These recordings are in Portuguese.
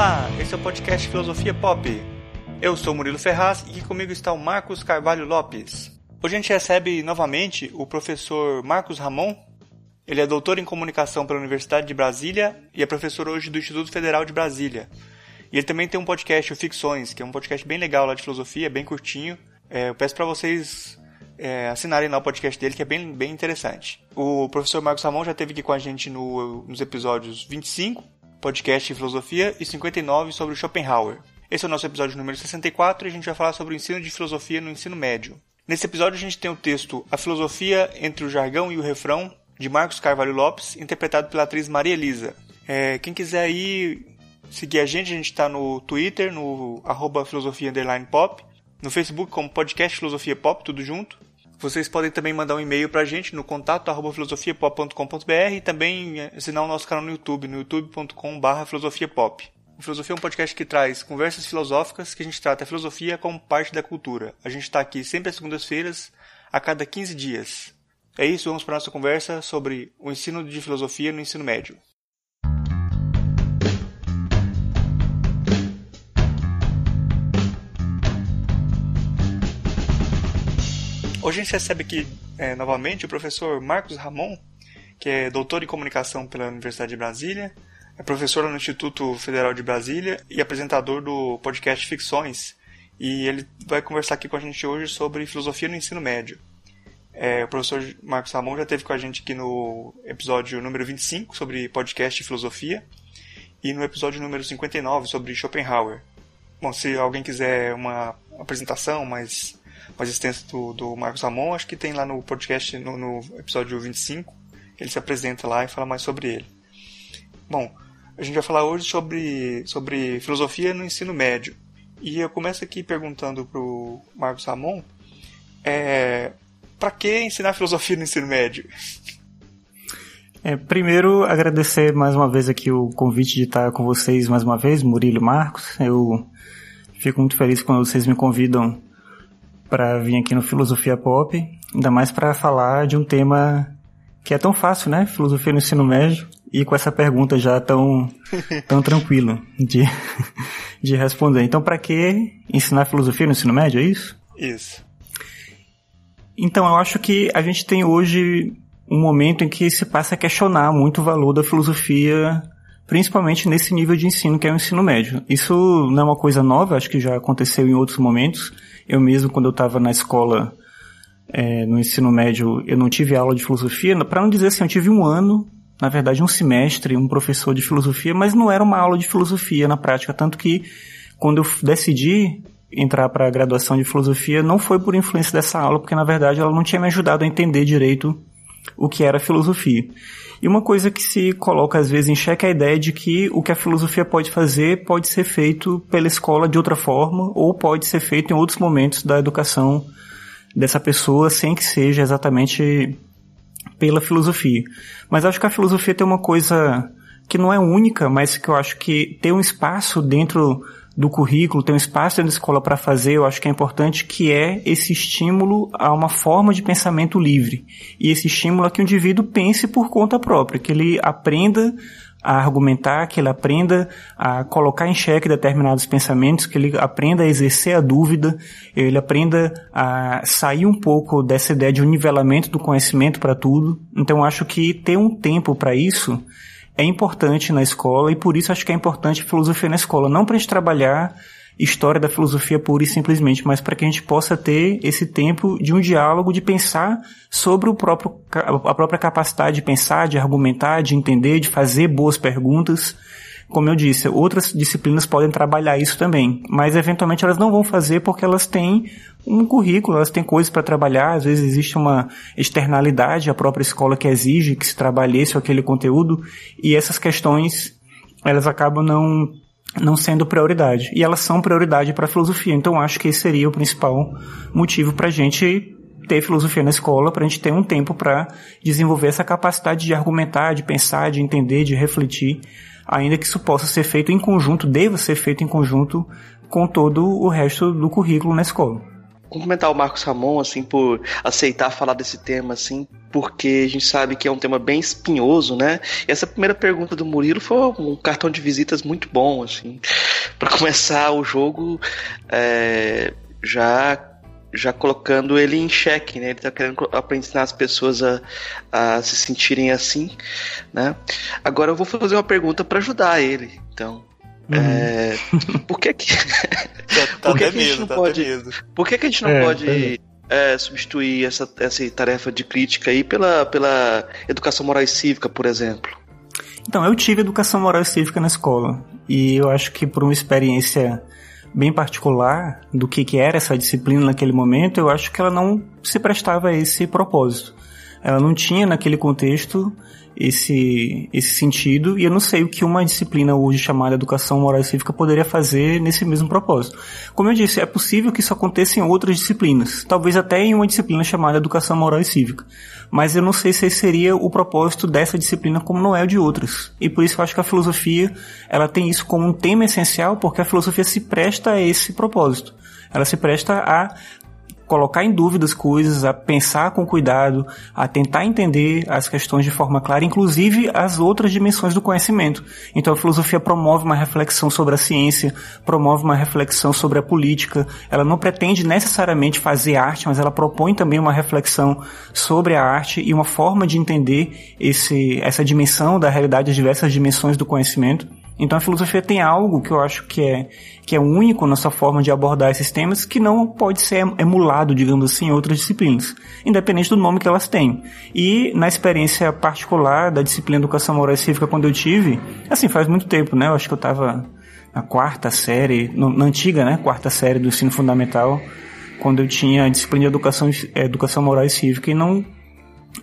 Olá, esse é o podcast Filosofia Pop. Eu sou Murilo Ferraz e comigo está o Marcos Carvalho Lopes. Hoje a gente recebe novamente o professor Marcos Ramon. Ele é doutor em comunicação pela Universidade de Brasília e é professor hoje do Instituto Federal de Brasília. E ele também tem um podcast, o Ficções, que é um podcast bem legal lá de filosofia, bem curtinho. É, eu peço para vocês é, assinarem lá o podcast dele, que é bem, bem interessante. O professor Marcos Ramon já esteve aqui com a gente no, nos episódios 25, podcast de filosofia, e 59 sobre Schopenhauer. Esse é o nosso episódio número 64 e a gente vai falar sobre o ensino de filosofia no ensino médio. Nesse episódio a gente tem o texto A Filosofia entre o Jargão e o Refrão, de Marcos Carvalho Lopes, interpretado pela atriz Maria Elisa. É, quem quiser aí seguir a gente, a gente está no Twitter, no arroba filosofia pop, no Facebook como podcast Filosofia Pop, tudo junto. Vocês podem também mandar um e-mail para a gente no contato arroba filosofiapop.com.br e também assinar o nosso canal no YouTube, no youtube.com.br filosofiapop. O Filosofia é um podcast que traz conversas filosóficas que a gente trata a filosofia como parte da cultura. A gente está aqui sempre às segundas-feiras, a cada 15 dias. É isso, vamos para a nossa conversa sobre o ensino de filosofia no ensino médio. Hoje a gente recebe aqui é, novamente o professor Marcos Ramon, que é doutor em comunicação pela Universidade de Brasília, é professor no Instituto Federal de Brasília e apresentador do podcast Ficções. E ele vai conversar aqui com a gente hoje sobre filosofia no ensino médio. É, o professor Marcos Ramon já esteve com a gente aqui no episódio número 25 sobre podcast e filosofia e no episódio número 59 sobre Schopenhauer. Bom, se alguém quiser uma apresentação mais mais extensa do, do Marcos Ramon, acho que tem lá no podcast, no, no episódio 25, ele se apresenta lá e fala mais sobre ele. Bom, a gente vai falar hoje sobre, sobre filosofia no ensino médio. E eu começo aqui perguntando para o Marcos Ramon, é, para que ensinar filosofia no ensino médio? É, primeiro, agradecer mais uma vez aqui o convite de estar com vocês mais uma vez, Murilo Marcos. Eu fico muito feliz quando vocês me convidam para vir aqui no Filosofia Pop, ainda mais para falar de um tema que é tão fácil, né? Filosofia no ensino médio e com essa pergunta já tão tão tranquilo de de responder. Então, para que ensinar filosofia no ensino médio, é isso? Isso. Então, eu acho que a gente tem hoje um momento em que se passa a questionar muito o valor da filosofia, principalmente nesse nível de ensino que é o ensino médio. Isso não é uma coisa nova, acho que já aconteceu em outros momentos. Eu mesmo, quando eu estava na escola, é, no ensino médio, eu não tive aula de filosofia. Para não dizer assim, eu tive um ano, na verdade um semestre, um professor de filosofia, mas não era uma aula de filosofia na prática. Tanto que, quando eu decidi entrar para a graduação de filosofia, não foi por influência dessa aula, porque na verdade ela não tinha me ajudado a entender direito o que era filosofia. E uma coisa que se coloca às vezes em xeque é a ideia de que o que a filosofia pode fazer pode ser feito pela escola de outra forma ou pode ser feito em outros momentos da educação dessa pessoa sem que seja exatamente pela filosofia. Mas acho que a filosofia tem uma coisa que não é única, mas que eu acho que tem um espaço dentro do currículo, tem um espaço dentro da escola para fazer, eu acho que é importante, que é esse estímulo a uma forma de pensamento livre. E esse estímulo a que o indivíduo pense por conta própria, que ele aprenda a argumentar, que ele aprenda a colocar em xeque determinados pensamentos, que ele aprenda a exercer a dúvida, ele aprenda a sair um pouco dessa ideia de um nivelamento do conhecimento para tudo. Então acho que ter um tempo para isso é importante na escola e por isso acho que é importante filosofia na escola. Não para a gente trabalhar história da filosofia pura e simplesmente, mas para que a gente possa ter esse tempo de um diálogo, de pensar sobre o próprio, a própria capacidade de pensar, de argumentar, de entender, de fazer boas perguntas como eu disse, outras disciplinas podem trabalhar isso também, mas eventualmente elas não vão fazer porque elas têm um currículo, elas têm coisas para trabalhar, às vezes existe uma externalidade, a própria escola que exige que se trabalhe esse ou aquele conteúdo, e essas questões, elas acabam não não sendo prioridade. E elas são prioridade para a filosofia. Então acho que esse seria o principal motivo para a gente ter filosofia na escola, para a gente ter um tempo para desenvolver essa capacidade de argumentar, de pensar, de entender, de refletir ainda que isso possa ser feito em conjunto, deva ser feito em conjunto com todo o resto do currículo na escola. Cumprimentar o Marcos Ramon, assim, por aceitar falar desse tema, assim, porque a gente sabe que é um tema bem espinhoso, né? E essa primeira pergunta do Murilo foi um cartão de visitas muito bom, assim, para começar o jogo é, já já colocando ele em xeque, né? Ele está querendo ensinar as pessoas a, a se sentirem assim, né? Agora eu vou fazer uma pergunta para ajudar ele, então. Uhum. É, por que que, tá, por que, que a gente não tá pode, por que que a gente não é, pode é, substituir essa, essa tarefa de crítica aí pela, pela educação moral e cívica, por exemplo? Então, eu tive educação moral e cívica na escola. E eu acho que por uma experiência bem particular do que, que era essa disciplina naquele momento, eu acho que ela não se prestava a esse propósito. Ela não tinha naquele contexto esse, esse sentido, e eu não sei o que uma disciplina hoje chamada Educação Moral e Cívica poderia fazer nesse mesmo propósito. Como eu disse, é possível que isso aconteça em outras disciplinas, talvez até em uma disciplina chamada Educação Moral e Cívica, mas eu não sei se esse seria o propósito dessa disciplina como não é o de outras. E por isso eu acho que a filosofia, ela tem isso como um tema essencial, porque a filosofia se presta a esse propósito ela se presta a colocar em dúvida as coisas, a pensar com cuidado, a tentar entender as questões de forma clara, inclusive as outras dimensões do conhecimento. Então a filosofia promove uma reflexão sobre a ciência, promove uma reflexão sobre a política. Ela não pretende necessariamente fazer arte, mas ela propõe também uma reflexão sobre a arte e uma forma de entender esse, essa dimensão da realidade, as diversas dimensões do conhecimento. Então a filosofia tem algo que eu acho que é, que é único na sua forma de abordar esses temas que não pode ser emulado, digamos assim, em outras disciplinas, independente do nome que elas têm. E na experiência particular da disciplina Educação Moral e Cívica quando eu tive, assim, faz muito tempo, né? Eu acho que eu estava na quarta série, na antiga, né? Quarta série do ensino fundamental, quando eu tinha a disciplina de Educação, Educação Moral e Cívica e não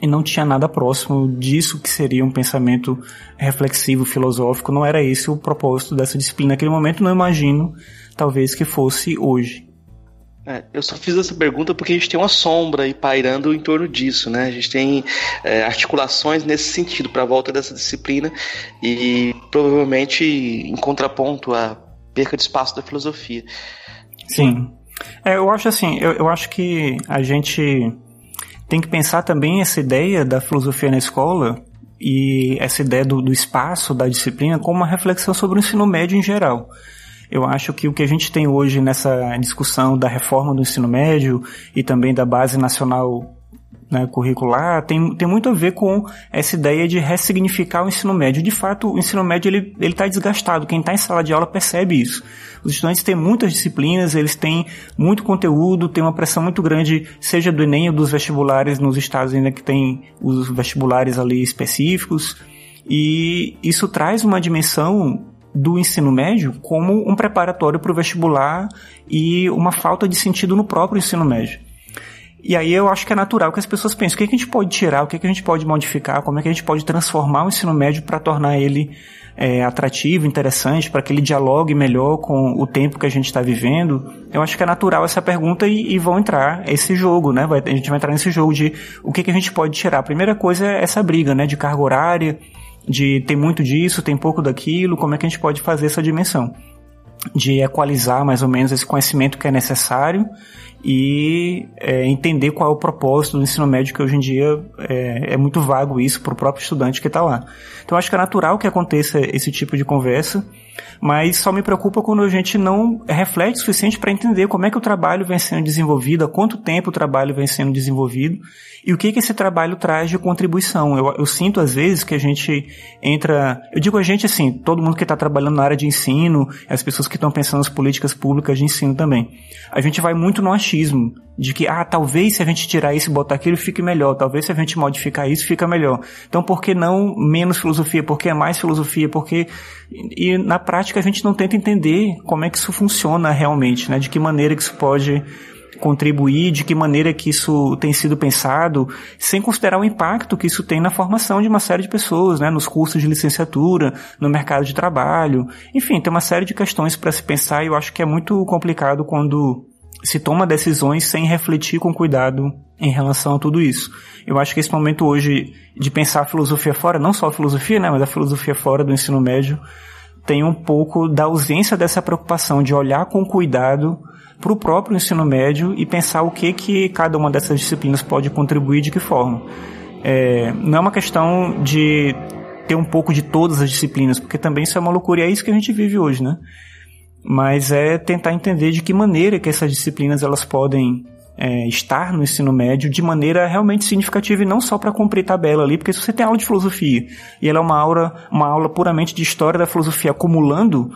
e não tinha nada próximo disso que seria um pensamento reflexivo, filosófico. Não era esse o propósito dessa disciplina naquele momento. Não imagino, talvez, que fosse hoje. É, eu só fiz essa pergunta porque a gente tem uma sombra aí pairando em torno disso, né? A gente tem é, articulações nesse sentido para a volta dessa disciplina e provavelmente em contraponto à perca de espaço da filosofia. Sim. É, eu acho assim, eu, eu acho que a gente tem que pensar também essa ideia da filosofia na escola e essa ideia do, do espaço da disciplina como uma reflexão sobre o ensino médio em geral. Eu acho que o que a gente tem hoje nessa discussão da reforma do ensino médio e também da base nacional né, curricular tem, tem muito a ver com essa ideia de ressignificar o ensino médio. De fato, o ensino médio ele está desgastado. Quem está em sala de aula percebe isso. Os estudantes têm muitas disciplinas, eles têm muito conteúdo, tem uma pressão muito grande, seja do Enem ou dos vestibulares nos estados ainda que tem os vestibulares ali específicos. E isso traz uma dimensão do ensino médio como um preparatório para o vestibular e uma falta de sentido no próprio ensino médio. E aí eu acho que é natural que as pessoas pensem o que, é que a gente pode tirar, o que, é que a gente pode modificar, como é que a gente pode transformar o ensino médio para tornar ele é, atrativo, interessante, para que ele dialogue melhor com o tempo que a gente está vivendo. Eu acho que é natural essa pergunta e, e vão entrar esse jogo, né? Vai, a gente vai entrar nesse jogo de o que, é que a gente pode tirar. A primeira coisa é essa briga, né? De carga horária, de tem muito disso, tem pouco daquilo, como é que a gente pode fazer essa dimensão? De equalizar mais ou menos esse conhecimento que é necessário e é, entender qual é o propósito do ensino médio, que hoje em dia é, é muito vago isso para o próprio estudante que está lá. Então acho que é natural que aconteça esse tipo de conversa mas só me preocupa quando a gente não reflete o suficiente para entender como é que o trabalho vem sendo desenvolvido, há quanto tempo o trabalho vem sendo desenvolvido e o que que esse trabalho traz de contribuição. Eu, eu sinto às vezes que a gente entra, eu digo a gente assim, todo mundo que está trabalhando na área de ensino, as pessoas que estão pensando nas políticas públicas de ensino também. A gente vai muito no achismo de que, ah, talvez se a gente tirar isso e botar aquilo fique melhor, talvez se a gente modificar isso fica melhor. Então por que não menos filosofia? Por que mais filosofia? Porque e na prática a gente não tenta entender como é que isso funciona realmente, né? De que maneira que isso pode contribuir, de que maneira que isso tem sido pensado, sem considerar o impacto que isso tem na formação de uma série de pessoas, né, nos cursos de licenciatura, no mercado de trabalho. Enfim, tem uma série de questões para se pensar e eu acho que é muito complicado quando se toma decisões sem refletir com cuidado em relação a tudo isso. Eu acho que esse momento hoje de pensar a filosofia fora, não só a filosofia, né, mas a filosofia fora do ensino médio, tem um pouco da ausência dessa preocupação de olhar com cuidado para o próprio ensino médio e pensar o que que cada uma dessas disciplinas pode contribuir de que forma. é, não é uma questão de ter um pouco de todas as disciplinas, porque também isso é uma loucura e é isso que a gente vive hoje, né? Mas é tentar entender de que maneira que essas disciplinas elas podem é, estar no ensino médio de maneira realmente significativa e não só para cumprir tabela ali, porque se você tem aula de filosofia e ela é uma aula, uma aula puramente de história da filosofia acumulando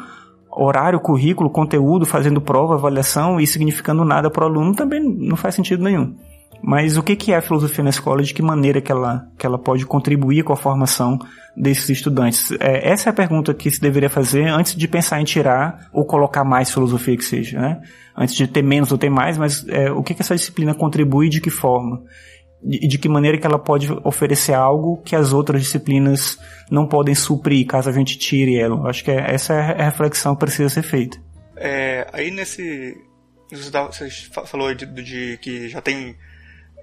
horário, currículo, conteúdo, fazendo prova, avaliação e significando nada para o aluno, também não faz sentido nenhum. Mas o que é a filosofia na escola? De que maneira que ela, que ela pode contribuir com a formação desses estudantes? É, essa é a pergunta que se deveria fazer antes de pensar em tirar ou colocar mais filosofia que seja, né? Antes de ter menos ou ter mais, mas é, o que, que essa disciplina contribui e de que forma? E de que maneira que ela pode oferecer algo que as outras disciplinas não podem suprir caso a gente tire ela. Acho que é, essa é a reflexão que precisa ser feita. É, aí nesse... Você falou de, de que já tem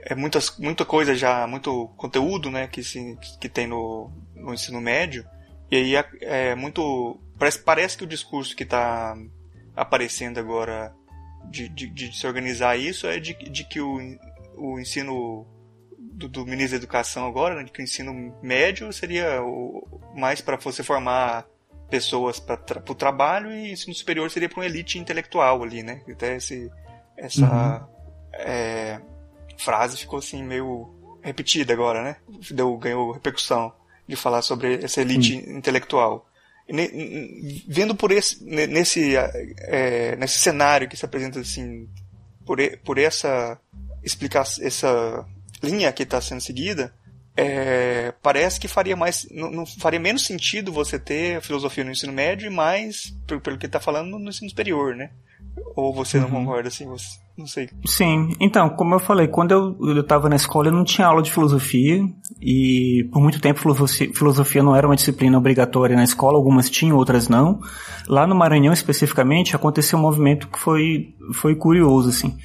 é muitas, muita coisa já, muito conteúdo, né, que, se, que tem no, no ensino médio. E aí é, é muito. Parece, parece que o discurso que está aparecendo agora de, de, de, se organizar isso é de, de que o, o ensino do, do ministro da Educação agora, né, de que o ensino médio seria o, mais para você formar pessoas para o trabalho e ensino superior seria para uma elite intelectual ali, né? Até esse, essa. Uhum. É, frase ficou assim meio repetida agora, né? Deu, ganhou repercussão de falar sobre essa elite intelectual. E, vendo por esse, nesse, é, nesse cenário que se apresenta assim, por, por essa explicação, essa linha que está sendo seguida, é, parece que faria mais, não, não, faria menos sentido você ter filosofia no ensino médio e mais, pelo, pelo que está falando, no ensino superior, né? Ou você não uhum. concorda assim? Você, não sei. Sim, então, como eu falei, quando eu estava na escola eu não tinha aula de filosofia e por muito tempo filosofia, não era uma disciplina obrigatória na escola, algumas tinham, outras não. Lá no Maranhão especificamente aconteceu um movimento que foi, foi curioso, assim.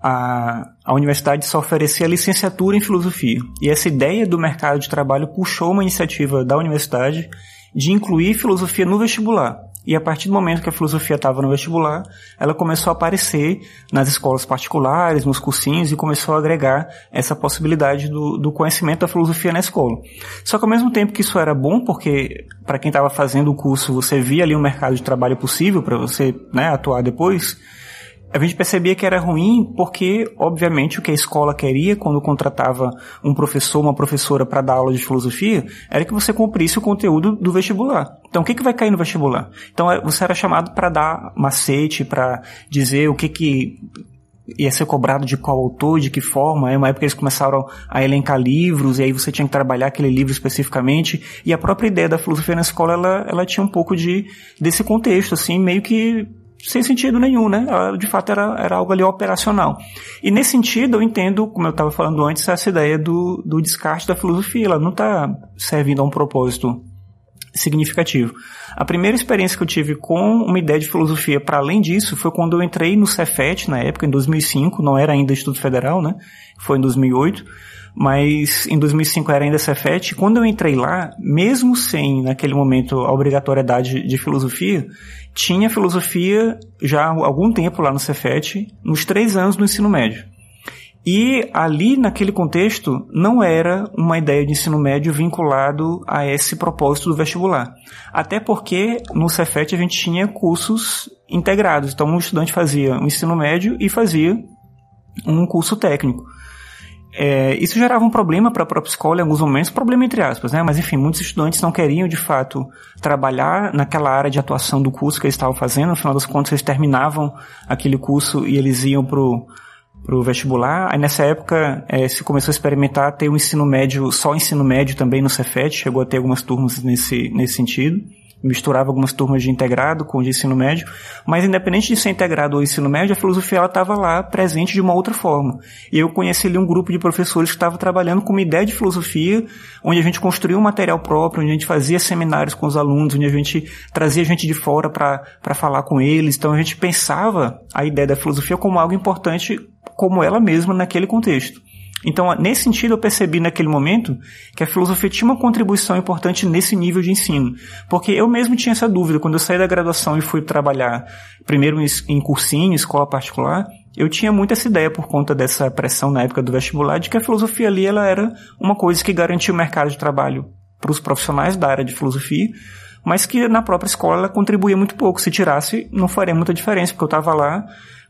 A, a universidade só oferecia licenciatura em filosofia. E essa ideia do mercado de trabalho puxou uma iniciativa da universidade de incluir filosofia no vestibular. E a partir do momento que a filosofia estava no vestibular, ela começou a aparecer nas escolas particulares, nos cursinhos, e começou a agregar essa possibilidade do, do conhecimento da filosofia na escola. Só que ao mesmo tempo que isso era bom, porque para quem estava fazendo o curso, você via ali um mercado de trabalho possível para você né, atuar depois, a gente percebia que era ruim porque, obviamente, o que a escola queria quando contratava um professor, uma professora para dar aula de filosofia, era que você cumprisse o conteúdo do vestibular. Então, o que, que vai cair no vestibular? Então, é, você era chamado para dar macete, para dizer o que que ia ser cobrado de qual autor, de que forma. Aí uma época eles começaram a elencar livros, e aí você tinha que trabalhar aquele livro especificamente. E a própria ideia da filosofia na escola, ela, ela tinha um pouco de desse contexto, assim, meio que sem sentido nenhum, né? De fato era, era algo ali operacional. E nesse sentido eu entendo, como eu estava falando antes, essa ideia do, do descarte da filosofia. Ela não está servindo a um propósito significativo. A primeira experiência que eu tive com uma ideia de filosofia para além disso foi quando eu entrei no Cefet, na época, em 2005, não era ainda Instituto Federal, né? Foi em 2008 mas em 2005 era ainda Cefet. Quando eu entrei lá, mesmo sem naquele momento a obrigatoriedade de filosofia, tinha filosofia já há algum tempo lá no Cefet, nos três anos do ensino médio. E ali, naquele contexto, não era uma ideia de ensino médio vinculado a esse propósito do vestibular. Até porque no Cefet a gente tinha cursos integrados. Então, um estudante fazia um ensino médio e fazia um curso técnico. É, isso gerava um problema para a própria escola em alguns momentos, problema entre aspas, né? Mas enfim, muitos estudantes não queriam de fato trabalhar naquela área de atuação do curso que eles estavam fazendo. No final das contas, eles terminavam aquele curso e eles iam pro pro vestibular. Aí nessa época é, se começou a experimentar ter o um ensino médio, só ensino médio também no Cefet, chegou a ter algumas turmas nesse, nesse sentido misturava algumas turmas de integrado com de ensino médio, mas independente de ser integrado ou ensino médio, a filosofia ela estava lá presente de uma outra forma. E eu conheci ali um grupo de professores que estava trabalhando com uma ideia de filosofia, onde a gente construía um material próprio, onde a gente fazia seminários com os alunos, onde a gente trazia gente de fora para falar com eles. Então a gente pensava a ideia da filosofia como algo importante como ela mesma naquele contexto. Então, nesse sentido, eu percebi naquele momento que a filosofia tinha uma contribuição importante nesse nível de ensino. Porque eu mesmo tinha essa dúvida. Quando eu saí da graduação e fui trabalhar, primeiro em cursinho, escola particular, eu tinha muito essa ideia por conta dessa pressão na época do vestibular de que a filosofia ali ela era uma coisa que garantia o mercado de trabalho para os profissionais da área de filosofia, mas que na própria escola ela contribuía muito pouco. Se tirasse, não faria muita diferença, porque eu estava lá,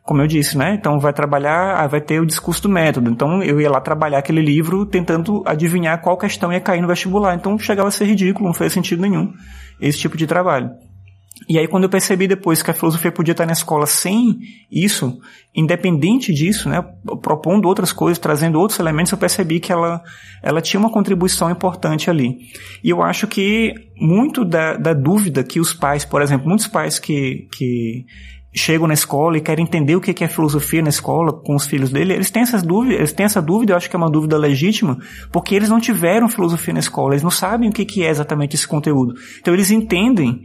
como eu disse, né? Então vai trabalhar, ah, vai ter o discurso do método. Então eu ia lá trabalhar aquele livro tentando adivinhar qual questão ia cair no vestibular. Então chegava a ser ridículo, não fez sentido nenhum esse tipo de trabalho. E aí quando eu percebi depois que a filosofia podia estar na escola sem isso, independente disso, né, propondo outras coisas, trazendo outros elementos, eu percebi que ela, ela tinha uma contribuição importante ali. E eu acho que muito da, da dúvida que os pais, por exemplo, muitos pais que, que chegam na escola e querem entender o que é filosofia na escola com os filhos dele, eles têm essas dúvidas, eles têm essa dúvida, eu acho que é uma dúvida legítima, porque eles não tiveram filosofia na escola, eles não sabem o que é exatamente esse conteúdo. Então eles entendem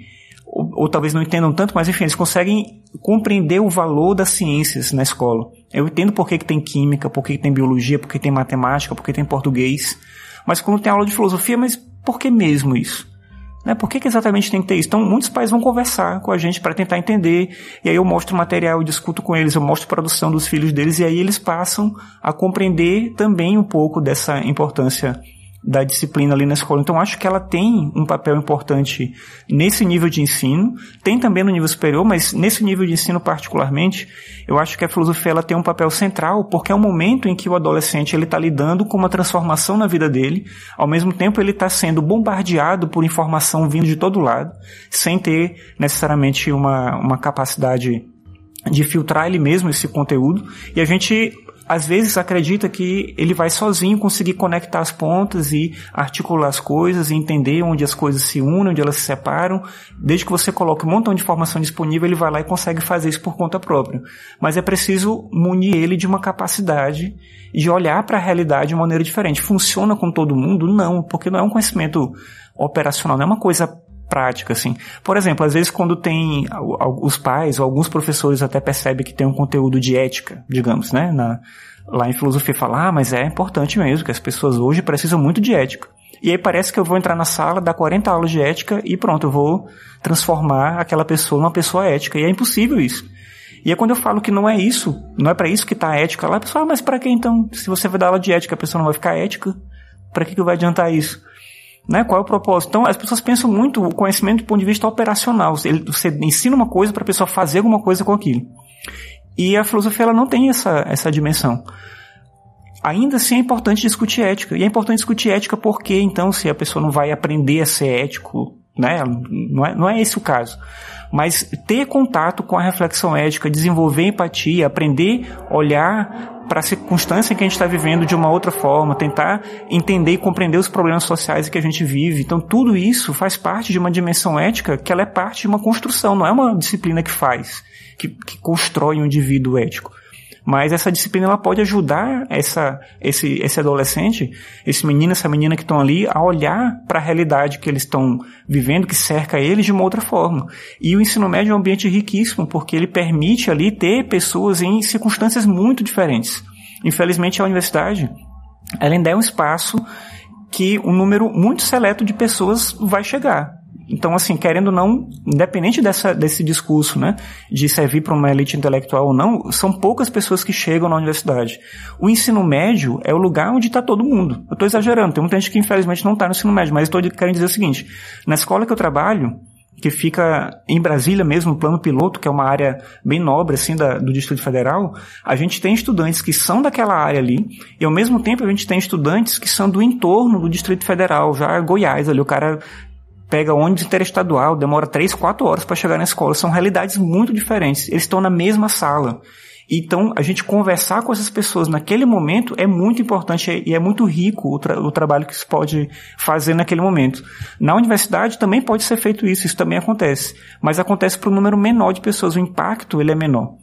ou, ou, talvez não entendam tanto, mas enfim, eles conseguem compreender o valor das ciências na escola. Eu entendo por que, que tem química, por que, que tem biologia, por que tem matemática, por que tem português. Mas quando tem aula de filosofia, mas por que mesmo isso? Né? Por que, que exatamente tem que ter isso? Então, muitos pais vão conversar com a gente para tentar entender, e aí eu mostro o material, eu discuto com eles, eu mostro a produção dos filhos deles, e aí eles passam a compreender também um pouco dessa importância da disciplina ali na escola. Então acho que ela tem um papel importante nesse nível de ensino, tem também no nível superior, mas nesse nível de ensino particularmente, eu acho que a filosofia ela tem um papel central, porque é um momento em que o adolescente ele está lidando com uma transformação na vida dele, ao mesmo tempo ele está sendo bombardeado por informação vindo de todo lado, sem ter necessariamente uma, uma capacidade de filtrar ele mesmo esse conteúdo, e a gente às vezes acredita que ele vai sozinho conseguir conectar as pontas e articular as coisas e entender onde as coisas se unem, onde elas se separam. Desde que você coloque um montão de informação disponível, ele vai lá e consegue fazer isso por conta própria. Mas é preciso munir ele de uma capacidade de olhar para a realidade de maneira diferente. Funciona com todo mundo? Não, porque não é um conhecimento operacional, não é uma coisa prática, assim. Por exemplo, às vezes quando tem os pais ou alguns professores até percebem que tem um conteúdo de ética, digamos, né, na, lá em filosofia fala, ah, mas é importante mesmo, que as pessoas hoje precisam muito de ética. E aí parece que eu vou entrar na sala, dar 40 aulas de ética e pronto, eu vou transformar aquela pessoa numa pessoa ética. E é impossível isso. E é quando eu falo que não é isso, não é para isso que tá a ética lá, a pessoa, ah, mas para que então? Se você vai dar aula de ética, a pessoa não vai ficar ética, para que, que vai adiantar isso? Né? Qual é o propósito? Então, as pessoas pensam muito o conhecimento do ponto de vista operacional. Você ensina uma coisa para a pessoa fazer alguma coisa com aquilo. E a filosofia ela não tem essa, essa dimensão. Ainda assim é importante discutir ética. E é importante discutir ética porque, então, se a pessoa não vai aprender a ser ético, né? Não é, não é esse o caso. Mas ter contato com a reflexão ética, desenvolver empatia, aprender a olhar para a circunstância que a gente está vivendo de uma outra forma, tentar entender e compreender os problemas sociais que a gente vive. Então, tudo isso faz parte de uma dimensão ética que ela é parte de uma construção, não é uma disciplina que faz, que, que constrói um indivíduo ético. Mas essa disciplina ela pode ajudar essa, esse, esse adolescente, esse menino, essa menina que estão ali, a olhar para a realidade que eles estão vivendo, que cerca eles de uma outra forma. E o ensino médio é um ambiente riquíssimo, porque ele permite ali ter pessoas em circunstâncias muito diferentes. Infelizmente, a universidade, ela ainda é um espaço que um número muito seleto de pessoas vai chegar. Então, assim, querendo ou não, independente dessa, desse discurso, né, de servir para uma elite intelectual ou não, são poucas pessoas que chegam na universidade. O ensino médio é o lugar onde está todo mundo. Eu estou exagerando, tem muita gente que infelizmente não está no ensino médio, mas estou querendo dizer o seguinte: na escola que eu trabalho, que fica em Brasília mesmo, plano piloto, que é uma área bem nobre, assim, da, do Distrito Federal, a gente tem estudantes que são daquela área ali, e ao mesmo tempo a gente tem estudantes que são do entorno do Distrito Federal, já Goiás ali, o cara pega ônibus interestadual, demora 3, 4 horas para chegar na escola. São realidades muito diferentes. Eles estão na mesma sala. Então, a gente conversar com essas pessoas naquele momento é muito importante e é muito rico o, tra o, trabalho que se pode fazer naquele momento. Na universidade também pode ser feito isso, isso também acontece. Mas acontece para um número menor de pessoas, o impacto ele é menor.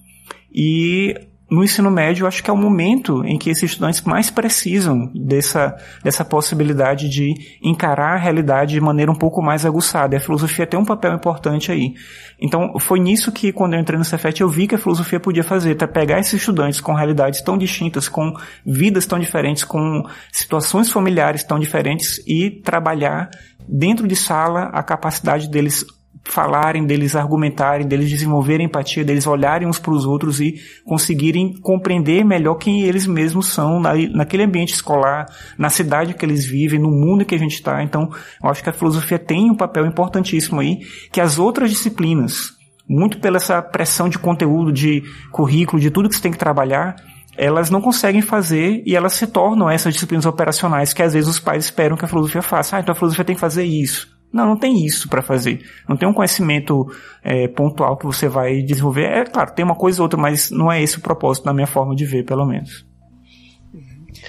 E no ensino médio, acho que é o momento em que esses estudantes mais precisam dessa, dessa possibilidade de encarar a realidade de maneira um pouco mais aguçada. E a filosofia tem um papel importante aí. Então, foi nisso que, quando eu entrei no Cefet, eu vi que a filosofia podia fazer, para pegar esses estudantes com realidades tão distintas, com vidas tão diferentes, com situações familiares tão diferentes e trabalhar dentro de sala a capacidade deles falarem, deles argumentarem, deles desenvolverem empatia, deles olharem uns para os outros e conseguirem compreender melhor quem eles mesmos são na, naquele ambiente escolar, na cidade que eles vivem, no mundo que a gente está. Então, eu acho que a filosofia tem um papel importantíssimo aí que as outras disciplinas, muito pela essa pressão de conteúdo, de currículo, de tudo que você tem que trabalhar, elas não conseguem fazer e elas se tornam essas disciplinas operacionais que às vezes os pais esperam que a filosofia faça. Ah, então a filosofia tem que fazer isso. Não, não tem isso para fazer. Não tem um conhecimento é, pontual que você vai desenvolver. É claro, tem uma coisa ou outra, mas não é esse o propósito na minha forma de ver, pelo menos.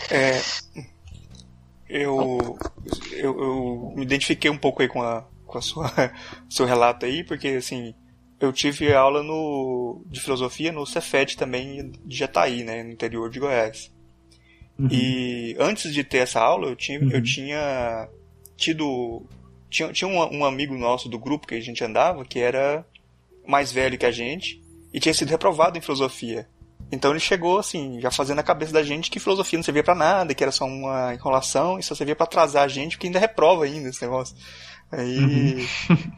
É, eu, eu, eu, me identifiquei um pouco aí com a, com a sua seu relato aí, porque assim eu tive aula no de filosofia no Cefet também de Jataí, né, no interior de Goiás. Uhum. E antes de ter essa aula, eu tinha, uhum. eu tinha tido tinha, tinha um, um, amigo nosso do grupo que a gente andava que era mais velho que a gente e tinha sido reprovado em filosofia. Então ele chegou assim, já fazendo a cabeça da gente que filosofia não servia para nada, que era só uma enrolação e só servia para atrasar a gente, porque ainda reprova ainda esse negócio. Aí, uhum.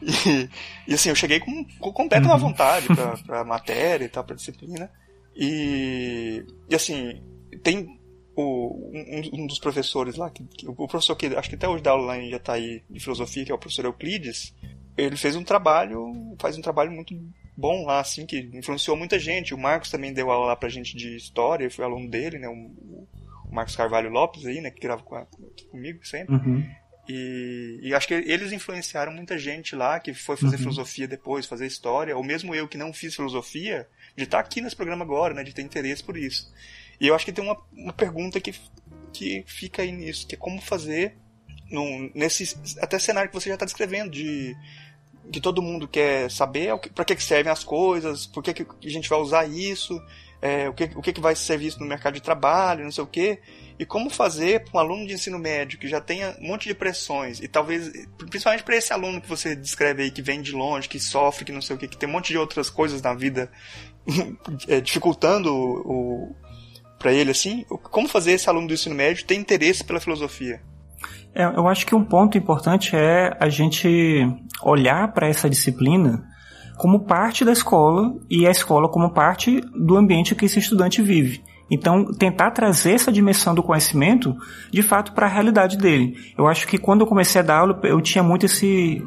e, e, assim, eu cheguei com, com completa uhum. vontade pra, pra matéria e tal, pra disciplina. E, e assim, tem o, um, um, dos professores lá, que, que, o professor que acho que até hoje dá aula lá em Jataí de filosofia, que é o professor Euclides, ele fez um trabalho, faz um trabalho muito bom lá, assim, que influenciou muita gente. O Marcos também deu aula lá pra gente de história, foi aluno dele, né, o, o Marcos Carvalho Lopes aí, né, que grava com a, comigo sempre. Uhum. E, e, acho que eles influenciaram muita gente lá que foi fazer uhum. filosofia depois, fazer história, ou mesmo eu que não fiz filosofia, de estar aqui nesse programa agora, né, de ter interesse por isso. E eu acho que tem uma, uma pergunta que, que fica aí nisso, que é como fazer num, nesse até cenário que você já está descrevendo de que todo mundo quer saber para que, que servem as coisas, por que, que a gente vai usar isso, é, o, que, o que, que vai ser visto no mercado de trabalho, não sei o quê. E como fazer para um aluno de ensino médio que já tenha um monte de pressões, e talvez, principalmente para esse aluno que você descreve aí, que vem de longe, que sofre, que não sei o que, que tem um monte de outras coisas na vida é, dificultando o, para ele assim, como fazer esse aluno do ensino médio ter interesse pela filosofia? É, eu acho que um ponto importante é a gente olhar para essa disciplina como parte da escola e a escola como parte do ambiente que esse estudante vive. Então, tentar trazer essa dimensão do conhecimento, de fato, para a realidade dele. Eu acho que quando eu comecei a dar aula, eu tinha muito esse,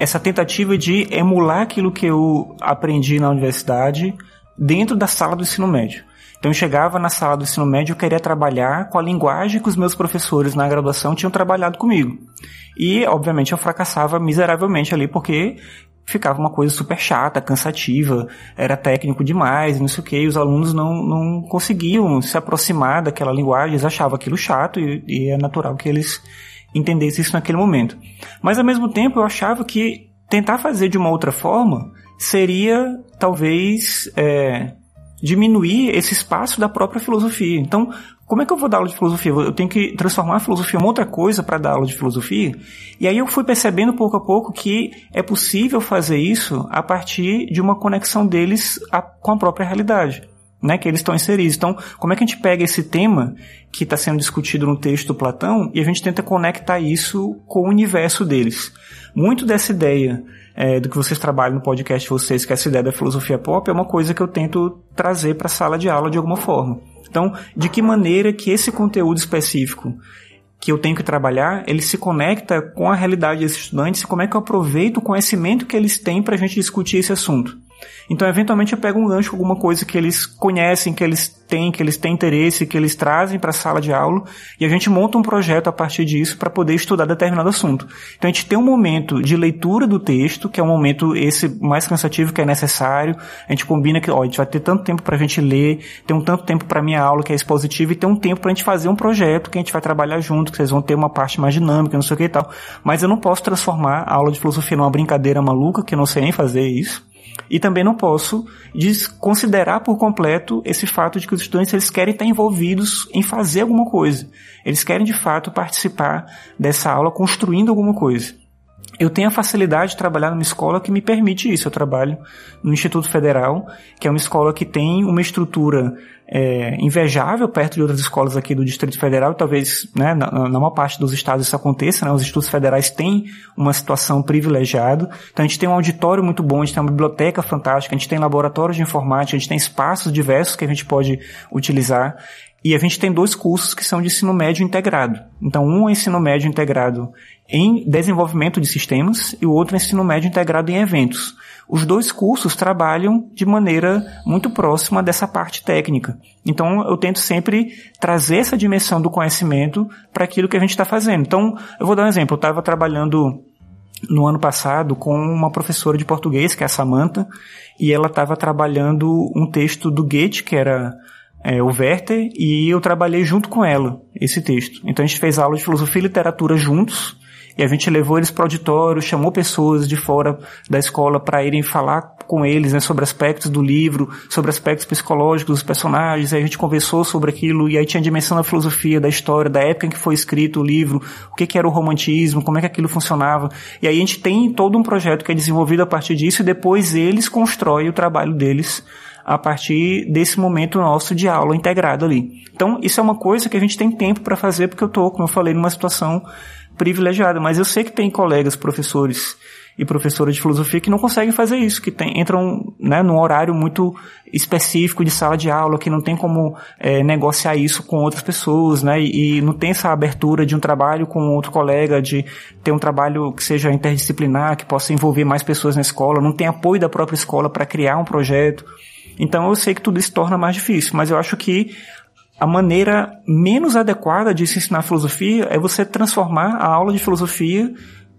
essa tentativa de emular aquilo que eu aprendi na universidade dentro da sala do ensino médio. Então eu chegava na sala do ensino médio e queria trabalhar com a linguagem que os meus professores na graduação tinham trabalhado comigo. E, obviamente, eu fracassava miseravelmente ali porque ficava uma coisa super chata, cansativa, era técnico demais, não sei o que, e os alunos não, não conseguiam se aproximar daquela linguagem, eles achavam aquilo chato e, e é natural que eles entendessem isso naquele momento. Mas ao mesmo tempo eu achava que tentar fazer de uma outra forma seria talvez é, diminuir esse espaço da própria filosofia. Então, como é que eu vou dar aula de filosofia? Eu tenho que transformar a filosofia em outra coisa para dar aula de filosofia? E aí eu fui percebendo pouco a pouco que é possível fazer isso a partir de uma conexão deles a, com a própria realidade. Né, que eles estão inseridos. Então, como é que a gente pega esse tema que está sendo discutido no texto do Platão e a gente tenta conectar isso com o universo deles? Muito dessa ideia é, do que vocês trabalham no podcast vocês, que é essa ideia da filosofia pop, é uma coisa que eu tento trazer para a sala de aula de alguma forma. Então, de que maneira que esse conteúdo específico que eu tenho que trabalhar, ele se conecta com a realidade desses estudantes e como é que eu aproveito o conhecimento que eles têm para a gente discutir esse assunto. Então, eventualmente, eu pego um gancho alguma coisa que eles conhecem, que eles têm, que eles têm interesse, que eles trazem para a sala de aula, e a gente monta um projeto a partir disso para poder estudar determinado assunto. Então, a gente tem um momento de leitura do texto, que é um momento esse mais cansativo que é necessário. A gente combina que, ó, a gente vai ter tanto tempo para a gente ler, tem um tanto tempo para minha aula que é expositiva e tem um tempo para a gente fazer um projeto que a gente vai trabalhar junto, que vocês vão ter uma parte mais dinâmica, não sei o que e tal. Mas eu não posso transformar a aula de filosofia numa brincadeira maluca, que eu não sei nem fazer isso. E também não posso desconsiderar por completo esse fato de que os estudantes eles querem estar envolvidos em fazer alguma coisa. Eles querem de fato participar dessa aula construindo alguma coisa. eu tenho a facilidade de trabalhar numa escola que me permite isso. Eu trabalho no Instituto Federal, que é uma escola que tem uma estrutura é, invejável perto de outras escolas aqui do Distrito Federal, e talvez né, na, na maior parte dos estados isso aconteça, né, os institutos federais têm uma situação privilegiada, então a gente tem um auditório muito bom, a gente tem uma biblioteca fantástica, a gente tem laboratórios de informática, a gente tem espaços diversos que a gente pode utilizar, e a gente tem dois cursos que são de ensino médio integrado. Então, um é ensino médio integrado em desenvolvimento de sistemas e o outro é ensino médio integrado em eventos. Os dois cursos trabalham de maneira muito próxima dessa parte técnica. Então, eu tento sempre trazer essa dimensão do conhecimento para aquilo que a gente está fazendo. Então, eu vou dar um exemplo. Eu estava trabalhando no ano passado com uma professora de português, que é a Samantha, e ela estava trabalhando um texto do Goethe, que era é, o Werther, e eu trabalhei junto com ela esse texto. Então a gente fez aula de filosofia e literatura juntos, e a gente levou eles para o auditório, chamou pessoas de fora da escola para irem falar com eles né, sobre aspectos do livro, sobre aspectos psicológicos dos personagens, aí a gente conversou sobre aquilo, e aí tinha a dimensão da filosofia, da história, da época em que foi escrito o livro, o que, que era o romantismo, como é que aquilo funcionava. E aí a gente tem todo um projeto que é desenvolvido a partir disso, e depois eles constroem o trabalho deles a partir desse momento nosso de aula integrado ali. Então, isso é uma coisa que a gente tem tempo para fazer, porque eu estou, como eu falei, numa situação privilegiada, mas eu sei que tem colegas, professores e professoras de filosofia que não conseguem fazer isso, que tem, entram né, num horário muito específico de sala de aula, que não tem como é, negociar isso com outras pessoas, né, e, e, não tem essa abertura de um trabalho com outro colega, de ter um trabalho que seja interdisciplinar, que possa envolver mais pessoas na escola, não tem apoio da própria escola para criar um projeto. Então eu sei que tudo isso torna mais difícil, mas eu acho que a maneira menos adequada de se ensinar filosofia é você transformar a aula de filosofia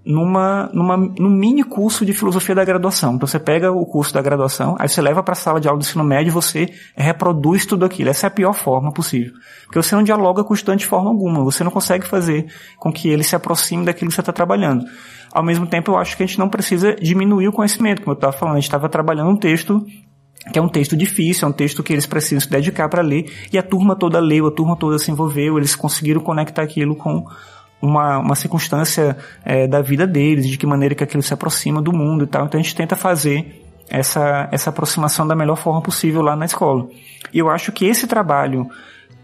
numa, numa, num mini curso de filosofia da graduação. Então você pega o curso da graduação, aí você leva para a sala de aula do ensino médio e você reproduz tudo aquilo. Essa é a pior forma possível. Porque você não dialoga com o estudante de forma alguma. Você não consegue fazer com que ele se aproxime daquilo que você está trabalhando. Ao mesmo tempo, eu acho que a gente não precisa diminuir o conhecimento. Como eu estava falando, a gente estava trabalhando um texto que é um texto difícil, é um texto que eles precisam se dedicar para ler, e a turma toda leu, a turma toda se envolveu, eles conseguiram conectar aquilo com uma, uma circunstância é, da vida deles, de que maneira que aquilo se aproxima do mundo e tal. Então a gente tenta fazer essa, essa aproximação da melhor forma possível lá na escola. E eu acho que esse trabalho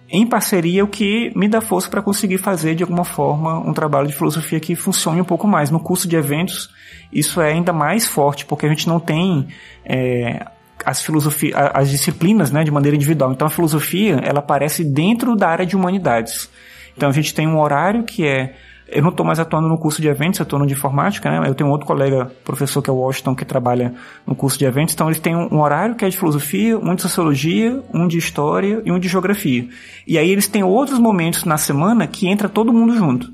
em parceria é o que me dá força para conseguir fazer de alguma forma um trabalho de filosofia que funcione um pouco mais. No curso de eventos, isso é ainda mais forte, porque a gente não tem é, as filosofias, as disciplinas, né, de maneira individual. Então a filosofia, ela aparece dentro da área de humanidades. Então a gente tem um horário que é eu não estou mais atuando no curso de eventos, eu estou no de informática, né? Eu tenho outro colega, professor que é o Washington, que trabalha no curso de eventos. Então, ele tem um horário que é de filosofia, um de sociologia, um de história e um de geografia. E aí eles têm outros momentos na semana que entra todo mundo junto.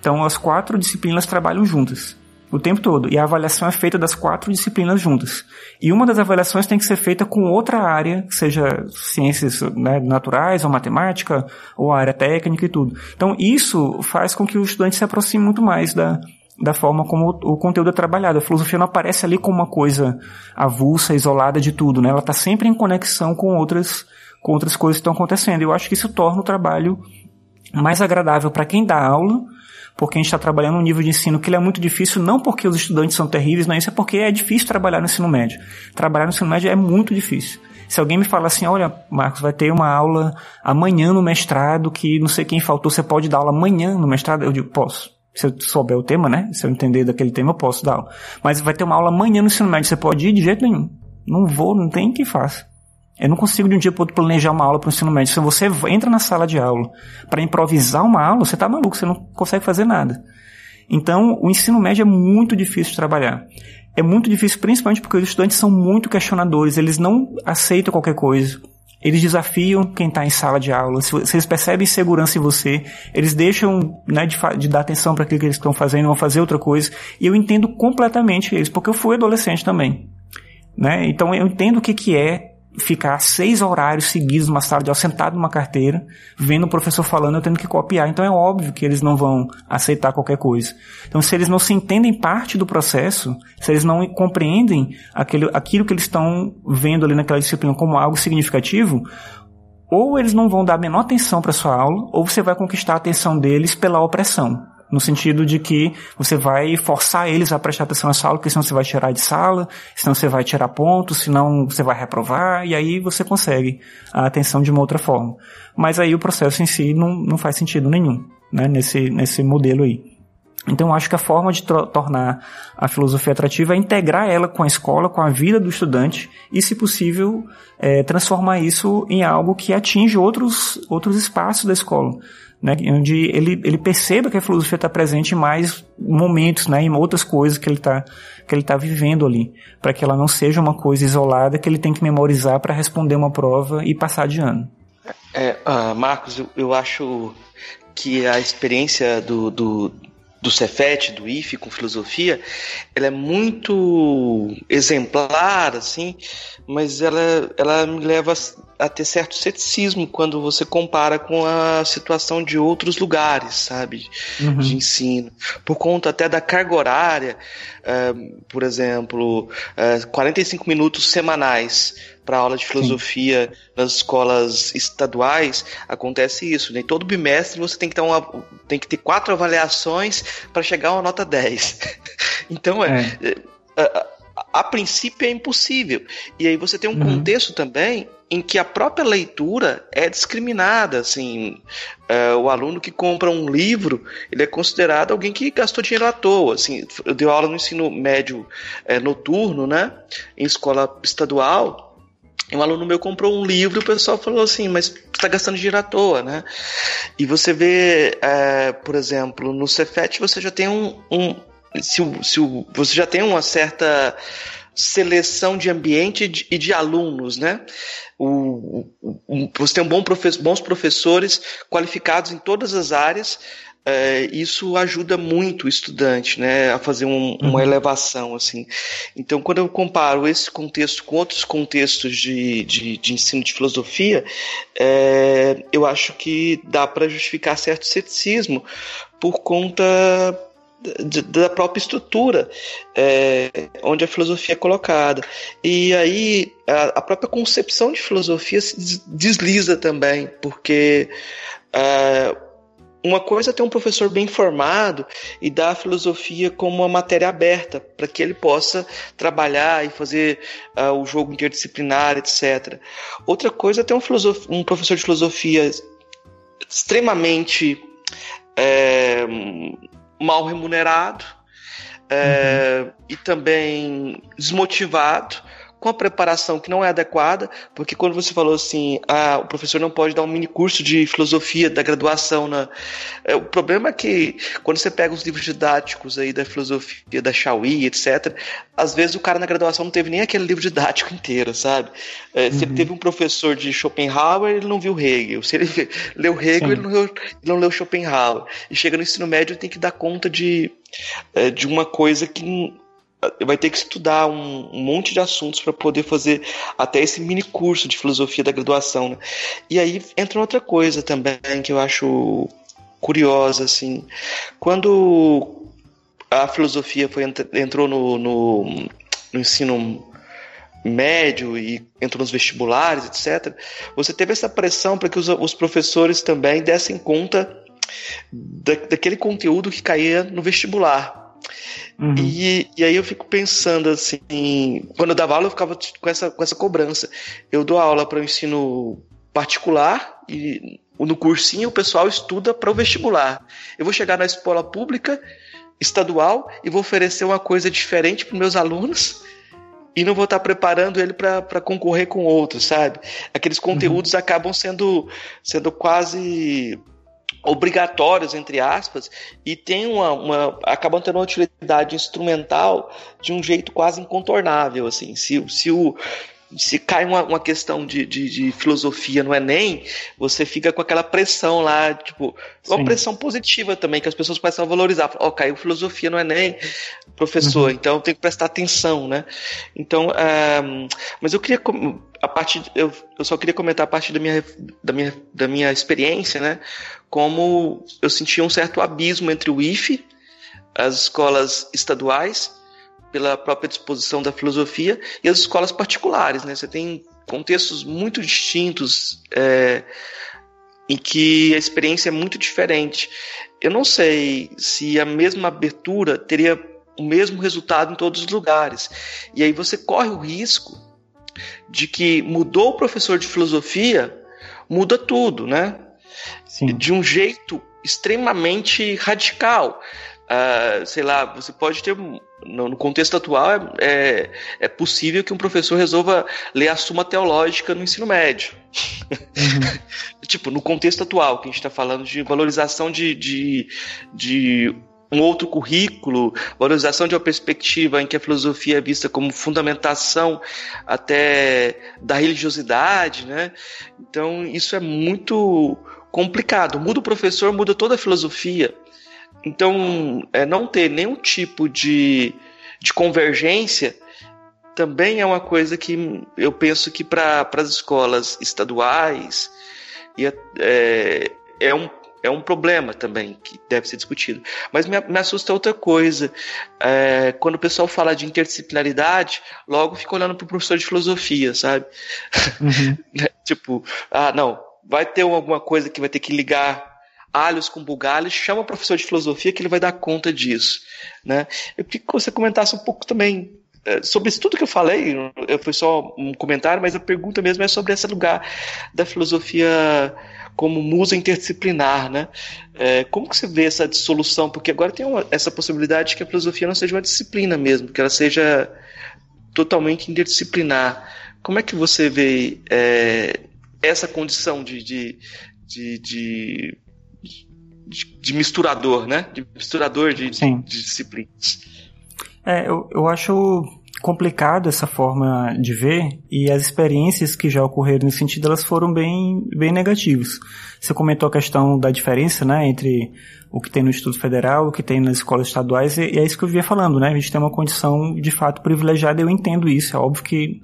Então, as quatro disciplinas trabalham juntas o tempo todo. E a avaliação é feita das quatro disciplinas juntas. E uma das avaliações tem que ser feita com outra área, seja ciências né, naturais, ou matemática, ou área técnica e tudo. Então, isso faz com que o estudante se aproxime muito mais da, da forma como o, o conteúdo é trabalhado. A filosofia não aparece ali como uma coisa avulsa, isolada de tudo, né? Ela está sempre em conexão com outras, com outras coisas que estão acontecendo. Eu acho que isso torna o trabalho mais agradável para quem dá aula, porque a gente está trabalhando um nível de ensino que ele é muito difícil, não porque os estudantes são terríveis, não é isso, é porque é difícil trabalhar no ensino médio. Trabalhar no ensino médio é muito difícil. Se alguém me fala assim, olha, Marcos, vai ter uma aula amanhã no mestrado que não sei quem faltou, você pode dar aula amanhã no mestrado? Eu digo, posso. Se eu souber o tema, né? Se eu entender daquele tema, eu posso dar aula. Mas vai ter uma aula amanhã no ensino médio, você pode ir de jeito nenhum. Não vou, não tem quem faça. Eu não consigo de um dia para outro planejar uma aula para o ensino médio. Se você entra na sala de aula para improvisar uma aula, você está maluco, você não consegue fazer nada. Então, o ensino médio é muito difícil de trabalhar. É muito difícil, principalmente porque os estudantes são muito questionadores, eles não aceitam qualquer coisa. Eles desafiam quem está em sala de aula. Se, eles percebem segurança em você, eles deixam né, de, de, dar atenção para aquilo que eles estão fazendo, vão fazer outra coisa. E eu entendo completamente eles, porque eu fui adolescente também. Né? Então eu entendo o que, que é ficar seis horários seguidos numa sala de aula, sentado numa carteira, vendo o professor falando, eu tendo que copiar. Então é óbvio que eles não vão aceitar qualquer coisa. Então se eles não se entendem parte do processo, se eles não compreendem aquele, aquilo que eles estão vendo ali naquela disciplina como algo significativo, ou eles não vão dar a menor atenção para sua aula, ou você vai conquistar a atenção deles pela opressão. No sentido de que você vai forçar eles a prestar atenção na sala, porque senão você vai tirar de sala, senão você vai tirar pontos, senão você vai reprovar, e aí você consegue a atenção de uma outra forma. Mas aí o processo em si não, não faz sentido nenhum, né, nesse, nesse modelo aí. Então, acho que a forma de tornar a filosofia atrativa é integrar ela com a escola, com a vida do estudante e, se possível, é, transformar isso em algo que atinge outros, outros espaços da escola. Né, onde ele, ele perceba que a filosofia está presente em mais momentos, né, em outras coisas que ele está que ele tá vivendo ali, para que ela não seja uma coisa isolada que ele tem que memorizar para responder uma prova e passar de ano. É, uh, Marcos, eu, eu acho que a experiência do, do, do Cefet, do IFE com filosofia, ela é muito exemplar, assim, mas ela, ela me leva a ter certo ceticismo quando você compara com a situação de outros lugares, sabe, uhum. de ensino. Por conta até da carga horária, uh, por exemplo, uh, eh, 45 minutos semanais para aula de filosofia Sim. nas escolas estaduais, acontece isso. Nem né? todo bimestre você tem que ter, uma, tem que ter quatro avaliações para chegar a uma nota 10. então, é. é. A, a, princípio é impossível. E aí você tem um uhum. contexto também em que a própria leitura é discriminada, assim, é, o aluno que compra um livro, ele é considerado alguém que gastou dinheiro à toa, assim, eu dei aula no ensino médio é, noturno, né, em escola estadual, um aluno meu comprou um livro e o pessoal falou assim, mas você está gastando dinheiro à toa, né? E você vê, é, por exemplo, no Cefet você já tem um, um se, se você já tem uma certa seleção de ambiente e de, alunos, né? O, o, você tem um bom profe bons professores qualificados em todas as áreas é, isso ajuda muito o estudante né, a fazer um, uma uhum. elevação. assim. Então, quando eu comparo esse contexto com outros contextos de, de, de ensino de filosofia, é, eu acho que dá para justificar certo ceticismo por conta da própria estrutura é, onde a filosofia é colocada. E aí a, a, própria concepção de filosofia se desliza também, porque. É, uma coisa é ter um professor bem formado e dar a filosofia como uma matéria aberta, para que ele possa trabalhar e fazer uh, o jogo interdisciplinar, etc. Outra coisa é ter um, um professor de filosofia extremamente é, mal remunerado é, uhum. e também desmotivado com a preparação que não é adequada, porque quando você falou assim, ah, o professor não pode dar um mini curso de filosofia da graduação, na... É, o problema é que quando você pega os livros didáticos aí da filosofia da Shawi, etc., às vezes o cara na graduação não teve nem aquele livro didático inteiro, sabe? É, se ele uhum. teve um professor de Schopenhauer, ele não viu Hegel. Se ele leu Hegel, ele não leu, ele não leu Schopenhauer. E chega no ensino médio, tem que dar conta de, é, de uma coisa que vai ter que estudar um, monte de assuntos para poder fazer até esse mini curso de filosofia da graduação. Né? E aí entra outra coisa também que eu acho curiosa, assim. Quando a filosofia foi, entrou no, no, no ensino médio e entrou nos vestibulares, etc., você teve essa pressão para que os, os, professores também dessem conta da, daquele conteúdo que caía no vestibular. Uhum. E, e aí eu fico pensando assim, quando eu dava aula eu ficava com essa, com essa cobrança. Eu dou aula para o ensino particular e no cursinho o pessoal estuda para o vestibular. Eu vou chegar na escola pública estadual e vou oferecer uma coisa diferente para meus alunos e não vou estar preparando ele para concorrer com outros, sabe? Aqueles conteúdos uhum. acabam sendo, sendo quase obrigatórios, entre aspas, e tem uma, uma acabam tendo uma utilidade instrumental de um jeito quase incontornável, assim, se, se o se cai uma, uma questão de, de, de, filosofia no Enem, você fica com aquela pressão lá, tipo, uma Sim. pressão positiva também, que as pessoas começam a valorizar. Ó, oh, caiu filosofia no Enem, professor, uhum. então tem que prestar atenção, né? Então, um, eh, mas eu queria, a partir, eu, eu só queria comentar a partir da minha, da minha, da minha experiência, né? Como eu sentia um certo abismo entre o IFE, as escolas estaduais, pela própria disposição da filosofia, e as escolas particulares, né? Você tem contextos muito distintos é, em que a experiência é muito diferente. eu não sei se a mesma abertura teria o mesmo resultado em todos os lugares. E aí você corre o risco de que mudou o professor de filosofia, muda tudo, né? Sim. De um jeito extremamente radical. Uh, sei lá, você pode ter. No, contexto atual, é, é, é, possível que um professor resolva ler a Suma Teológica no ensino médio. Uhum. tipo, no contexto atual, que a gente está falando de valorização de, de, de um outro currículo, valorização de uma perspectiva em que a filosofia é vista como fundamentação até da religiosidade, né? Então isso é muito complicado. Muda o professor, muda toda a filosofia. Então, é, não ter nenhum tipo de, de convergência também é uma coisa que eu penso que para as escolas estaduais é, é, um, é um problema também que deve ser discutido. Mas me, me assusta outra coisa. É, quando o pessoal fala de interdisciplinaridade, logo fica olhando para o professor de filosofia, sabe? Uhum. tipo, ah, não, vai ter alguma coisa que vai ter que ligar alhos com bugalhos, chama o professor de filosofia que ele vai dar conta disso. Né? Eu queria que você comentasse um pouco também é, sobre isso tudo que eu falei, foi só um comentário, mas a pergunta mesmo é sobre esse lugar da filosofia como musa interdisciplinar, né? É, como que você vê essa dissolução? Porque agora tem uma, essa possibilidade de que a filosofia não seja uma disciplina mesmo, que ela seja totalmente interdisciplinar. Como é que você vê é, essa condição de, de, de, de, de, misturador, né? De misturador de, de disciplinas. É, eu, eu acho complicado essa forma de ver e as experiências que já ocorreram nesse sentido elas foram bem bem negativas. Você comentou a questão da diferença, né, entre o que tem no Instituto Federal, o que tem nas escolas estaduais e, e é isso que eu via falando, né? A gente tem uma condição de fato privilegiada, eu entendo isso, é óbvio que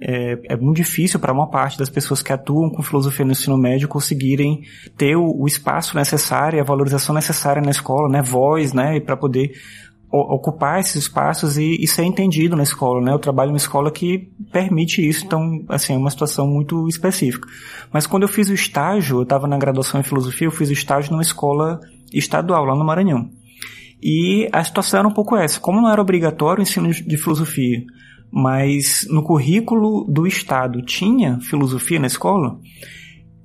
é, é muito difícil para uma parte das pessoas que atuam com filosofia no ensino médio conseguirem ter o, o espaço necessário, a valorização necessária na escola, né, voz, né, para poder ocupar esses espaços e, e, ser entendido na escola, né? Eu trabalho numa escola que permite isso, então, assim, é uma situação muito específica. Mas quando eu fiz o estágio, eu estava na graduação em filosofia, eu fiz o estágio numa escola estadual, lá no Maranhão. E a situação era um pouco essa. Como não era obrigatório o ensino de filosofia, mas no currículo do Estado tinha filosofia na escola,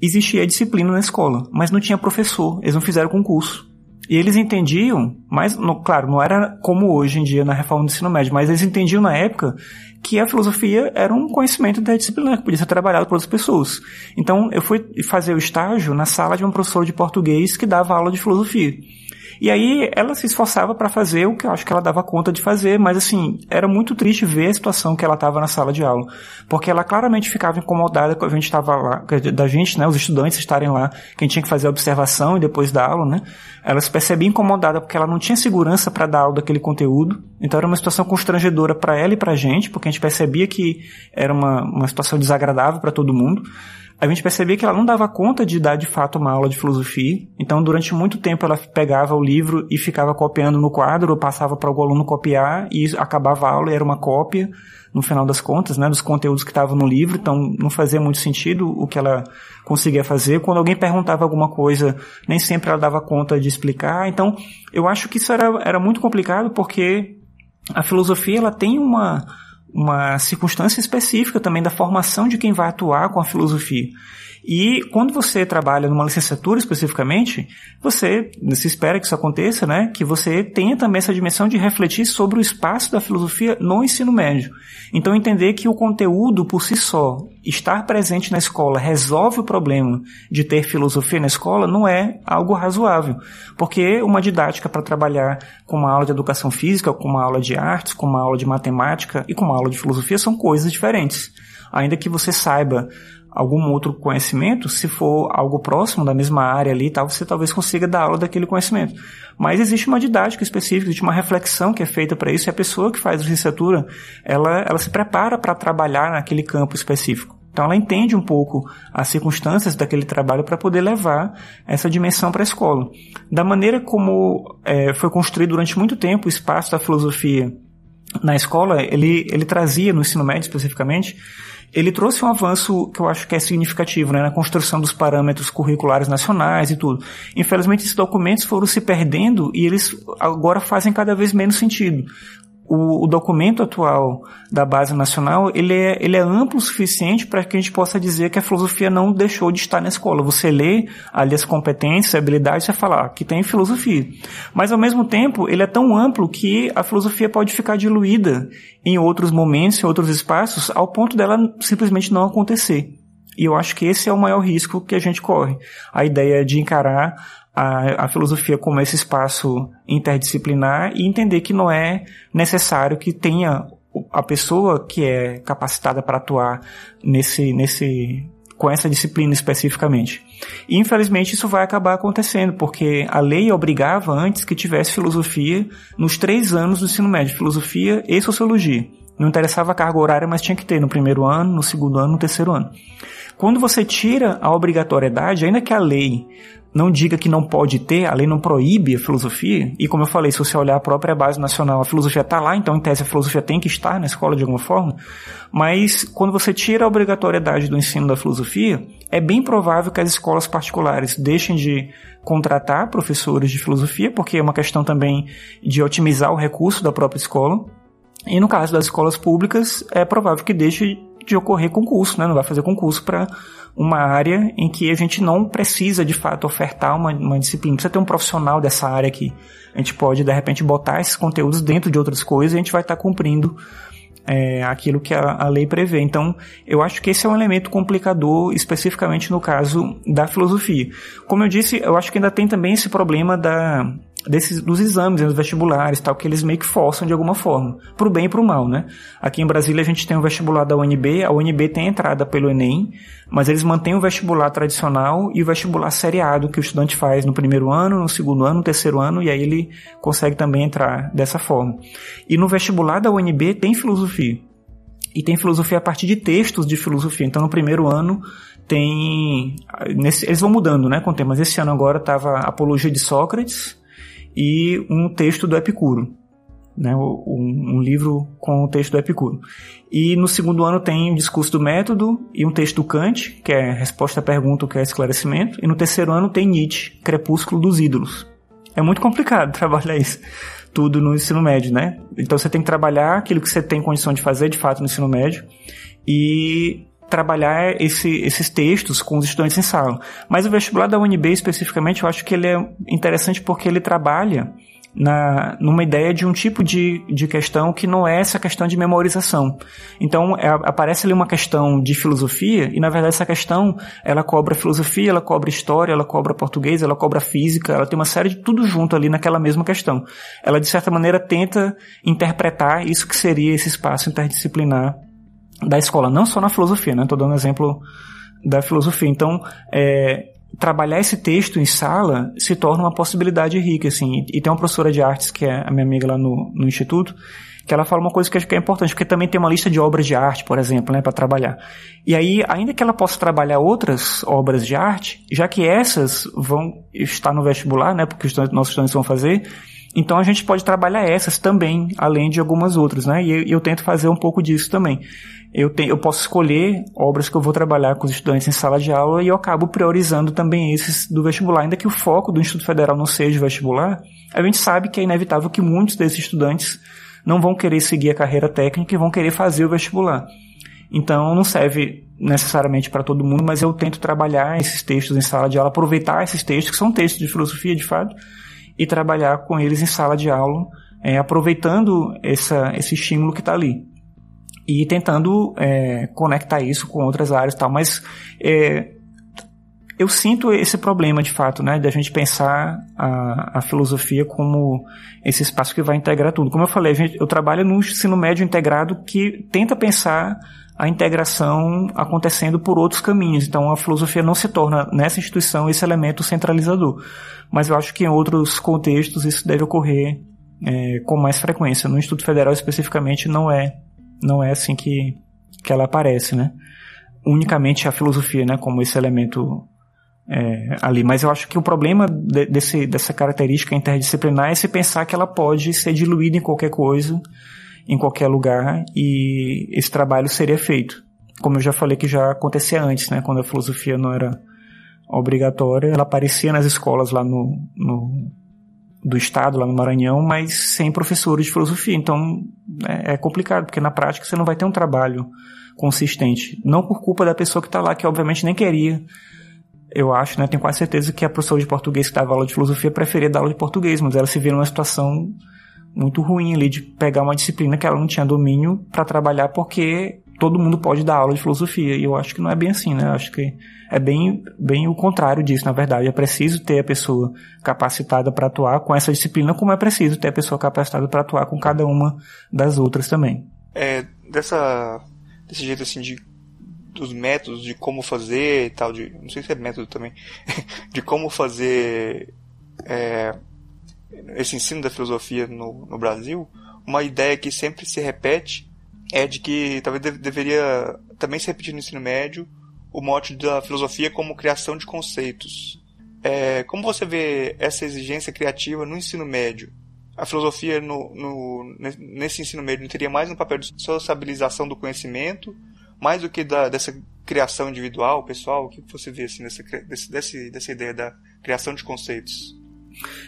existia disciplina na escola, mas não tinha professor, eles não fizeram concurso. E eles entendiam, mas, no, claro, não era como hoje em dia na reforma do ensino médio, mas eles entendiam na época que a filosofia era um conhecimento interdisciplinar que podia ser trabalhado por outras pessoas. Então, eu fui fazer o estágio na sala de um professor de português que dava aula de filosofia. E aí ela se esforçava para fazer o que eu acho que ela dava conta de fazer, mas assim, era muito triste ver a situação que ela estava na sala de aula, porque ela claramente ficava incomodada com a gente estava lá, da gente, né, os estudantes estarem lá, quem tinha que fazer a observação e depois dar aula, né? Ela se percebia incomodada porque ela não tinha segurança para dar aula daquele conteúdo. Então era uma situação constrangedora para ela e para a gente, porque a gente percebia que era uma, uma situação desagradável para todo mundo a gente percebia que ela não dava conta de dar de fato uma aula de filosofia. Então, durante muito tempo, ela pegava o livro e ficava copiando no quadro, passava para o aluno copiar e acabava a aula e era uma cópia, no final das contas, né, dos conteúdos que estavam no livro. Então, não fazia muito sentido o que ela conseguia fazer. Quando alguém perguntava alguma coisa, nem sempre ela dava conta de explicar. Então, eu acho que isso era, era muito complicado porque a filosofia ela tem uma uma circunstância específica também da formação de quem vai atuar com a filosofia. E quando você trabalha numa licenciatura especificamente, você se espera que isso aconteça, né? Que você tenha também essa dimensão de refletir sobre o espaço da filosofia no ensino médio. Então entender que o conteúdo por si só, estar presente na escola resolve o problema de ter filosofia na escola não é algo razoável, porque uma didática para trabalhar com uma aula de educação física, com uma aula de artes, com uma aula de matemática e com uma aula de filosofia são coisas diferentes. Ainda que você saiba algum outro conhecimento, se for algo próximo da mesma área ali e tal, você talvez consiga dar aula daquele conhecimento. Mas existe uma didática específica, existe uma reflexão que é feita para isso, e a pessoa que faz licenciatura, ela, ela se prepara para trabalhar naquele campo específico. Então ela entende um pouco as circunstâncias daquele trabalho para poder levar essa dimensão para a escola. Da maneira como é, foi construído durante muito tempo o espaço da filosofia na escola, ele, ele trazia, no ensino médio especificamente, ele trouxe um avanço que eu acho que é significativo, né, na construção dos parâmetros curriculares nacionais e tudo. Infelizmente, esses documentos foram se perdendo e eles agora fazem cada vez menos sentido o, o, documento atual da base nacional ele é, ele é amplo o suficiente para que a gente possa dizer que a filosofia não deixou de estar na escola. Você lê ali as competências, habilidades, você fala ah, que tem filosofia. Mas ao mesmo tempo ele é tão amplo que a filosofia pode ficar diluída em outros momentos, em outros espaços, ao ponto dela simplesmente não acontecer. E eu acho que esse é o maior risco que a gente corre. A ideia de encarar a, a filosofia como esse espaço interdisciplinar e entender que não é necessário que tenha a pessoa que é capacitada para atuar nesse, nesse, com essa disciplina especificamente. E infelizmente isso vai acabar acontecendo, porque a lei obrigava antes que tivesse filosofia nos três anos do ensino médio, filosofia e sociologia. Não interessava a carga horária, mas tinha que ter no primeiro ano, no segundo ano, no terceiro ano. Quando você tira a obrigatoriedade, ainda que a lei não diga que não pode ter, a lei não proíbe a filosofia, e como eu falei, se você olhar a própria base nacional, a filosofia está lá, então em tese a filosofia tem que estar na escola de alguma forma, mas quando você tira a obrigatoriedade do ensino da filosofia, é bem provável que as escolas particulares deixem de contratar professores de filosofia, porque é uma questão também de otimizar o recurso da própria escola, e no caso das escolas públicas, é provável que deixe de ocorrer concurso, né? não vai fazer concurso para uma área em que a gente não precisa de fato ofertar uma, uma disciplina. Precisa ter um profissional dessa área aqui. A gente pode, de repente, botar esses conteúdos dentro de outras coisas e a gente vai estar cumprindo é, aquilo que a, a, lei prevê. Então, eu acho que esse é um elemento complicador, especificamente no caso da filosofia. Como eu disse, eu acho que ainda tem também esse problema da, desses, dos exames, dos vestibulares tal, que eles meio que forçam de alguma forma, pro bem e pro mal, né? Aqui em Brasília a gente tem o vestibular da UNB, a UNB tem entrada pelo Enem, mas eles mantêm o vestibular tradicional e o vestibular seriado que o estudante faz no primeiro ano, no segundo ano, no terceiro ano, e aí ele consegue também entrar dessa forma. E no vestibular da UNB tem filosofia. E tem filosofia a partir de textos de filosofia. Então no primeiro ano tem. Nesse, eles vão mudando, né, com o tempo. Mas esse ano agora estava Apologia de Sócrates, e um texto do Epicuro. Né, um, um, livro com o texto do Epicuro. E no segundo ano tem o discurso do método e um texto do Kant, que é resposta à pergunta, que é esclarecimento. E no terceiro ano tem Nietzsche, Crepúsculo dos Ídolos. É muito complicado trabalhar isso tudo no ensino médio, né? Então você tem que trabalhar aquilo que você tem condição de fazer de fato no ensino médio e trabalhar esse, esses textos com os estudantes em sala. Mas o vestibular da UNB especificamente, eu acho que ele é interessante porque ele trabalha na, numa ideia de um tipo de, de questão que não é essa questão de memorização. Então, é, aparece ali uma questão de filosofia, e na verdade essa questão, ela cobra filosofia, ela cobra história, ela cobra português, ela cobra física, ela tem uma série de tudo junto ali naquela mesma questão. Ela, de certa maneira, tenta interpretar isso que seria esse espaço interdisciplinar da escola, não só na filosofia, né? Estou dando exemplo da filosofia. Então, é, trabalhar esse texto em sala se torna uma possibilidade rica, assim. E tem uma professora de artes, que é a minha amiga lá no, no instituto, que ela fala uma coisa que acho que é importante, porque também tem uma lista de obras de arte, por exemplo, né, para trabalhar. E aí, ainda que ela possa trabalhar outras obras de arte, já que essas vão estar no vestibular, né, porque os nossos estudantes vão fazer, então a gente pode trabalhar essas também, além de algumas outras, né? E eu, eu tento fazer um pouco disso também eu, tenho, eu posso escolher obras que eu vou trabalhar com os estudantes em sala de aula e eu acabo priorizando também esses do vestibular. Ainda que o foco do Instituto Federal não seja o vestibular, a gente sabe que é inevitável que muitos desses estudantes não vão querer seguir a carreira técnica e vão querer fazer o vestibular. Então não serve necessariamente para todo mundo, mas eu tento trabalhar esses textos em sala de aula, aproveitar esses textos, que são textos de filosofia de fato, e trabalhar com eles em sala de aula, é, aproveitando essa, esse estímulo que está ali e tentando é, conectar isso com outras áreas e tal, mas é, eu sinto esse problema de fato, né, da gente pensar a, a, filosofia como esse espaço que vai integrar tudo. Como eu falei, gente, eu trabalho no ensino médio integrado que tenta pensar a integração acontecendo por outros caminhos. Então a filosofia não se torna nessa instituição esse elemento centralizador. Mas eu acho que em outros contextos isso deve ocorrer é, com mais frequência. No Instituto Federal especificamente não é não é assim que, que ela aparece, né? Unicamente a filosofia, né? Como esse elemento é, ali. Mas eu acho que o problema de, desse, dessa característica interdisciplinar é se pensar que ela pode ser diluída em qualquer coisa, em qualquer lugar, e esse trabalho seria feito. como eu já falei que já acontecia antes, né, quando a filosofia não era obrigatória, ela aparecia nas escolas lá no, no do estado, lá no Maranhão, mas sem professores de filosofia. Então é, é complicado, porque na prática você não vai ter um trabalho consistente. Não por culpa da pessoa que está lá, que obviamente nem queria. Eu acho, né? Tenho quase certeza que a professora de português que dava aula de filosofia preferia dar aula de português, mas ela se vê numa situação muito ruim ali de pegar uma disciplina que ela não tinha domínio para trabalhar porque todo mundo pode dar aula de filosofia. E eu acho que não é bem assim, né? Eu acho que é bem, bem o contrário disso, na verdade. É preciso ter a pessoa capacitada para atuar com essa disciplina, como é preciso ter a pessoa capacitada para atuar com cada uma das outras também. É, dessa, desse jeito assim de dos métodos de como fazer e tal, de, não sei se é método também, de como fazer é, esse ensino da filosofia no, no Brasil, uma ideia que sempre se repete é de que talvez deveria também se repetir no ensino médio o mote da filosofia como criação de conceitos. É, como você vê essa exigência criativa no ensino médio? A filosofia no, no, nesse ensino médio não teria mais um papel de sociabilização do conhecimento, mais do que da, dessa criação individual, pessoal? O que você vê assim, nessa, desse, dessa ideia da criação de conceitos?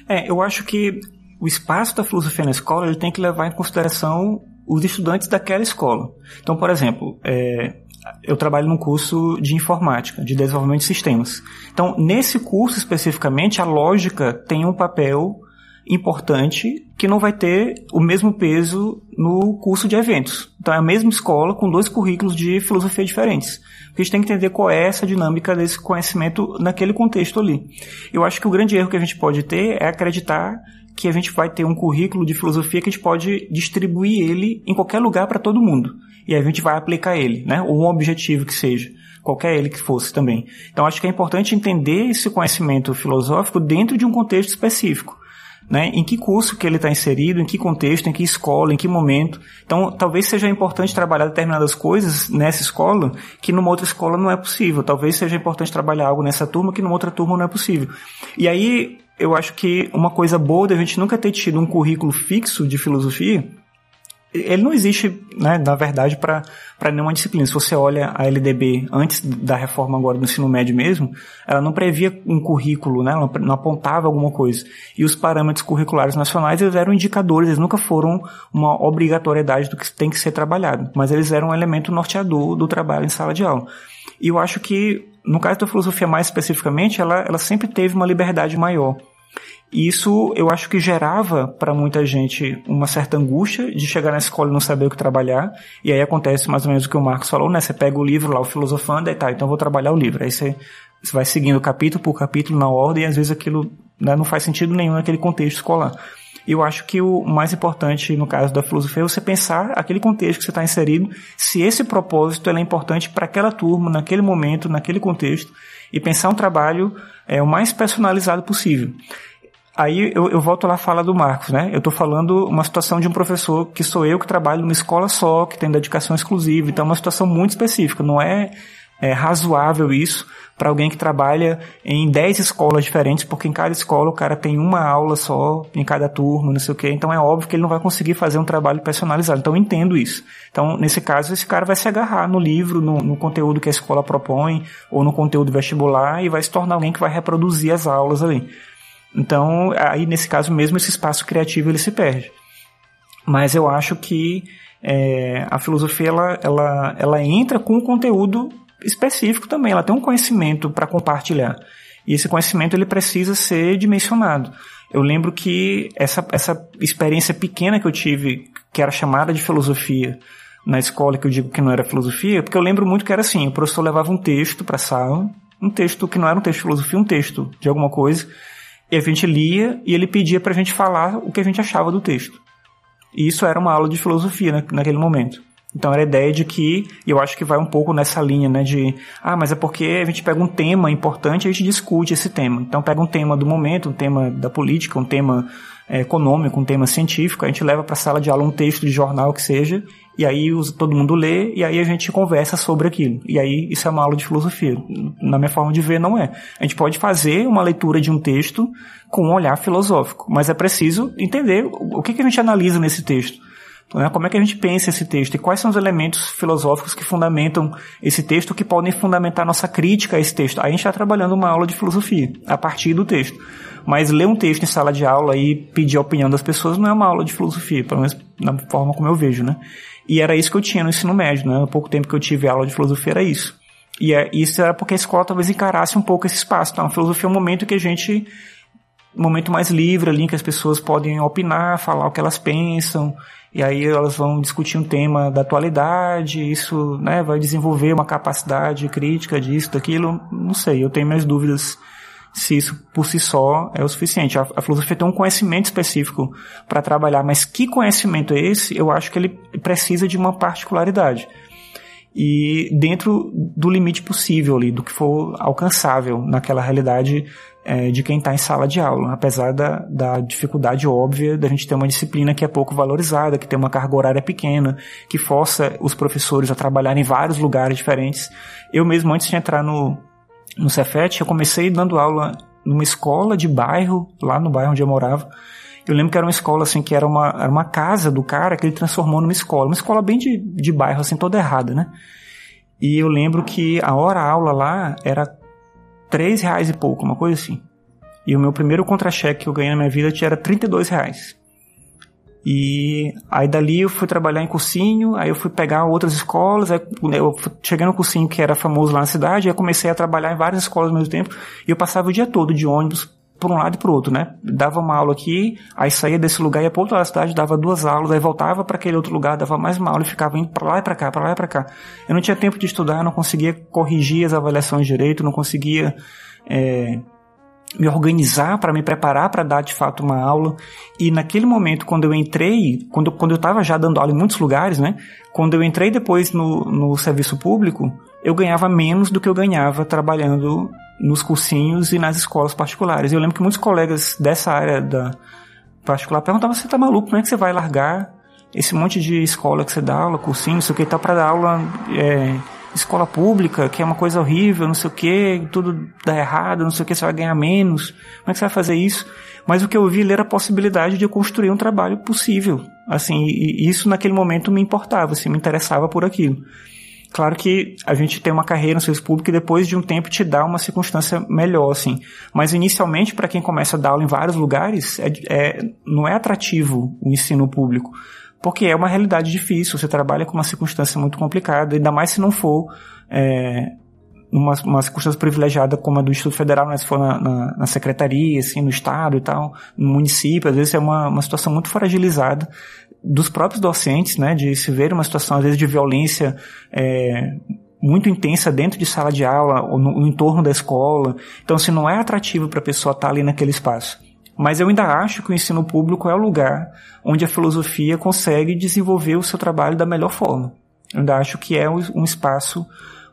É, eu acho que o espaço da filosofia na escola ele tem que levar em consideração os estudantes daquela escola. Então, por exemplo, é, eu trabalho num curso de informática, de desenvolvimento de sistemas. Então, nesse curso especificamente, a lógica tem um papel importante que não vai ter o mesmo peso no curso de eventos. Então, é a mesma escola com dois currículos de filosofia diferentes. A gente tem que entender qual é essa dinâmica desse conhecimento naquele contexto ali. Eu acho que o grande erro que a gente pode ter é acreditar que a gente vai ter um currículo de filosofia que a gente pode distribuir ele em qualquer lugar para todo mundo. E aí a gente vai aplicar ele, né? Ou um objetivo que seja, qualquer ele que fosse também. Então acho que é importante entender esse conhecimento filosófico dentro de um contexto específico. Né, em que curso que ele está inserido, em que contexto, em que escola, em que momento. Então, talvez seja importante trabalhar determinadas coisas nessa escola que numa outra escola não é possível. Talvez seja importante trabalhar algo nessa turma que numa outra turma não é possível. E aí, eu acho que uma coisa boa da gente nunca ter tido um currículo fixo de filosofia, ele não existe, né, na verdade, para nenhuma disciplina. Se você olha a LDB antes da reforma agora do ensino médio mesmo, ela não previa um currículo, né, ela não apontava alguma coisa. E os parâmetros curriculares nacionais, eles eram indicadores, eles nunca foram uma obrigatoriedade do que tem que ser trabalhado, mas eles eram um elemento norteador do trabalho em sala de aula. E eu acho que no caso da filosofia mais especificamente, ela, ela sempre teve uma liberdade maior. E isso eu acho que gerava para muita gente uma certa angústia de chegar na escola e não saber o que trabalhar. E aí acontece mais ou menos o que o Marcos falou, né? Você pega o livro lá, o filosofando, e tá, então vou trabalhar o livro. Aí você, você vai seguindo capítulo por capítulo na ordem e às vezes aquilo né, não faz sentido nenhum naquele contexto escolar. Eu acho que o mais importante no caso da filosofia é você pensar aquele contexto que você está inserido, se esse propósito é importante para aquela turma, naquele momento, naquele contexto, e pensar um trabalho é, o mais personalizado possível. Aí eu, eu volto lá à fala do Marcos, né? Eu estou falando uma situação de um professor que sou eu que trabalho numa escola só, que tem dedicação exclusiva, então é uma situação muito específica, não é, é razoável isso para alguém que trabalha em 10 escolas diferentes, porque em cada escola o cara tem uma aula só, em cada turma, não sei o quê. Então é óbvio que ele não vai conseguir fazer um trabalho personalizado. Então eu entendo isso. Então, nesse caso, esse cara vai se agarrar no livro, no, no conteúdo que a escola propõe, ou no conteúdo vestibular, e vai se tornar alguém que vai reproduzir as aulas ali. Então, aí nesse caso mesmo, esse espaço criativo ele se perde. Mas eu acho que é, a filosofia ela, ela, ela entra com um conteúdo específico também, ela tem um conhecimento para compartilhar. E esse conhecimento ele precisa ser dimensionado. Eu lembro que essa, essa experiência pequena que eu tive, que era chamada de filosofia na escola, que eu digo que não era filosofia, porque eu lembro muito que era assim, o professor levava um texto para a sala, um texto que não era um texto de filosofia, um texto de alguma coisa, e a gente lia e ele pedia para a gente falar o que a gente achava do texto. E isso era uma aula de filosofia na, naquele momento. Então era a ideia de que, e eu acho que vai um pouco nessa linha, né, de, ah, mas é porque a gente pega um tema importante e a gente discute esse tema. Então pega um tema do momento, um tema da política, um tema é, econômico, um tema científico, a gente leva para a sala de aula um texto de jornal que seja, e aí todo mundo lê, e aí a gente conversa sobre aquilo. E aí isso é uma aula de filosofia. Na minha forma de ver, não é. A gente pode fazer uma leitura de um texto com um olhar filosófico, mas é preciso entender o que, que a gente analisa nesse texto. Né? Como é que a gente pensa esse texto e quais são os elementos filosóficos que fundamentam esse texto, que podem fundamentar nossa crítica a esse texto? Aí a gente está trabalhando uma aula de filosofia a partir do texto. Mas ler um texto em sala de aula e pedir a opinião das pessoas não é uma aula de filosofia, pelo menos na forma como eu vejo, né? E era isso que eu tinha no ensino médio, né? Há pouco tempo que eu tive aula de filosofia era isso. E é, isso era porque a escola talvez encarasse um pouco esse espaço. Então, a filosofia é um momento que a gente um momento mais livre ali, que as pessoas podem opinar, falar o que elas pensam, e aí elas vão discutir um tema da atualidade, isso né, vai desenvolver uma capacidade crítica disso, daquilo, não sei, eu tenho minhas dúvidas se isso por si só é o suficiente. A, a filosofia tem um conhecimento específico para trabalhar, mas que conhecimento é esse? Eu acho que ele precisa de uma particularidade. E dentro do limite possível ali, do que for alcançável naquela realidade é, de quem está em sala de aula, apesar da, da dificuldade óbvia da gente ter uma disciplina que é pouco valorizada, que tem uma carga horária pequena, que força os professores a trabalhar em vários lugares diferentes. Eu mesmo, antes de entrar no, no Cefet, eu comecei dando aula numa escola de bairro, lá no bairro onde eu morava. Eu lembro que era uma escola, assim, que era uma, era uma casa do cara que ele transformou numa escola. Uma escola bem de, de bairro, assim, toda errada, né? E eu lembro que a hora-aula lá era três reais e pouco, uma coisa assim. E o meu primeiro contra-cheque que eu ganhei na minha vida era 32 reais. E aí dali eu fui trabalhar em cursinho, aí eu fui pegar outras escolas, aí eu cheguei no cursinho que era famoso lá na cidade, aí eu comecei a trabalhar em várias escolas ao mesmo tempo, e eu passava o dia todo de ônibus por um lado e por outro, né? Dava uma aula aqui, aí saía desse lugar ia para outra cidade, dava duas aulas, aí voltava para aquele outro lugar, dava mais uma aula e ficava indo para lá e para cá, para lá e para cá. Eu não tinha tempo de estudar, não conseguia corrigir as avaliações direito, não conseguia é, me organizar para me preparar para dar de fato uma aula. E naquele momento, quando eu entrei, quando, quando eu estava já dando aula em muitos lugares, né? Quando eu entrei depois no, no serviço público, eu ganhava menos do que eu ganhava trabalhando nos cursinhos e nas escolas particulares. Eu lembro que muitos colegas dessa área da particular perguntavam: você tá maluco? Como é que você vai largar esse monte de escola que você dá aula, cursinho, não sei o que, tá para dar aula. É, escola pública, que é uma coisa horrível, não sei o que, tudo dá errado, não sei o que, você vai ganhar menos. Como é que você vai fazer isso? Mas o que eu vi ler era a possibilidade de eu construir um trabalho possível. Assim, e isso naquele momento me importava, assim, me interessava por aquilo. Claro que a gente tem uma carreira no serviço público e depois de um tempo te dá uma circunstância melhor, assim. Mas inicialmente, para quem começa a dar aula em vários lugares, é, é, não é atrativo o ensino público porque é uma realidade difícil, você trabalha com uma circunstância muito complicada, ainda mais se não for é, uma, uma circunstância privilegiada como a do Instituto Federal, né, se for na, na, na, secretaria, assim, no estado e tal, no município, às vezes é uma, uma situação muito fragilizada dos próprios docentes, né, de se ver uma situação, às vezes, de violência é, muito intensa dentro de sala de aula ou no, no entorno da escola. Então, se assim, não é atrativo para a pessoa estar ali naquele espaço. Mas eu ainda acho que o ensino público é o lugar onde a filosofia consegue desenvolver o seu trabalho da melhor forma. Eu ainda acho que é um espaço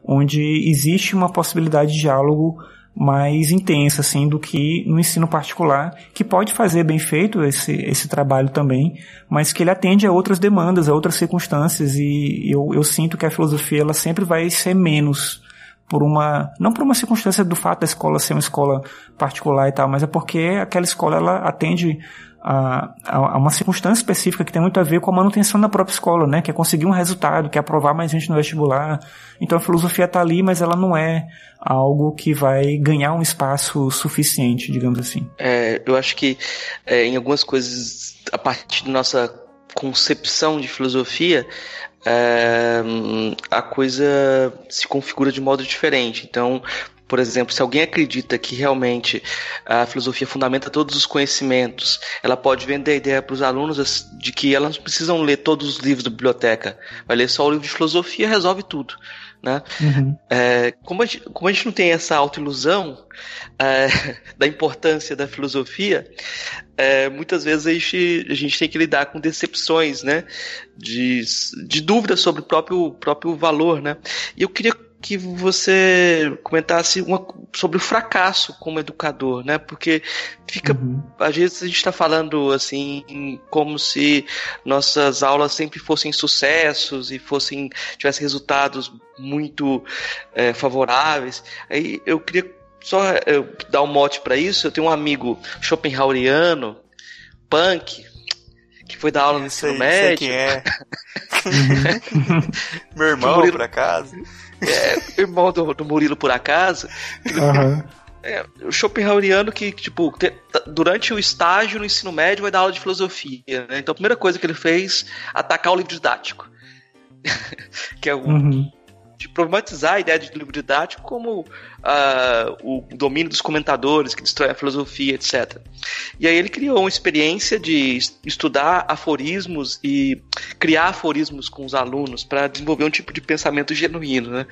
onde existe uma possibilidade de diálogo mais intensa, assim, do que no ensino particular, que pode fazer bem feito esse, esse trabalho também, mas que ele atende a outras demandas, a outras circunstâncias, e eu, eu sinto que a filosofia, ela sempre vai ser menos por uma não por uma circunstância do fato da escola ser uma escola particular e tal, mas é porque aquela escola ela atende a, a, uma circunstância específica que tem muito a ver com a manutenção da própria escola, né? Que é conseguir um resultado, que é aprovar mais gente no vestibular. Então a filosofia está ali, mas ela não é algo que vai ganhar um espaço suficiente, digamos assim. É, eu acho que é, em algumas coisas, a partir da nossa concepção de filosofia, é, a coisa se configura de modo diferente. Então, por exemplo, se alguém acredita que realmente a filosofia fundamenta todos os conhecimentos, ela pode vender a ideia para os alunos de que elas não precisam ler todos os livros da biblioteca, vai ler só o livro de filosofia resolve tudo. Né? Uhum. É, como, a gente, como, a gente, não tem essa autoilusão é, da importância da filosofia, é, muitas vezes a gente, a gente, tem que lidar com decepções, né? De, de dúvidas sobre o próprio, próprio valor, né? E eu queria que você comentasse uma, sobre o fracasso como educador, né? Porque fica, uhum. às vezes a gente está falando assim como se nossas aulas sempre fossem sucessos e fossem tivessem resultados muito é, favoráveis. Aí eu queria só eu, dar um mote para isso. Eu tenho um amigo Schopenhaueriano, punk, que foi dar aula no ensino sei, médio. Sei quem é. Meu irmão, por acaso. É, irmão do, do Murilo, por acaso. Uhum. É, o Schopenhaueriano que, tipo, te, durante o estágio no ensino médio vai dar aula de filosofia, né? Então a primeira coisa que ele fez, atacar o livro didático. que é o, uhum de problematizar a ideia de livro didático como uh, o domínio dos comentadores que destrói a filosofia, etc. E aí ele criou uma experiência de estudar aforismos e criar aforismos com os alunos para desenvolver um tipo de pensamento genuíno, né?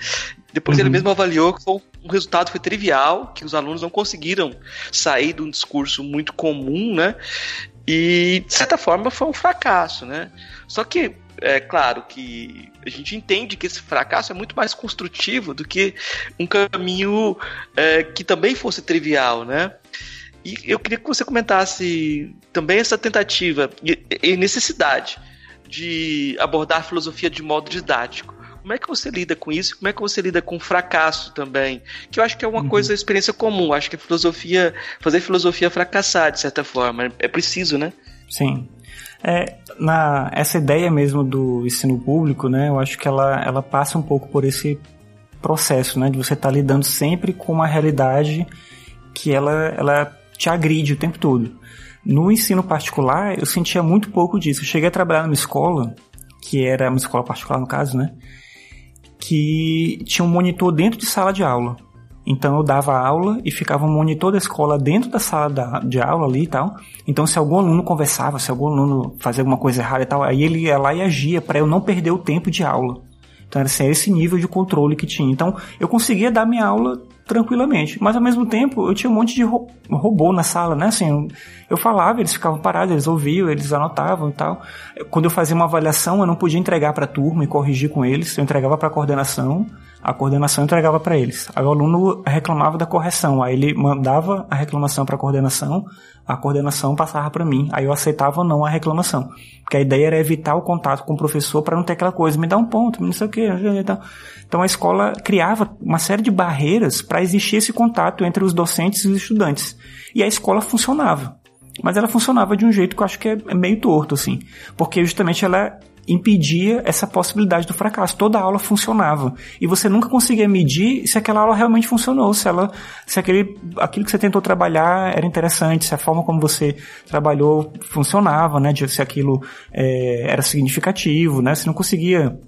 Depois uhum. ele mesmo avaliou que o um resultado foi trivial, que os alunos não conseguiram sair de um discurso muito comum, né? E, de certa forma, foi um fracasso, né? Só que é claro que a gente entende que esse fracasso é muito mais construtivo do que um caminho é, que também fosse trivial, né? E eu queria que você comentasse também essa tentativa e necessidade de abordar a filosofia de modo didático. Como é que você lida com isso? Como é que você lida com o fracasso também? Que eu acho que é uma uhum. coisa, experiência comum. Acho que a filosofia, fazer filosofia fracassar, de certa forma, é preciso, né? Sim. É, na, essa ideia mesmo do ensino público, né, eu acho que ela, ela passa um pouco por esse processo, né, de você estar tá lidando sempre com uma realidade que ela, ela te agride o tempo todo. No ensino particular, eu sentia muito pouco disso. Eu cheguei a trabalhar numa escola, que era uma escola particular no caso, né, que tinha um monitor dentro de sala de aula. Então eu dava aula e ficava um monitor da escola dentro da sala de aula ali e tal. Então se algum aluno conversava, se algum aluno fazia alguma coisa errada e tal, aí ele ia lá e agia para eu não perder o tempo de aula. Então era assim, esse nível de controle que tinha. Então eu conseguia dar minha aula tranquilamente, mas ao mesmo tempo eu tinha um monte de robô na sala, né? Assim, eu falava, eles ficavam parados, eles ouviam, eles anotavam e tal. Quando eu fazia uma avaliação, eu não podia entregar para a turma e corrigir com eles, eu entregava para a coordenação a coordenação entregava para eles. Aí o aluno reclamava da correção, aí ele mandava a reclamação para a coordenação, a coordenação passava para mim, aí eu aceitava ou não a reclamação. Porque a ideia era evitar o contato com o professor para não ter aquela coisa, me dá um ponto, não sei o que. Então a escola criava uma série de barreiras para existir esse contato entre os docentes e os estudantes. E a escola funcionava. Mas ela funcionava de um jeito que eu acho que é meio torto, assim. Porque justamente ela impedia essa possibilidade do fracasso. Toda aula funcionava. E você nunca conseguia medir se aquela aula realmente funcionou, se ela, se aquele, aquilo que você tentou trabalhar era interessante, se a forma como você trabalhou funcionava, né? Se aquilo é, era significativo, né? Você não conseguia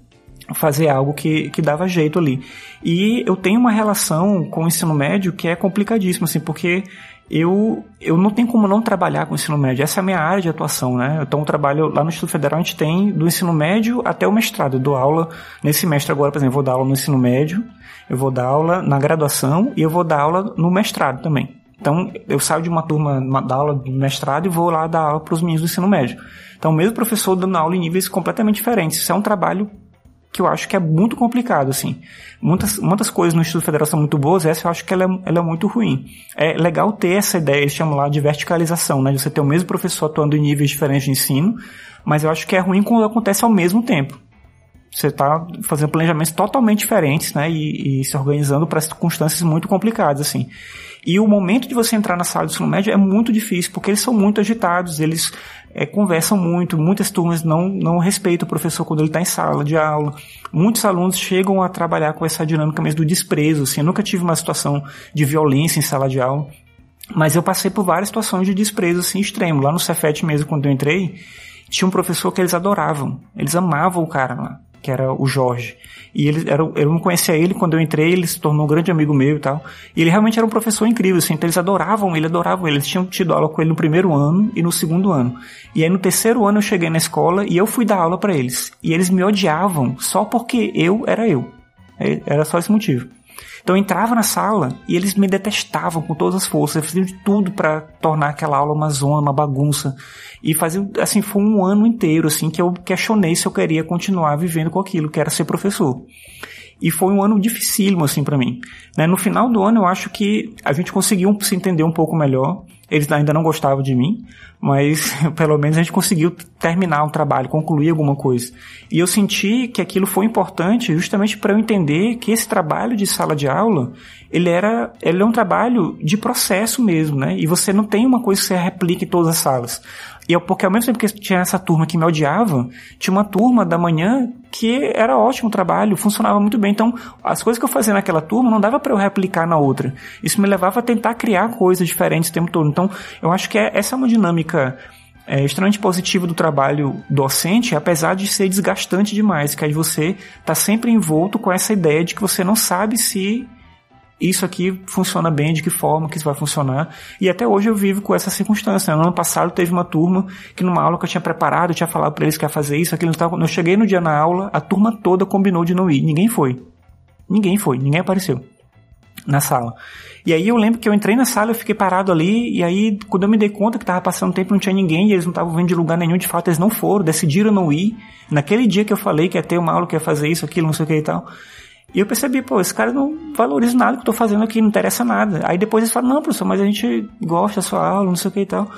fazer algo que, que dava jeito ali. E eu tenho uma relação com o ensino médio que é complicadíssima, assim, porque eu, eu não tenho como não trabalhar com o ensino médio. Essa é a minha área de atuação, né? Então, eu trabalho lá no Instituto Federal, a gente tem do ensino médio até o mestrado. Eu dou aula nesse semestre agora, por exemplo, eu vou dar aula no ensino médio, eu vou dar aula na graduação e eu vou dar aula no mestrado também. Então, eu saio de uma turma da aula do mestrado e vou lá dar aula para os meninos do ensino médio. Então, o mesmo professor dando aula em níveis completamente diferentes. Isso é um trabalho que eu acho que é muito complicado, assim. Muitas, muitas coisas no Instituto Federal são muito boas, essa eu acho que ela é, ela é muito ruim. É legal ter essa ideia, eles chamam lá de verticalização, né? De você ter o mesmo professor atuando em níveis diferentes de ensino, mas eu acho que é ruim quando acontece ao mesmo tempo. Você está fazendo planejamentos totalmente diferentes, né? E, e se organizando para circunstâncias muito complicadas, assim. E o momento de você entrar na sala de ensino médio é muito difícil, porque eles são muito agitados, eles é, conversam muito, muitas turmas não, não respeitam o professor quando ele está em sala de aula. Muitos alunos chegam a trabalhar com essa dinâmica mesmo do desprezo. Assim, eu nunca tive uma situação de violência em sala de aula, mas eu passei por várias situações de desprezo assim, extremo. Lá no Cefet mesmo, quando eu entrei, tinha um professor que eles adoravam, eles amavam o cara lá que era o Jorge. E ele era, eu não conhecia ele, quando eu entrei, ele se tornou um grande amigo meu e tal. E ele realmente era um professor incrível, assim, então eles adoravam ele, adoravam ele. Eles tinham tido aula com ele no primeiro ano e no segundo ano. E aí no terceiro ano eu cheguei na escola e eu fui dar aula para eles. E eles me odiavam só porque eu era eu. É, era só esse motivo. Então eu entrava na sala e eles me detestavam com todas as forças, eles faziam de tudo para tornar aquela aula uma zona, uma bagunça. E fazia, assim, foi um ano inteiro, assim, que eu questionei se eu queria continuar vivendo com aquilo, que era ser professor. E foi um ano dificílimo, assim, para mim. Né? No final do ano, eu acho que a gente conseguiu se entender um pouco melhor. Eles ainda não gostavam de mim, mas pelo menos a gente conseguiu terminar um trabalho, concluir alguma coisa. E eu senti que aquilo foi importante justamente para eu entender que esse trabalho de sala de aula, ele era, ele é um trabalho de processo mesmo, né? E você não tem uma coisa que você replica em todas as salas. E eu, porque ao mesmo tempo que tinha essa turma que me odiava, tinha uma turma da manhã que era ótimo o trabalho, funcionava muito bem. Então, as coisas que eu fazia naquela turma não dava para eu replicar na outra. Isso me levava a tentar criar coisas diferentes o tempo todo. Então, eu acho que é, essa é uma dinâmica é, extremamente positiva do trabalho docente, apesar de ser desgastante demais, que aí você está sempre envolto com essa ideia de que você não sabe se isso aqui funciona bem, de que forma que isso vai funcionar. E até hoje eu vivo com essa circunstância. No ano passado teve uma turma que numa aula que eu tinha preparado, eu tinha falado para eles que ia fazer isso, aquilo. Quando eu cheguei no dia na aula, a turma toda combinou de não ir. Ninguém foi. Ninguém foi, ninguém apareceu na sala. E aí eu lembro que eu entrei na sala, eu fiquei parado ali, e aí quando eu me dei conta que tava passando tempo não tinha ninguém, e eles não estavam vindo de lugar nenhum, de fato eles não foram, decidiram não ir. Naquele dia que eu falei que ia ter uma aula, que ia fazer isso, aquilo, não sei o que e tal. E eu percebi, pô, esse cara não valoriza nada que eu tô fazendo aqui, não interessa nada. Aí depois eles falam, não, professor, mas a gente gosta da sua aula, não sei o que e tal.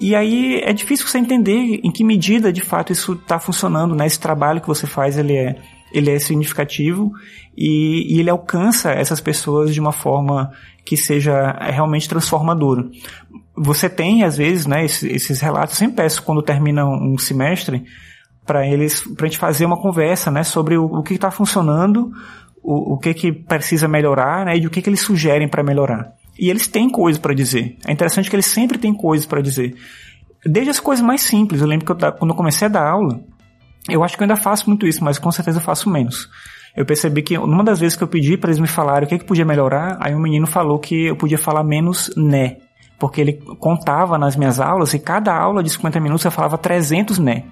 E aí é difícil você entender em que medida de fato isso está funcionando, né? Esse trabalho que você faz, ele é, ele é significativo e, e ele alcança essas pessoas de uma forma que seja realmente transformadora. Você tem, às vezes, né, esses, esses relatos, eu sempre peço quando termina um semestre, para eles, para a gente fazer uma conversa, né, sobre o, o que está funcionando, o, o que que precisa melhorar, né, e o que que eles sugerem para melhorar. E eles têm coisas para dizer. É interessante que eles sempre têm coisas para dizer. Desde as coisas mais simples. Eu lembro que eu, quando eu comecei a dar aula, eu acho que eu ainda faço muito isso, mas com certeza eu faço menos. Eu percebi que numa das vezes que eu pedi para eles me falarem o que, que podia melhorar, aí um menino falou que eu podia falar menos né. Porque ele contava nas minhas aulas e cada aula de 50 minutos eu falava 300 né.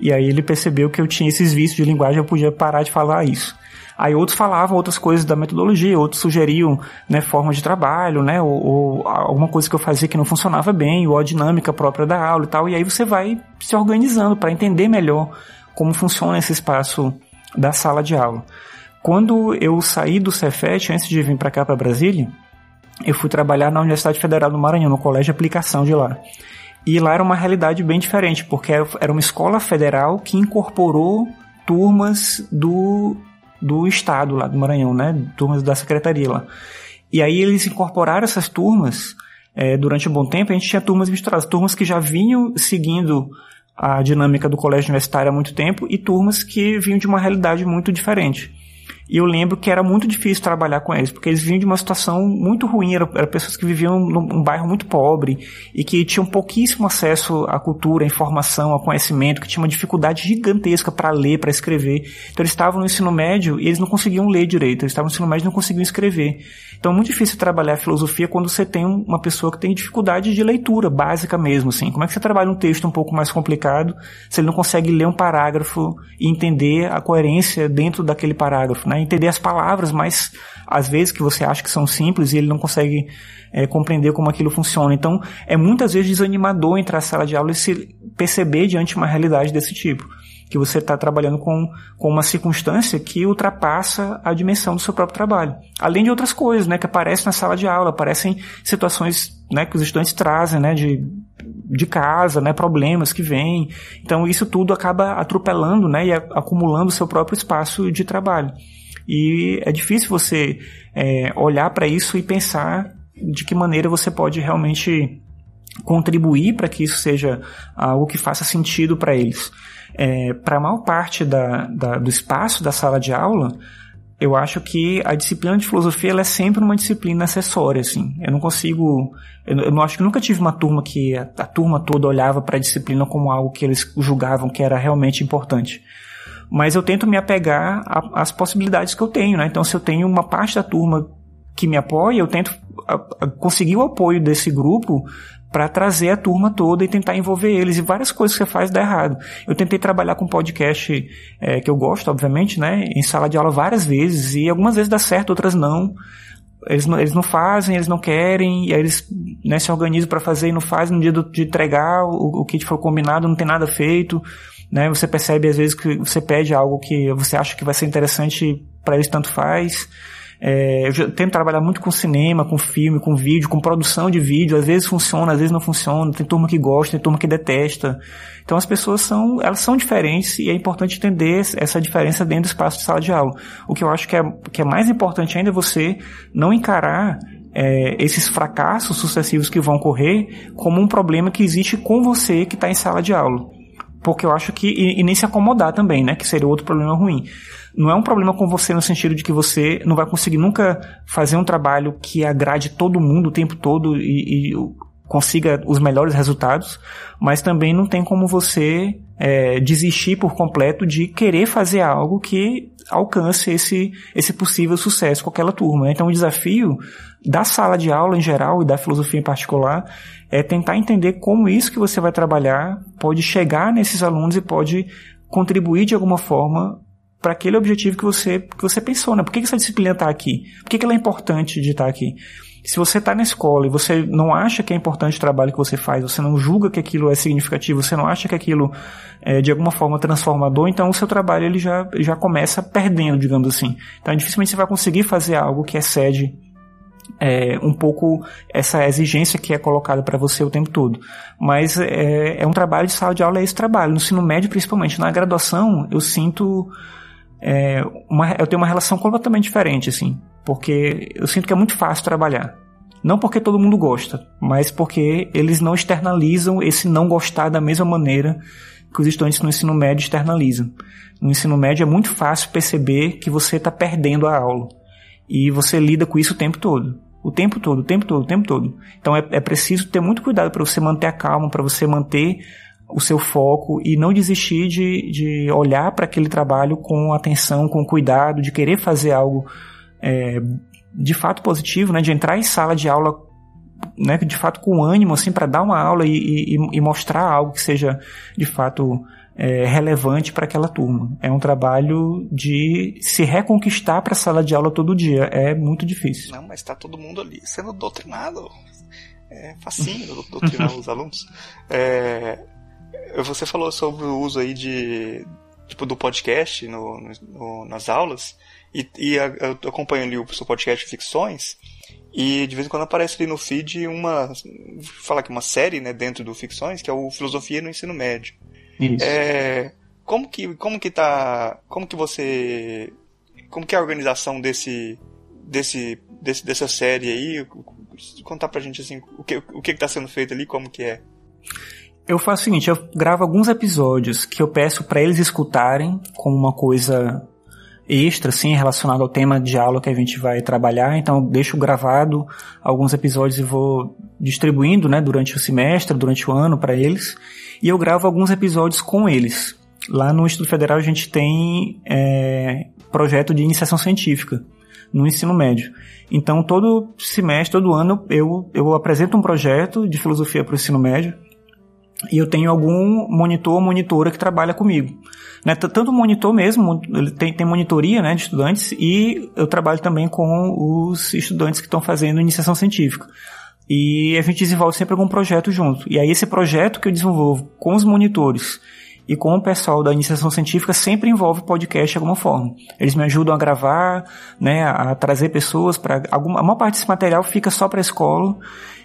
E aí ele percebeu que eu tinha esses vícios de linguagem, eu podia parar de falar isso. Aí outros falavam outras coisas da metodologia, outros sugeriam né, formas de trabalho, né, ou, ou, alguma coisa que eu fazia que não funcionava bem, ou a dinâmica própria da aula e tal. E aí você vai se organizando para entender melhor como funciona esse espaço da sala de aula. Quando eu saí do Cefet, antes de vir para cá para Brasília, eu fui trabalhar na Universidade Federal do Maranhão, no Colégio de Aplicação de lá. E lá era uma realidade bem diferente, porque era uma escola federal que incorporou turmas do, do estado lá do Maranhão, né? Turmas da secretaria lá. E aí eles incorporaram essas turmas é, durante um bom tempo. A gente tinha turmas misturadas, turmas que já vinham seguindo a dinâmica do colégio universitário há muito tempo e turmas que vinham de uma realidade muito diferente. E eu lembro que era muito difícil trabalhar com eles, porque eles vinham de uma situação muito ruim, eram, eram pessoas que viviam num bairro muito pobre e que tinham pouquíssimo acesso à cultura, à informação, ao conhecimento, que tinham uma dificuldade gigantesca para ler, para escrever. Então eles estavam no ensino médio e eles não conseguiam ler direito, eles estavam no ensino médio e não conseguiam escrever. Então é muito difícil trabalhar filosofia quando você tem uma pessoa que tem dificuldade de leitura básica mesmo, assim. Como é que você trabalha um texto um pouco mais complicado se ele não consegue ler um parágrafo e entender a coerência dentro daquele parágrafo, né? entender as palavras, mas às vezes que você acha que são simples e ele não consegue é, compreender como aquilo funciona. Então, é muitas vezes desanimador entrar na sala de aula e se perceber diante de uma realidade desse tipo. Que você está trabalhando com, com uma circunstância que ultrapassa a dimensão do seu próprio trabalho. Além de outras coisas, né, que aparecem na sala de aula, aparecem situações, né, que os estudantes trazem, né, de, de casa, né, problemas que vêm. Então, isso tudo acaba atropelando, né, e acumulando o seu próprio espaço de trabalho. E é difícil você é, olhar para isso e pensar de que maneira você pode realmente contribuir para que isso seja algo que faça sentido para eles. É, para a maior parte da, da, do espaço da sala de aula, eu acho que a disciplina de filosofia ela é sempre uma disciplina acessória, assim. Eu não consigo, eu, eu não acho que nunca tive uma turma que a, a turma toda olhava para a disciplina como algo que eles julgavam que era realmente importante mas eu tento me apegar às possibilidades que eu tenho, né? Então, se eu tenho uma parte da turma que me apoia, eu tento conseguir o apoio desse grupo para trazer a turma toda e tentar envolver eles. E várias coisas que você faz dá errado. Eu tentei trabalhar com podcast é, que eu gosto, obviamente, né? Em sala de aula várias vezes e algumas vezes dá certo, outras não. Eles não, eles não fazem, eles não querem, e aí eles né, se organizam para fazer e não fazem no dia do, de entregar o, o que foi combinado, não tem nada feito né? Você percebe às vezes que você pede algo que você acha que vai ser interessante para eles tanto faz. É, eu tento trabalhar muito com cinema, com filme, com vídeo, com produção de vídeo. Às vezes funciona, às vezes não funciona. Tem turma que gosta, tem turma que detesta. Então as pessoas são, elas são diferentes e é importante entender essa diferença dentro do espaço de sala de aula. O que eu acho que é, que é mais importante ainda é você não encarar é, esses fracassos sucessivos que vão ocorrer como um problema que existe com você que está em sala de aula. Porque eu acho que, e, e nem se acomodar também, né? Que seria outro problema ruim não é um problema com você no sentido de que você não vai conseguir nunca fazer um trabalho que agrade todo mundo o tempo todo e, e consiga os melhores resultados, mas também não tem como você é, desistir por completo de querer fazer algo que alcance esse, esse possível sucesso com aquela turma. Né? Então o desafio da sala de aula em geral e da filosofia em particular é tentar entender como isso que você vai trabalhar pode chegar nesses alunos e pode contribuir de alguma forma para aquele objetivo que você, que você pensou, né? Por que, que essa disciplina está aqui? Por que, que ela é importante de estar tá aqui? Se você está na escola e você não acha que é importante o trabalho que você faz, você não julga que aquilo é significativo, você não acha que aquilo é de alguma forma transformador, então o seu trabalho ele já, já começa perdendo, digamos assim. Então dificilmente você vai conseguir fazer algo que excede é, um pouco essa exigência que é colocada para você o tempo todo. Mas é, é um trabalho de sala de aula, é esse trabalho. No ensino médio, principalmente. Na graduação, eu sinto é, uma, eu tenho uma relação completamente diferente, assim, porque eu sinto que é muito fácil trabalhar. Não porque todo mundo gosta, mas porque eles não externalizam esse não gostar da mesma maneira que os estudantes no ensino médio externalizam. No ensino médio é muito fácil perceber que você está perdendo a aula. E você lida com isso o tempo todo. O tempo todo, o tempo todo, o tempo todo. Então é, é preciso ter muito cuidado para você manter a calma, para você manter o seu foco e não desistir de, de olhar para aquele trabalho com atenção, com cuidado, de querer fazer algo é, de fato positivo, né, de entrar em sala de aula né, de fato com ânimo assim para dar uma aula e, e, e, mostrar algo que seja de fato é, relevante para aquela turma. É um trabalho de se reconquistar para a sala de aula todo dia. É muito difícil. Não, mas está todo mundo ali sendo doutrinado. É facinho doutrinar os alunos. É, você falou sobre o uso aí de tipo do podcast no, no nas aulas e, e a, eu acompanho ali o seu podcast Ficções e de vez em quando aparece ali no feed uma falar que uma série né dentro do Ficções que é o Filosofia no Ensino Médio. Isso. É, como que como que tá como que você como que é a organização desse desse, desse dessa série aí contar pra gente assim o que o que está sendo feito ali como que é eu faço o seguinte, eu gravo alguns episódios que eu peço para eles escutarem como uma coisa extra, assim, relacionado ao tema de aula que a gente vai trabalhar. Então, eu deixo gravado alguns episódios e vou distribuindo, né, durante o semestre, durante o ano para eles. E eu gravo alguns episódios com eles. Lá no Instituto Federal a gente tem é, projeto de iniciação científica no ensino médio. Então, todo semestre, todo ano, eu, eu apresento um projeto de filosofia para o ensino médio e eu tenho algum monitor ou monitora que trabalha comigo. Né? Tanto monitor mesmo, ele tem, tem monitoria né, de estudantes, e eu trabalho também com os estudantes que estão fazendo iniciação científica. E a gente desenvolve sempre algum projeto junto. E aí esse projeto que eu desenvolvo com os monitores e com o pessoal da iniciação científica sempre envolve podcast de alguma forma. Eles me ajudam a gravar, né, a trazer pessoas para alguma a maior parte desse material fica só para a escola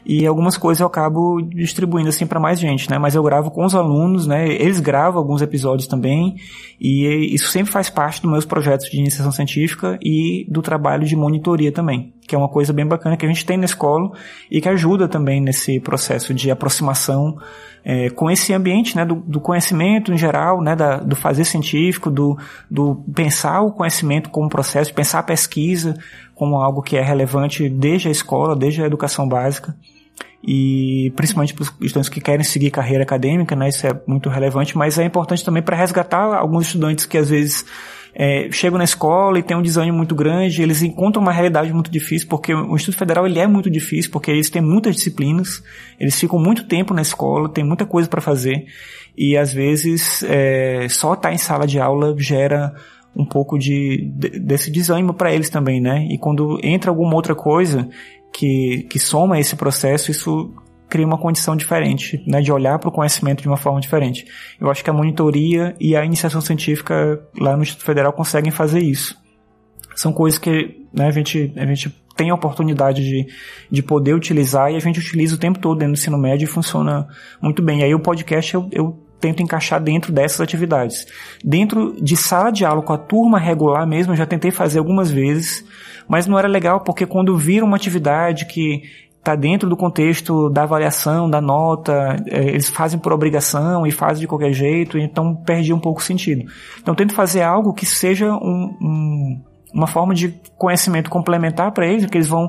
e algumas coisas eu acabo distribuindo assim para mais gente, né? Mas eu gravo com os alunos, né? Eles gravam alguns episódios também e isso sempre faz parte dos meus projetos de iniciação científica e do trabalho de monitoria também, que é uma coisa bem bacana que a gente tem na escola e que ajuda também nesse processo de aproximação é, com esse ambiente né, do, do, conhecimento em geral, né, da, do fazer científico, do, do pensar o conhecimento como processo, pensar a pesquisa como algo que é relevante desde a escola, desde a educação básica e principalmente para os estudantes que querem seguir carreira acadêmica, né, isso é muito relevante, mas é importante também para resgatar alguns estudantes que às vezes é, chegam na escola e tem um desânimo muito grande, eles encontram uma realidade muito difícil, porque o Instituto Federal ele é muito difícil, porque eles têm muitas disciplinas, eles ficam muito tempo na escola, tem muita coisa para fazer, e às vezes é, só estar tá em sala de aula gera um pouco de, de desse desânimo para eles também, né? E quando entra alguma outra coisa que, que soma esse processo, isso cria uma condição diferente, né, de olhar para o conhecimento de uma forma diferente. Eu acho que a monitoria e a iniciação científica lá no Instituto Federal conseguem fazer isso. São coisas que né, a, gente, a gente tem a oportunidade de, de poder utilizar e a gente utiliza o tempo todo dentro do ensino médio e funciona muito bem. E aí o podcast eu, eu tento encaixar dentro dessas atividades. Dentro de sala de aula com a turma regular mesmo, eu já tentei fazer algumas vezes, mas não era legal porque quando vira uma atividade que está dentro do contexto da avaliação, da nota, é, eles fazem por obrigação e fazem de qualquer jeito, então perdi um pouco o sentido. Então tento fazer algo que seja um, um, uma forma de conhecimento complementar para eles, que eles vão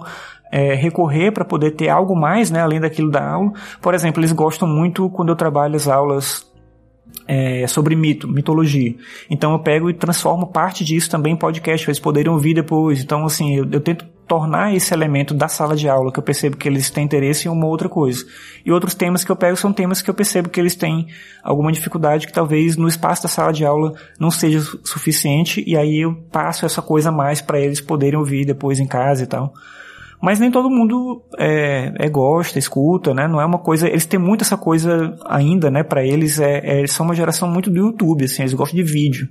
é, recorrer para poder ter algo mais, né, além daquilo da aula. Por exemplo, eles gostam muito quando eu trabalho as aulas é, sobre mito, mitologia. Então eu pego e transformo parte disso também em podcast, para eles poderem ouvir depois. Então, assim, eu, eu, tento tornar esse elemento da sala de aula, que eu percebo que eles têm interesse em uma outra coisa. E outros temas que eu pego são temas que eu percebo que eles têm alguma dificuldade, que talvez no espaço da sala de aula não seja suficiente, e aí eu passo essa coisa mais para eles poderem ouvir depois em casa e tal. Mas nem todo mundo é, é, gosta, escuta, né? Não é uma coisa. Eles têm muito essa coisa ainda, né? Para eles é, é, eles são uma geração muito do YouTube, assim. Eles gostam de vídeo.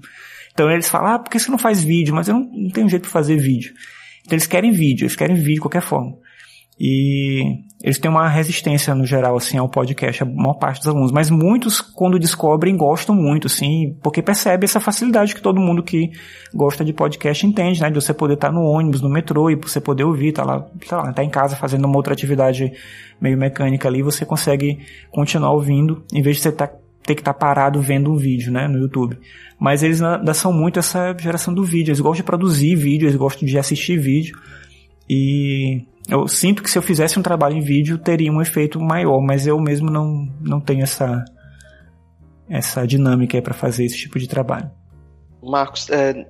Então eles falam, ah, por que você não faz vídeo? Mas eu não, não tenho jeito de fazer vídeo. Então eles querem vídeo, eles querem vídeo de qualquer forma. E eles têm uma resistência no geral, assim, ao podcast, a maior parte dos alunos. Mas muitos, quando descobrem, gostam muito, assim, porque percebe essa facilidade que todo mundo que gosta de podcast entende, né? De você poder estar no ônibus, no metrô e você poder ouvir, tá lá, sei lá, tá em casa fazendo uma outra atividade meio mecânica ali, você consegue continuar ouvindo, em vez de você tá, ter que estar tá parado vendo um vídeo, né, no YouTube. Mas eles ainda são muito essa geração do vídeo, eles gostam de produzir vídeo, eles gostam de assistir vídeo. E eu sinto que se eu fizesse um trabalho em vídeo teria um efeito maior, mas eu mesmo não, não tenho essa, essa dinâmica para fazer esse tipo de trabalho. Marcos, é,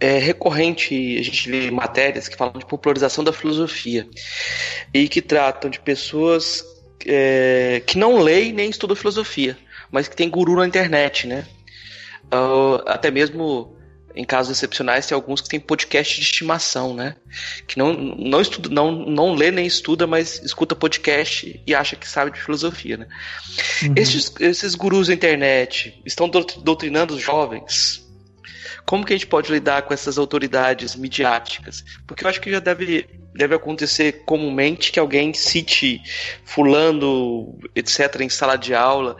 é recorrente a gente ler matérias que falam de popularização da filosofia e que tratam de pessoas é, que não leem nem estudam filosofia, mas que tem guru na internet, né? Uh, até mesmo em casos excepcionais, tem alguns que têm podcast de estimação, né? Que não, não, estuda, não, não lê nem estuda, mas escuta podcast e acha que sabe de filosofia, né? Uhum. Esses, esses gurus da internet estão doutrinando os jovens. Como que a gente pode lidar com essas autoridades midiáticas? Porque eu acho que já deve, deve acontecer comumente que alguém cite fulano, etc., em sala de aula,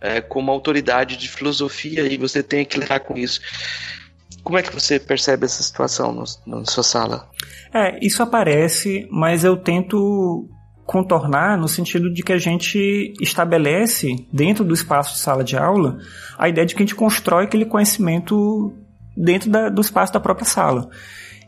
é, como autoridade de filosofia e você tem que lidar com isso. Como é que você percebe essa situação no, na sua sala? É, isso aparece, mas eu tento contornar no sentido de que a gente estabelece dentro do espaço de sala de aula a ideia de que a gente constrói aquele conhecimento dentro da, do espaço da própria sala.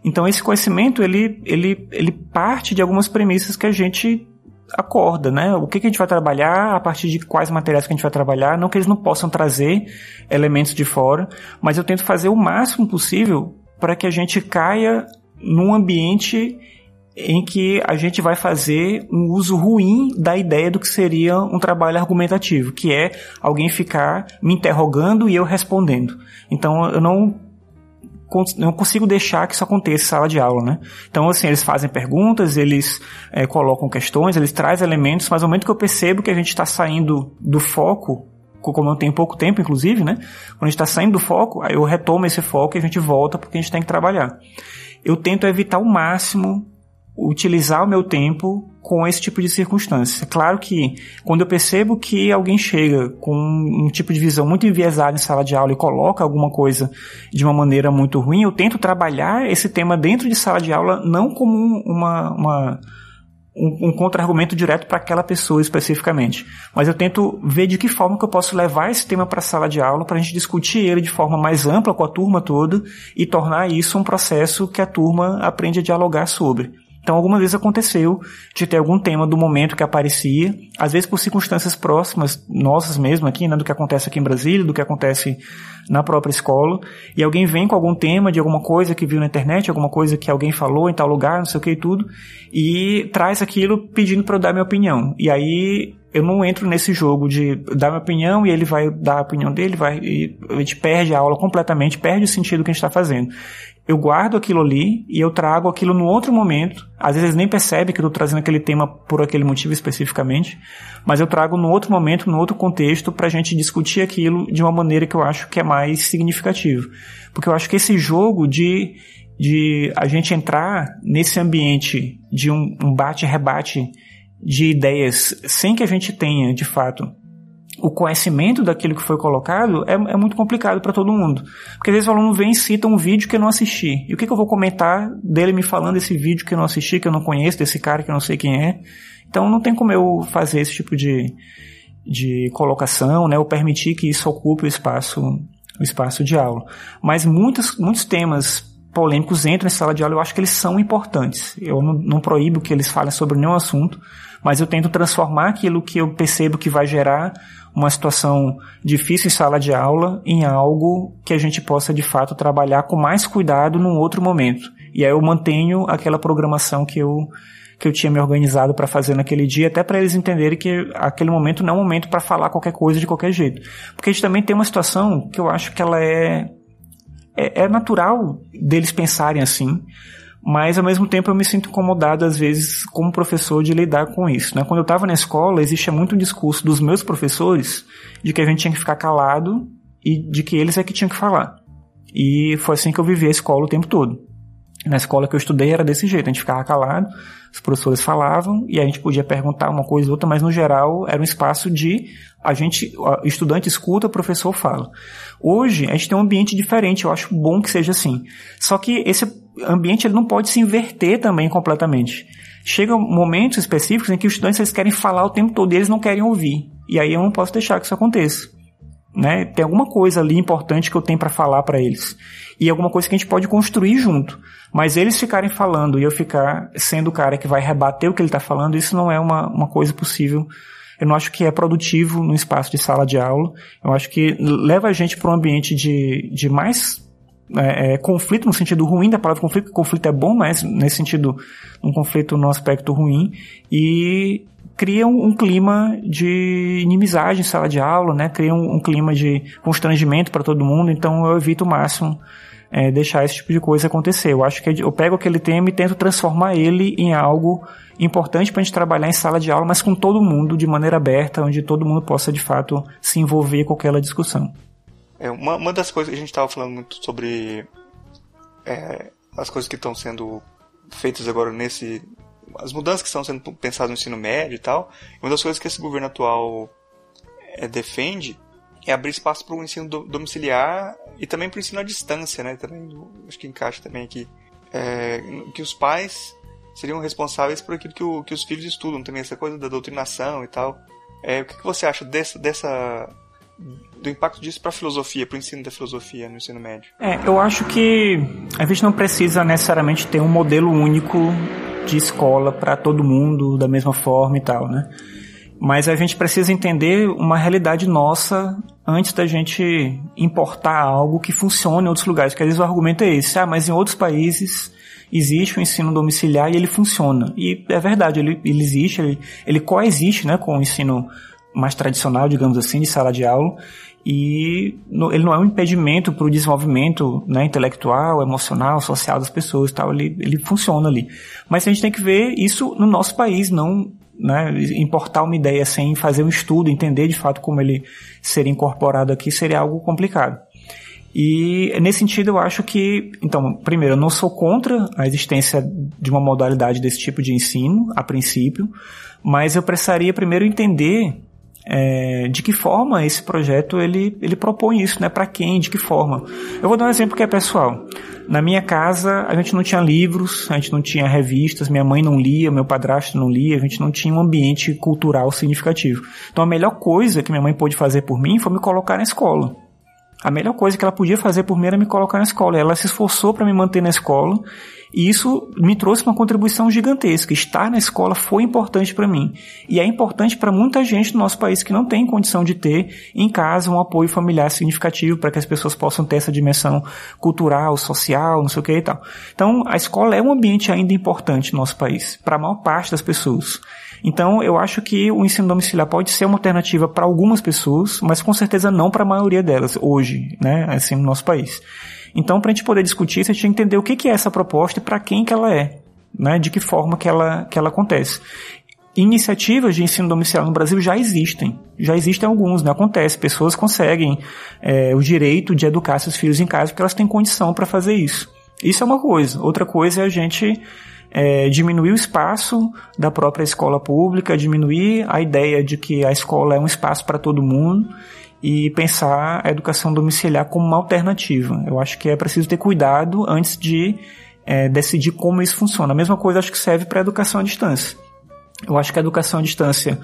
Então esse conhecimento ele, ele, ele parte de algumas premissas que a gente acorda, né? O que, que a gente vai trabalhar, a partir de quais materiais que a gente vai trabalhar, não que eles não possam trazer elementos de fora, mas eu tento fazer o máximo possível para que a gente caia num ambiente em que a gente vai fazer um uso ruim da ideia do que seria um trabalho argumentativo, que é alguém ficar me interrogando e eu respondendo. Então eu não não consigo deixar que isso aconteça em sala de aula, né? Então, assim, eles fazem perguntas, eles é, colocam questões, eles trazem elementos, mas no momento que eu percebo que a gente está saindo do foco, como eu tenho pouco tempo, inclusive, né? Quando a gente está saindo do foco, eu retomo esse foco e a gente volta porque a gente tem que trabalhar. Eu tento evitar ao máximo utilizar o meu tempo com esse tipo de circunstância. É claro que quando eu percebo que alguém chega com um tipo de visão muito enviesada em sala de aula e coloca alguma coisa de uma maneira muito ruim, eu tento trabalhar esse tema dentro de sala de aula não como uma, uma um, um contra-argumento direto para aquela pessoa especificamente. Mas eu tento ver de que forma que eu posso levar esse tema para a sala de aula para a gente discutir ele de forma mais ampla com a turma toda e tornar isso um processo que a turma aprende a dialogar sobre. Então, algumas vezes aconteceu de ter algum tema do momento que aparecia, às vezes por circunstâncias próximas, nossas mesmo aqui, né, do que acontece aqui em Brasília, do que acontece na própria escola, e alguém vem com algum tema de alguma coisa que viu na internet, alguma coisa que alguém falou em tal lugar, não sei o que e tudo, e traz aquilo pedindo para eu dar minha opinião. E aí eu não entro nesse jogo de dar minha opinião e ele vai dar a opinião dele, vai, e a gente perde a aula completamente, perde o sentido que a gente está fazendo eu guardo aquilo ali e eu trago aquilo no outro momento. Às vezes nem percebe que eu estou trazendo aquele tema por aquele motivo especificamente, mas eu trago no outro momento, no outro contexto, para a gente discutir aquilo de uma maneira que eu acho que é mais significativa. Porque eu acho que esse jogo de de a gente entrar nesse ambiente de um, um bate-rebate de ideias sem que a gente tenha, de fato, o conhecimento daquilo que foi colocado é, é muito complicado para todo mundo. Porque às vezes o aluno vem e cita um vídeo que eu não assisti. E o que, que eu vou comentar dele me falando desse vídeo que eu não assisti, que eu não conheço, desse cara que eu não sei quem é. Então não tem como eu fazer esse tipo de, de colocação, né, ou permitir que isso ocupe o espaço, o espaço de aula. Mas muitos, muitos temas polêmicos entram em sala de aula, eu acho que eles são importantes. Eu não, não proíbo que eles falem sobre nenhum assunto, mas eu tento transformar aquilo que eu percebo que vai gerar uma situação difícil em sala de aula em algo que a gente possa de fato trabalhar com mais cuidado num outro momento. E aí eu mantenho aquela programação que eu que eu tinha me organizado para fazer naquele dia, até para eles entenderem que aquele momento não é um momento para falar qualquer coisa de qualquer jeito. Porque a gente também tem uma situação que eu acho que ela é, é, é natural deles pensarem assim, mas ao mesmo tempo eu me sinto incomodado às vezes como professor de lidar com isso. Né? Quando eu estava na escola, existia muito um discurso dos meus professores de que a gente tinha que ficar calado e de que eles é que tinham que falar. E foi assim que eu vivi a escola o tempo todo. Na escola que eu estudei era desse jeito, a gente ficava calado, os professores falavam e a gente podia perguntar uma coisa ou outra, mas no geral era um espaço de a gente, estudante escuta, o professor fala. Hoje a gente tem um ambiente diferente, eu acho bom que seja assim. Só que esse ambiente ele não pode se inverter também completamente. Chega momentos específicos em que os estudantes eles querem falar o tempo todo e eles não querem ouvir. E aí eu não posso deixar que isso aconteça. Né? Tem alguma coisa ali importante que eu tenho para falar para eles. E alguma coisa que a gente pode construir junto. Mas eles ficarem falando e eu ficar sendo o cara que vai rebater o que ele está falando, isso não é uma, uma coisa possível. Eu não acho que é produtivo no espaço de sala de aula. Eu acho que leva a gente para um ambiente de, de mais é, é, conflito no sentido ruim da palavra conflito. Conflito é bom, mas nesse sentido, um conflito no aspecto ruim. E cria um, um, clima de inimizade em sala de aula, né? Cria um, um clima de constrangimento para todo mundo. Então eu evito o máximo é, deixar esse tipo de coisa acontecer. Eu acho que eu pego aquele tema e tento transformar ele em algo importante para a gente trabalhar em sala de aula, mas com todo mundo, de maneira aberta, onde todo mundo possa de fato se envolver com aquela discussão. É, uma, uma das coisas que a gente estava falando muito sobre é, as coisas que estão sendo feitas agora nesse. as mudanças que estão sendo pensadas no ensino médio e tal. Uma das coisas que esse governo atual é, defende é abrir espaço para o ensino domiciliar e também para o ensino à distância, né? Também acho que encaixa também aqui é, que os pais seriam responsáveis por aquilo que, o, que os filhos estudam, também essa coisa da doutrinação e tal. É, o que, que você acha dessa, dessa do impacto disso para a filosofia, para o ensino da filosofia no ensino médio? É, eu acho que a gente não precisa necessariamente ter um modelo único de escola para todo mundo da mesma forma e tal, né? Mas a gente precisa entender uma realidade nossa antes da gente importar algo que funcione em outros lugares. Porque às vezes o argumento é esse, ah, mas em outros países existe o ensino domiciliar e ele funciona. E é verdade, ele, ele existe, ele, ele coexiste né, com o ensino mais tradicional, digamos assim, de sala de aula, e no, ele não é um impedimento para o desenvolvimento né, intelectual, emocional, social das pessoas tal, ele, ele funciona ali. Mas a gente tem que ver isso no nosso país, não né, importar uma ideia sem fazer um estudo, entender de fato como ele seria incorporado aqui, seria algo complicado. E nesse sentido eu acho que, então, primeiro, eu não sou contra a existência de uma modalidade desse tipo de ensino, a princípio, mas eu precisaria primeiro entender é, de que forma esse projeto ele, ele propõe isso, né? Para quem, de que forma. Eu vou dar um exemplo que é pessoal. Na minha casa, a gente não tinha livros, a gente não tinha revistas, minha mãe não lia, meu padrasto não lia, a gente não tinha um ambiente cultural significativo. Então a melhor coisa que minha mãe pôde fazer por mim foi me colocar na escola. A melhor coisa que ela podia fazer por mim era me colocar na escola. Ela se esforçou para me manter na escola e isso me trouxe uma contribuição gigantesca. Estar na escola foi importante para mim. E é importante para muita gente no nosso país que não tem condição de ter em casa um apoio familiar significativo para que as pessoas possam ter essa dimensão cultural, social, não sei o que e tal. Então, a escola é um ambiente ainda importante no nosso país, para a maior parte das pessoas. Então, eu acho que o ensino domiciliar pode ser uma alternativa para algumas pessoas, mas com certeza não para a maioria delas hoje, né, assim, no nosso país. Então, para a gente poder discutir a gente tem que entender o que, que é essa proposta e para quem que ela é, né, de que forma que ela, que ela acontece. Iniciativas de ensino domiciliar no Brasil já existem, já existem alguns, né? Acontece, pessoas conseguem é, o direito de educar seus filhos em casa porque elas têm condição para fazer isso. Isso é uma coisa. Outra coisa é a gente é, diminuir o espaço da própria escola pública, diminuir a ideia de que a escola é um espaço para todo mundo e pensar a educação domiciliar como uma alternativa. Eu acho que é preciso ter cuidado antes de é, decidir como isso funciona. A mesma coisa acho que serve para a educação à distância. Eu acho que a educação à distância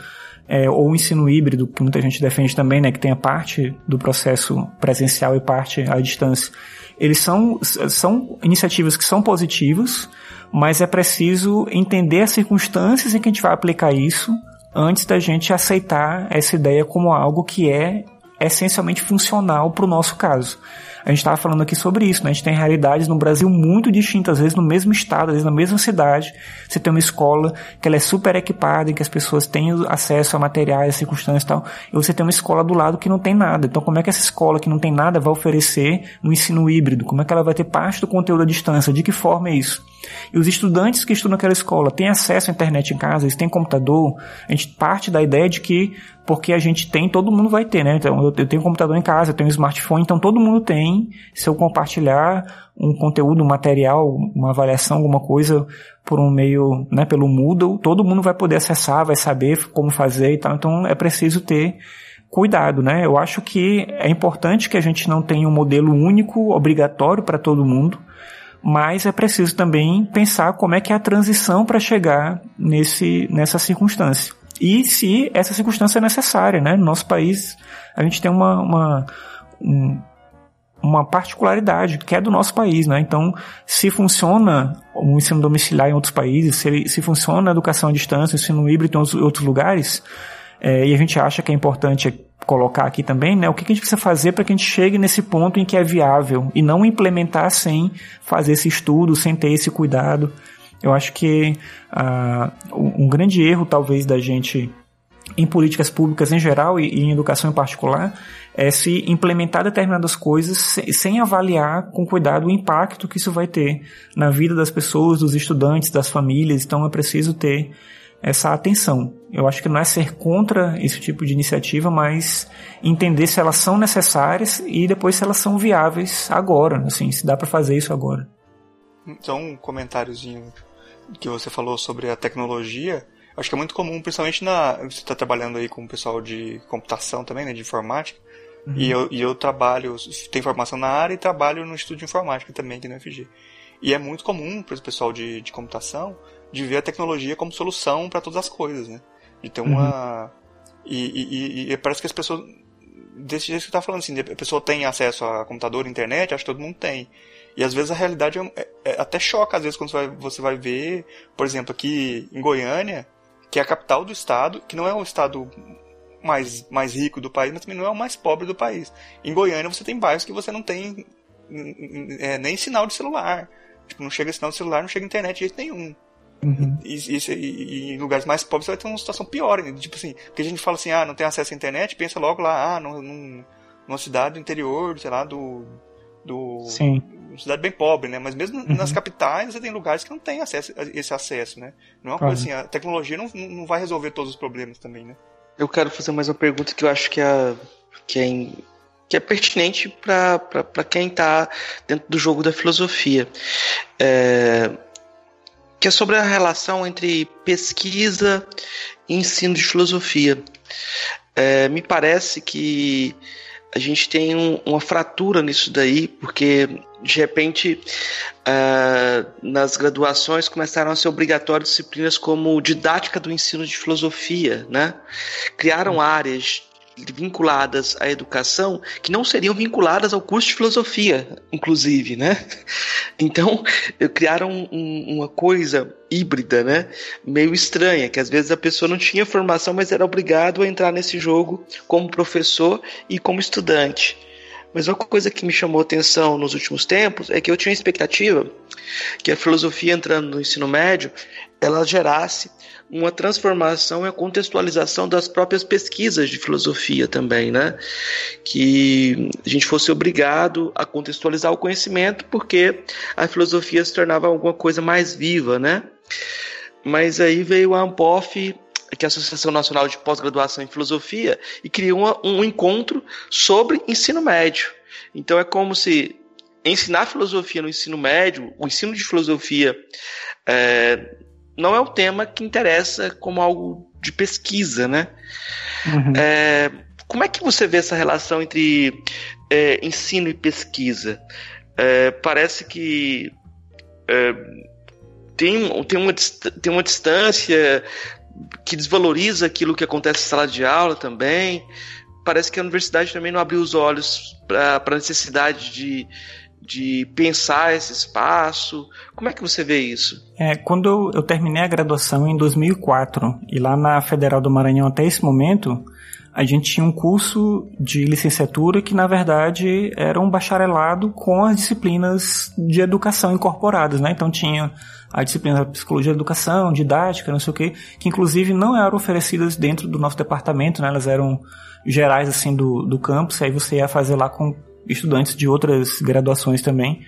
é, ou o ensino híbrido, que muita gente defende também, né, que tem a parte do processo presencial e parte à distância, eles são, são iniciativas que são positivas, mas é preciso entender as circunstâncias em que a gente vai aplicar isso antes da gente aceitar essa ideia como algo que é essencialmente funcional para o nosso caso. A gente estava falando aqui sobre isso, né? A gente tem realidades no Brasil muito distintas, às vezes no mesmo estado, às vezes na mesma cidade. Você tem uma escola que ela é super equipada, em que as pessoas têm acesso a materiais, circunstâncias e tal. E você tem uma escola do lado que não tem nada. Então como é que essa escola que não tem nada vai oferecer um ensino híbrido? Como é que ela vai ter parte do conteúdo à distância? De que forma é isso? E os estudantes que estudam naquela escola têm acesso à internet em casa, eles têm computador. A gente parte da ideia de que porque a gente tem, todo mundo vai ter, né? Então, eu tenho um computador em casa, eu tenho um smartphone, então todo mundo tem. Se eu compartilhar um conteúdo, um material, uma avaliação, alguma coisa por um meio, né, pelo Moodle, todo mundo vai poder acessar, vai saber como fazer e tal. Então é preciso ter cuidado, né? Eu acho que é importante que a gente não tenha um modelo único, obrigatório para todo mundo, mas é preciso também pensar como é que é a transição para chegar nesse, nessa circunstância e se essa circunstância é necessária, né? No nosso país, a gente tem uma, uma, um, uma particularidade que é do nosso país, né? Então, se funciona o ensino domiciliar em outros países, se, se funciona a educação à distância, o ensino híbrido em outros lugares, é, e a gente acha que é importante colocar aqui também, né? O que a gente precisa fazer para que a gente chegue nesse ponto em que é viável e não implementar sem fazer esse estudo, sem ter esse cuidado. Eu acho que uh, um grande erro, talvez, da gente em políticas públicas em geral e, em educação em particular é se implementar determinadas coisas sem, sem avaliar com cuidado o impacto que isso vai ter na vida das pessoas, dos estudantes, das famílias. Então é preciso ter essa atenção. Eu acho que não é ser contra esse tipo de iniciativa, mas entender se elas são necessárias e depois se elas são viáveis agora, assim, se dá para fazer isso agora. Então, um comentáriozinho que você falou sobre a tecnologia, acho que é muito comum, principalmente na. Você está trabalhando aí com o pessoal de computação também, né? De informática. Uhum. E, eu, e eu trabalho, tenho formação na área e trabalho no estúdio de informática também aqui no FG. E é muito comum para o pessoal de, de computação de ver a tecnologia como solução para todas as coisas, né? De ter uma. Uhum. E, e, e, parece que as pessoas. Desse jeito que você está falando, assim, a pessoa tem acesso a computador, internet, acho que todo mundo tem. E às vezes a realidade é, é, é até choca, às vezes, quando você vai, você vai ver, por exemplo, aqui em Goiânia, que é a capital do estado, que não é o estado mais, mais rico do país, mas também não é o mais pobre do país. Em Goiânia você tem bairros que você não tem é, nem sinal de celular. Tipo, não chega sinal de celular, não chega internet de jeito nenhum. Uhum. E, e, e, em lugares mais pobres você vai ter uma situação pior. Né? Tipo assim, porque a gente fala assim, ah, não tem acesso à internet, pensa logo lá, ah, num, num, numa cidade do interior, sei lá, do. do Sim uma cidade bem pobre, né? Mas mesmo uhum. nas capitais você tem lugares que não tem acesso, esse acesso, né? Não é uma coisa assim, a tecnologia não, não vai resolver todos os problemas também, né? Eu quero fazer mais uma pergunta que eu acho que é, que é, que é pertinente para quem está dentro do jogo da filosofia. É, que é sobre a relação entre pesquisa e ensino de filosofia. É, me parece que a gente tem um, uma fratura nisso daí, porque de repente uh, nas graduações começaram a ser obrigatórias disciplinas como didática do ensino de filosofia, né? Criaram áreas vinculadas à educação que não seriam vinculadas ao curso de filosofia, inclusive, né? Então, criaram um, uma coisa híbrida, né? Meio estranha, que às vezes a pessoa não tinha formação, mas era obrigado a entrar nesse jogo como professor e como estudante. Mas uma coisa que me chamou atenção nos últimos tempos é que eu tinha expectativa que a filosofia entrando no ensino médio, ela gerasse uma transformação e a contextualização das próprias pesquisas de filosofia também, né? Que a gente fosse obrigado a contextualizar o conhecimento porque a filosofia se tornava alguma coisa mais viva, né? Mas aí veio a Ampof que é a Associação Nacional de Pós-Graduação em Filosofia, e criou uma, um encontro sobre ensino médio. Então é como se ensinar filosofia no ensino médio, o ensino de filosofia é, não é um tema que interessa como algo de pesquisa, né? Uhum. É, como é que você vê essa relação entre é, ensino e pesquisa? É, parece que é, tem, tem, uma, tem uma distância que desvaloriza aquilo que acontece na sala de aula também. Parece que a universidade também não abriu os olhos para a necessidade de, de pensar esse espaço. Como é que você vê isso? É, quando eu, terminei a graduação em 2004 e lá na Federal do Maranhão até esse momento, a gente tinha um curso de licenciatura que na verdade era um bacharelado com as disciplinas de educação incorporadas, né? Então tinha a disciplina de psicologia da educação, didática, não sei o quê, que inclusive não eram oferecidas dentro do nosso departamento, né? Elas eram gerais assim do, do campus, aí você ia fazer lá com estudantes de outras graduações também.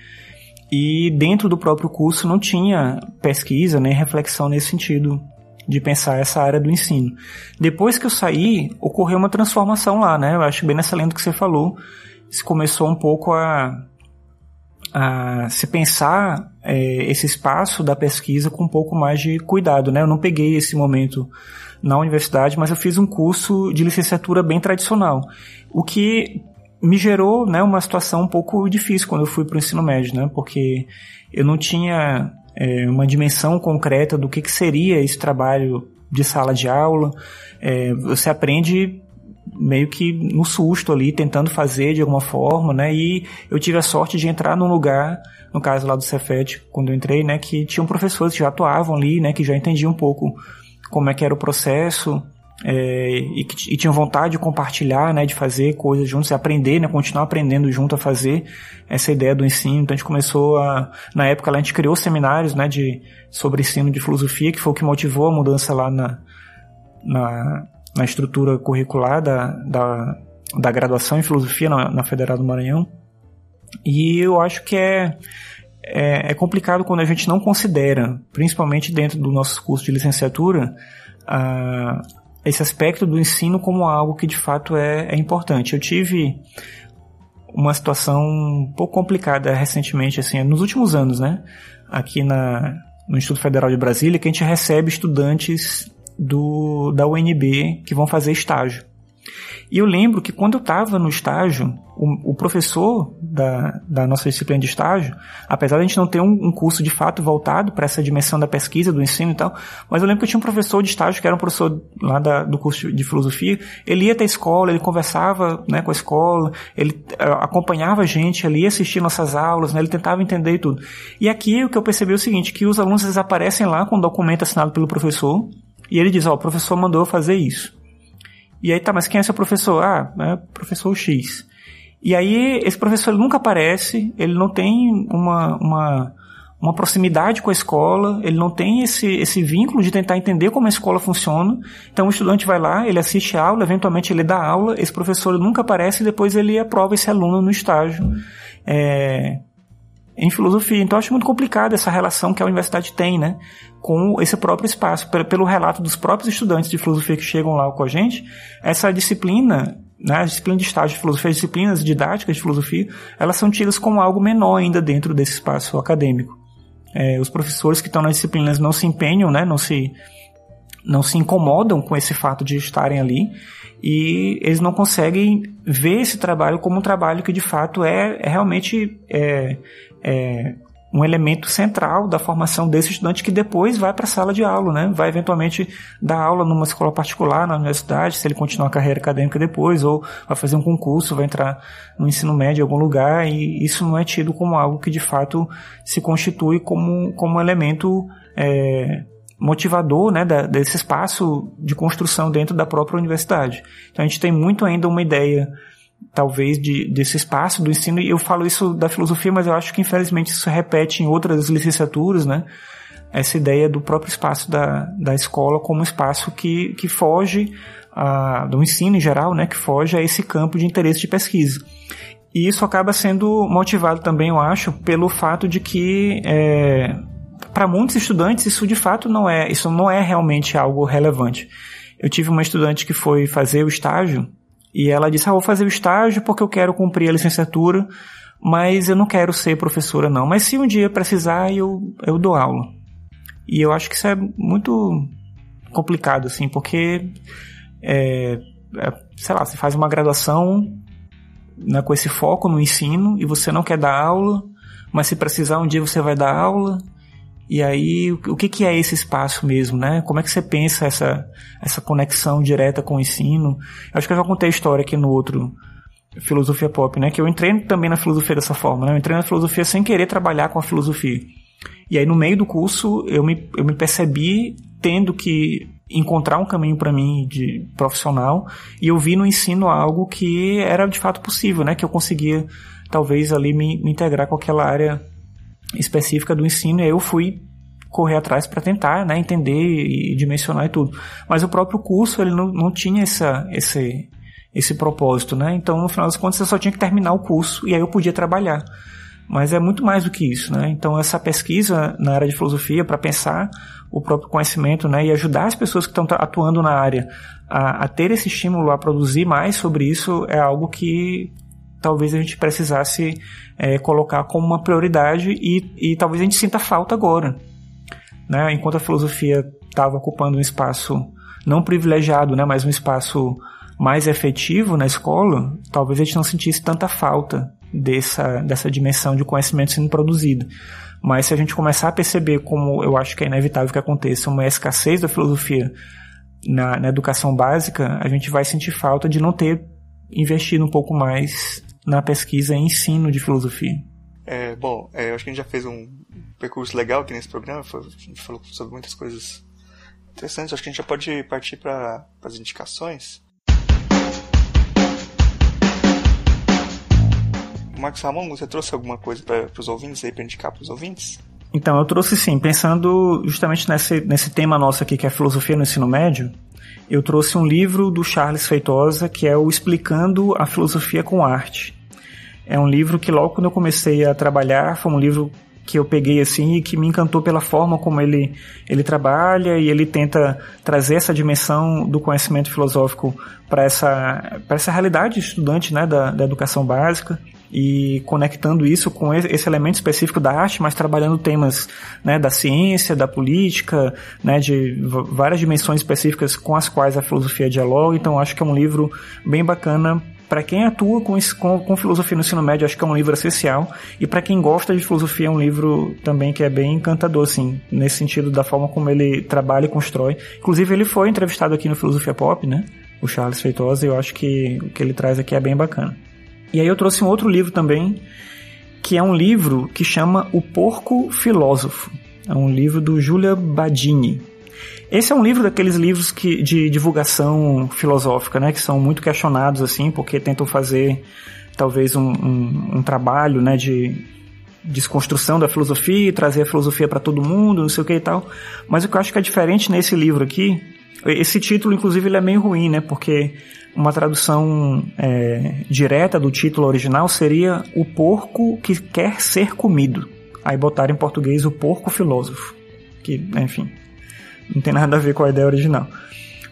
E dentro do próprio curso não tinha pesquisa nem reflexão nesse sentido de pensar essa área do ensino. Depois que eu saí, ocorreu uma transformação lá, né? Eu acho bem nessa lenda que você falou, se começou um pouco a, a se pensar é, esse espaço da pesquisa com um pouco mais de cuidado, né? Eu não peguei esse momento na universidade, mas eu fiz um curso de licenciatura bem tradicional, o que me gerou né, uma situação um pouco difícil quando eu fui para o ensino médio, né? Porque eu não tinha é, uma dimensão concreta do que, que seria esse trabalho de sala de aula. É, você aprende meio que no susto ali, tentando fazer de alguma forma, né? E eu tive a sorte de entrar num lugar, no caso lá do Cefet, quando eu entrei, né? Que tinham professores que já atuavam ali, né? Que já entendiam um pouco como é que era o processo, é, e, que, e tinham vontade de compartilhar, né, de fazer coisas juntos, aprender, né, continuar aprendendo junto a fazer essa ideia do ensino. Então a gente começou a, na época lá a gente criou seminários, né, de, sobre ensino de filosofia, que foi o que motivou a mudança lá na, na, na estrutura curricular da, da, da graduação em filosofia na, na Federal do Maranhão. E eu acho que é, é, é complicado quando a gente não considera, principalmente dentro do nosso curso de licenciatura, a, esse aspecto do ensino como algo que de fato é, é importante. Eu tive uma situação um pouco complicada recentemente, assim, nos últimos anos, né? Aqui na, no Instituto Federal de Brasília, que a gente recebe estudantes do, da UNB que vão fazer estágio. E eu lembro que quando eu estava no estágio, o, o, professor da, da nossa disciplina de estágio, apesar de a gente não ter um, um curso de fato voltado para essa dimensão da pesquisa, do ensino e tal, mas eu lembro que eu tinha um professor de estágio que era um professor lá da, do curso de filosofia, ele ia até a escola, ele conversava né, com a escola, ele uh, acompanhava a gente ali, assistia nossas aulas, né, ele tentava entender e tudo. E aqui o que eu percebi é o seguinte, que os alunos eles aparecem lá com o documento assinado pelo professor, e ele diz, ó, oh, o professor mandou eu fazer isso. E aí tá, mas quem é seu professor? Ah, é professor X. E aí esse professor nunca aparece, ele não tem uma, uma, uma proximidade com a escola, ele não tem esse, esse vínculo de tentar entender como a escola funciona. Então o estudante vai lá, ele assiste a aula, eventualmente ele dá aula, esse professor nunca aparece e depois ele aprova esse aluno no estágio. É, em filosofia. Então, acho muito complicado essa relação que a universidade tem, né, com esse próprio espaço. Pelo relato dos próprios estudantes de filosofia que chegam lá com a gente, essa disciplina, né, a disciplina de estágio de filosofia, as disciplinas didáticas de filosofia, elas são tidas como algo menor ainda dentro desse espaço acadêmico. É, os professores que estão nas disciplinas não se empenham, né, não se não se incomodam com esse fato de estarem ali e eles não conseguem ver esse trabalho como um trabalho que de fato é, é realmente é, é, um elemento central da formação desse estudante que depois vai para a sala de aula, né? Vai eventualmente dar aula numa escola particular na universidade, se ele continuar a carreira acadêmica depois, ou vai fazer um concurso, vai entrar no ensino médio em algum lugar, e isso não é tido como algo que de fato se constitui como, como elemento é, motivador né, da, desse espaço de construção dentro da própria universidade. Então a gente tem muito ainda uma ideia talvez de, desse espaço do ensino, e eu falo isso da filosofia, mas eu acho que infelizmente isso repete em outras licenciaturas, né? Essa ideia do próprio espaço da, da escola como espaço que, que foge a, do ensino em geral, né? Que foge a esse campo de interesse de pesquisa. E isso acaba sendo motivado também, eu acho, pelo fato de que é, para muitos estudantes isso de fato não é, isso não é realmente algo relevante. Eu tive uma estudante que foi fazer o estágio e ela disse: ah, vou fazer o estágio porque eu quero cumprir a licenciatura, mas eu não quero ser professora não. Mas se um dia precisar, eu, eu dou aula. E eu acho que isso é muito complicado, assim, porque, é, é, sei lá, você faz uma graduação né, com esse foco no ensino e você não quer dar aula, mas se precisar um dia você vai dar aula. E aí, o que, que é esse espaço mesmo, né? Como é que você pensa essa, essa conexão direta com o ensino? Eu acho que eu já contei a história aqui no outro Filosofia Pop, né? Que eu entrei também na filosofia dessa forma, né? Eu entrei na filosofia sem querer trabalhar com a filosofia. E aí, no meio do curso, eu me, eu me percebi tendo que encontrar um caminho para mim de profissional e eu vi no ensino algo que era de fato possível, né? Que eu conseguia talvez ali me, me integrar com aquela área específica do ensino e aí eu fui correr atrás para tentar, né, entender e dimensionar e tudo. Mas o próprio curso ele não, não tinha essa, esse, esse propósito, né? Então no final das contas eu só tinha que terminar o curso e aí eu podia trabalhar. Mas é muito mais do que isso, né? Então essa pesquisa na área de filosofia para pensar o próprio conhecimento, né, e ajudar as pessoas que estão atuando na área a, a ter esse estímulo a produzir mais sobre isso é algo que talvez a gente precisasse é, colocar como uma prioridade e, e talvez a gente sinta falta agora. Né? Enquanto a filosofia estava ocupando um espaço não privilegiado, né, mas um espaço mais efetivo na escola, talvez a gente não sentisse tanta falta dessa, dessa dimensão de conhecimento sendo produzido. Mas se a gente começar a perceber como eu acho que é inevitável que aconteça uma escassez da filosofia na, na educação básica, a gente vai sentir falta de não ter investido um pouco mais na pesquisa e ensino de filosofia. É, bom, é, eu acho que a gente já fez um percurso legal aqui nesse programa, a gente falou sobre muitas coisas interessantes, acho que a gente já pode partir para as indicações. Marcos Ramon, você trouxe alguma coisa para os ouvintes aí, para indicar para os ouvintes? Então, eu trouxe sim, pensando justamente nesse, nesse tema nosso aqui, que é a filosofia no ensino médio, eu trouxe um livro do Charles Feitosa, que é o Explicando a Filosofia com Arte. É um livro que logo quando eu comecei a trabalhar, foi um livro que eu peguei assim e que me encantou pela forma como ele, ele trabalha e ele tenta trazer essa dimensão do conhecimento filosófico para essa, essa realidade estudante né, da, da educação básica e conectando isso com esse elemento específico da arte, mas trabalhando temas né, da ciência, da política, né, de várias dimensões específicas com as quais a filosofia dialoga. Então acho que é um livro bem bacana para quem atua com, com, com, filosofia no ensino médio, acho que é um livro essencial. E para quem gosta de filosofia, é um livro também que é bem encantador, assim, nesse sentido da forma como ele trabalha e constrói. Inclusive, ele foi entrevistado aqui no Filosofia Pop, né? O Charles Feitosa, e eu acho que o que ele traz aqui é bem bacana. E aí eu trouxe um outro livro também, que é um livro que chama O Porco Filósofo. É um livro do Julia Badini. Esse é um livro daqueles livros que, de divulgação filosófica, né, que são muito questionados assim, porque tentam fazer talvez um, um, um trabalho, né, de desconstrução da filosofia, trazer a filosofia para todo mundo, não sei o que e tal. Mas o que eu acho que é diferente nesse livro aqui, esse título inclusive ele é meio ruim, né, porque uma tradução é, direta do título original seria O Porco que Quer Ser Comido. Aí botaram em português O Porco Filósofo. Que, enfim, não tem nada a ver com a ideia original.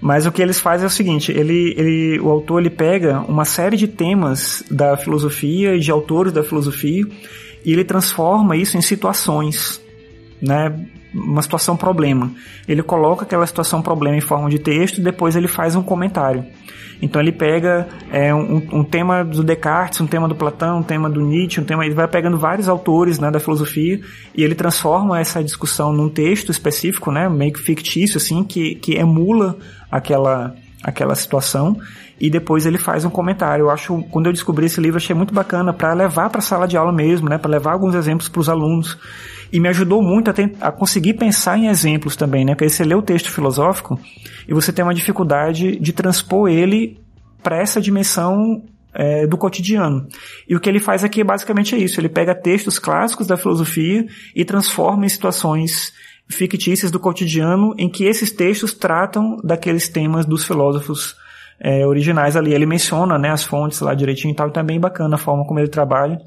Mas o que eles fazem é o seguinte, ele, ele, o autor ele pega uma série de temas da filosofia e de autores da filosofia e ele transforma isso em situações, né? Uma situação problema. Ele coloca aquela situação problema em forma de texto e depois ele faz um comentário. Então ele pega é, um, um, tema do Descartes, um tema do Platão, um tema do Nietzsche, um tema, ele vai pegando vários autores né, da filosofia e ele transforma essa discussão num texto específico, né, meio que fictício, assim, que, que emula aquela, aquela situação e depois ele faz um comentário. Eu acho, quando eu descobri esse livro, achei muito bacana para levar para a sala de aula mesmo, né, para levar alguns exemplos para os alunos. E me ajudou muito a, a, conseguir pensar em exemplos também, né? Porque você lê o texto filosófico e você tem uma dificuldade de transpor ele para essa dimensão é, do cotidiano. E o que ele faz aqui basicamente é isso: ele pega textos clássicos da filosofia e transforma em situações fictícias do cotidiano em que esses textos tratam daqueles temas dos filósofos é, originais ali. Ele menciona né, as fontes lá direitinho e tal, então é bacana a forma como ele trabalha.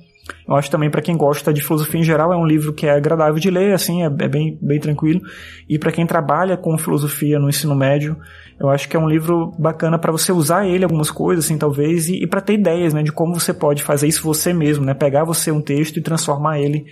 Eu acho também para quem gosta de filosofia em geral é um livro que é agradável de ler, assim, é, é bem, bem tranquilo. E para quem trabalha com filosofia no ensino médio, eu acho que é um livro bacana para você usar ele algumas coisas, assim, talvez, e, e para ter ideias, né, de como você pode fazer isso você mesmo, né, pegar você um texto e transformar ele,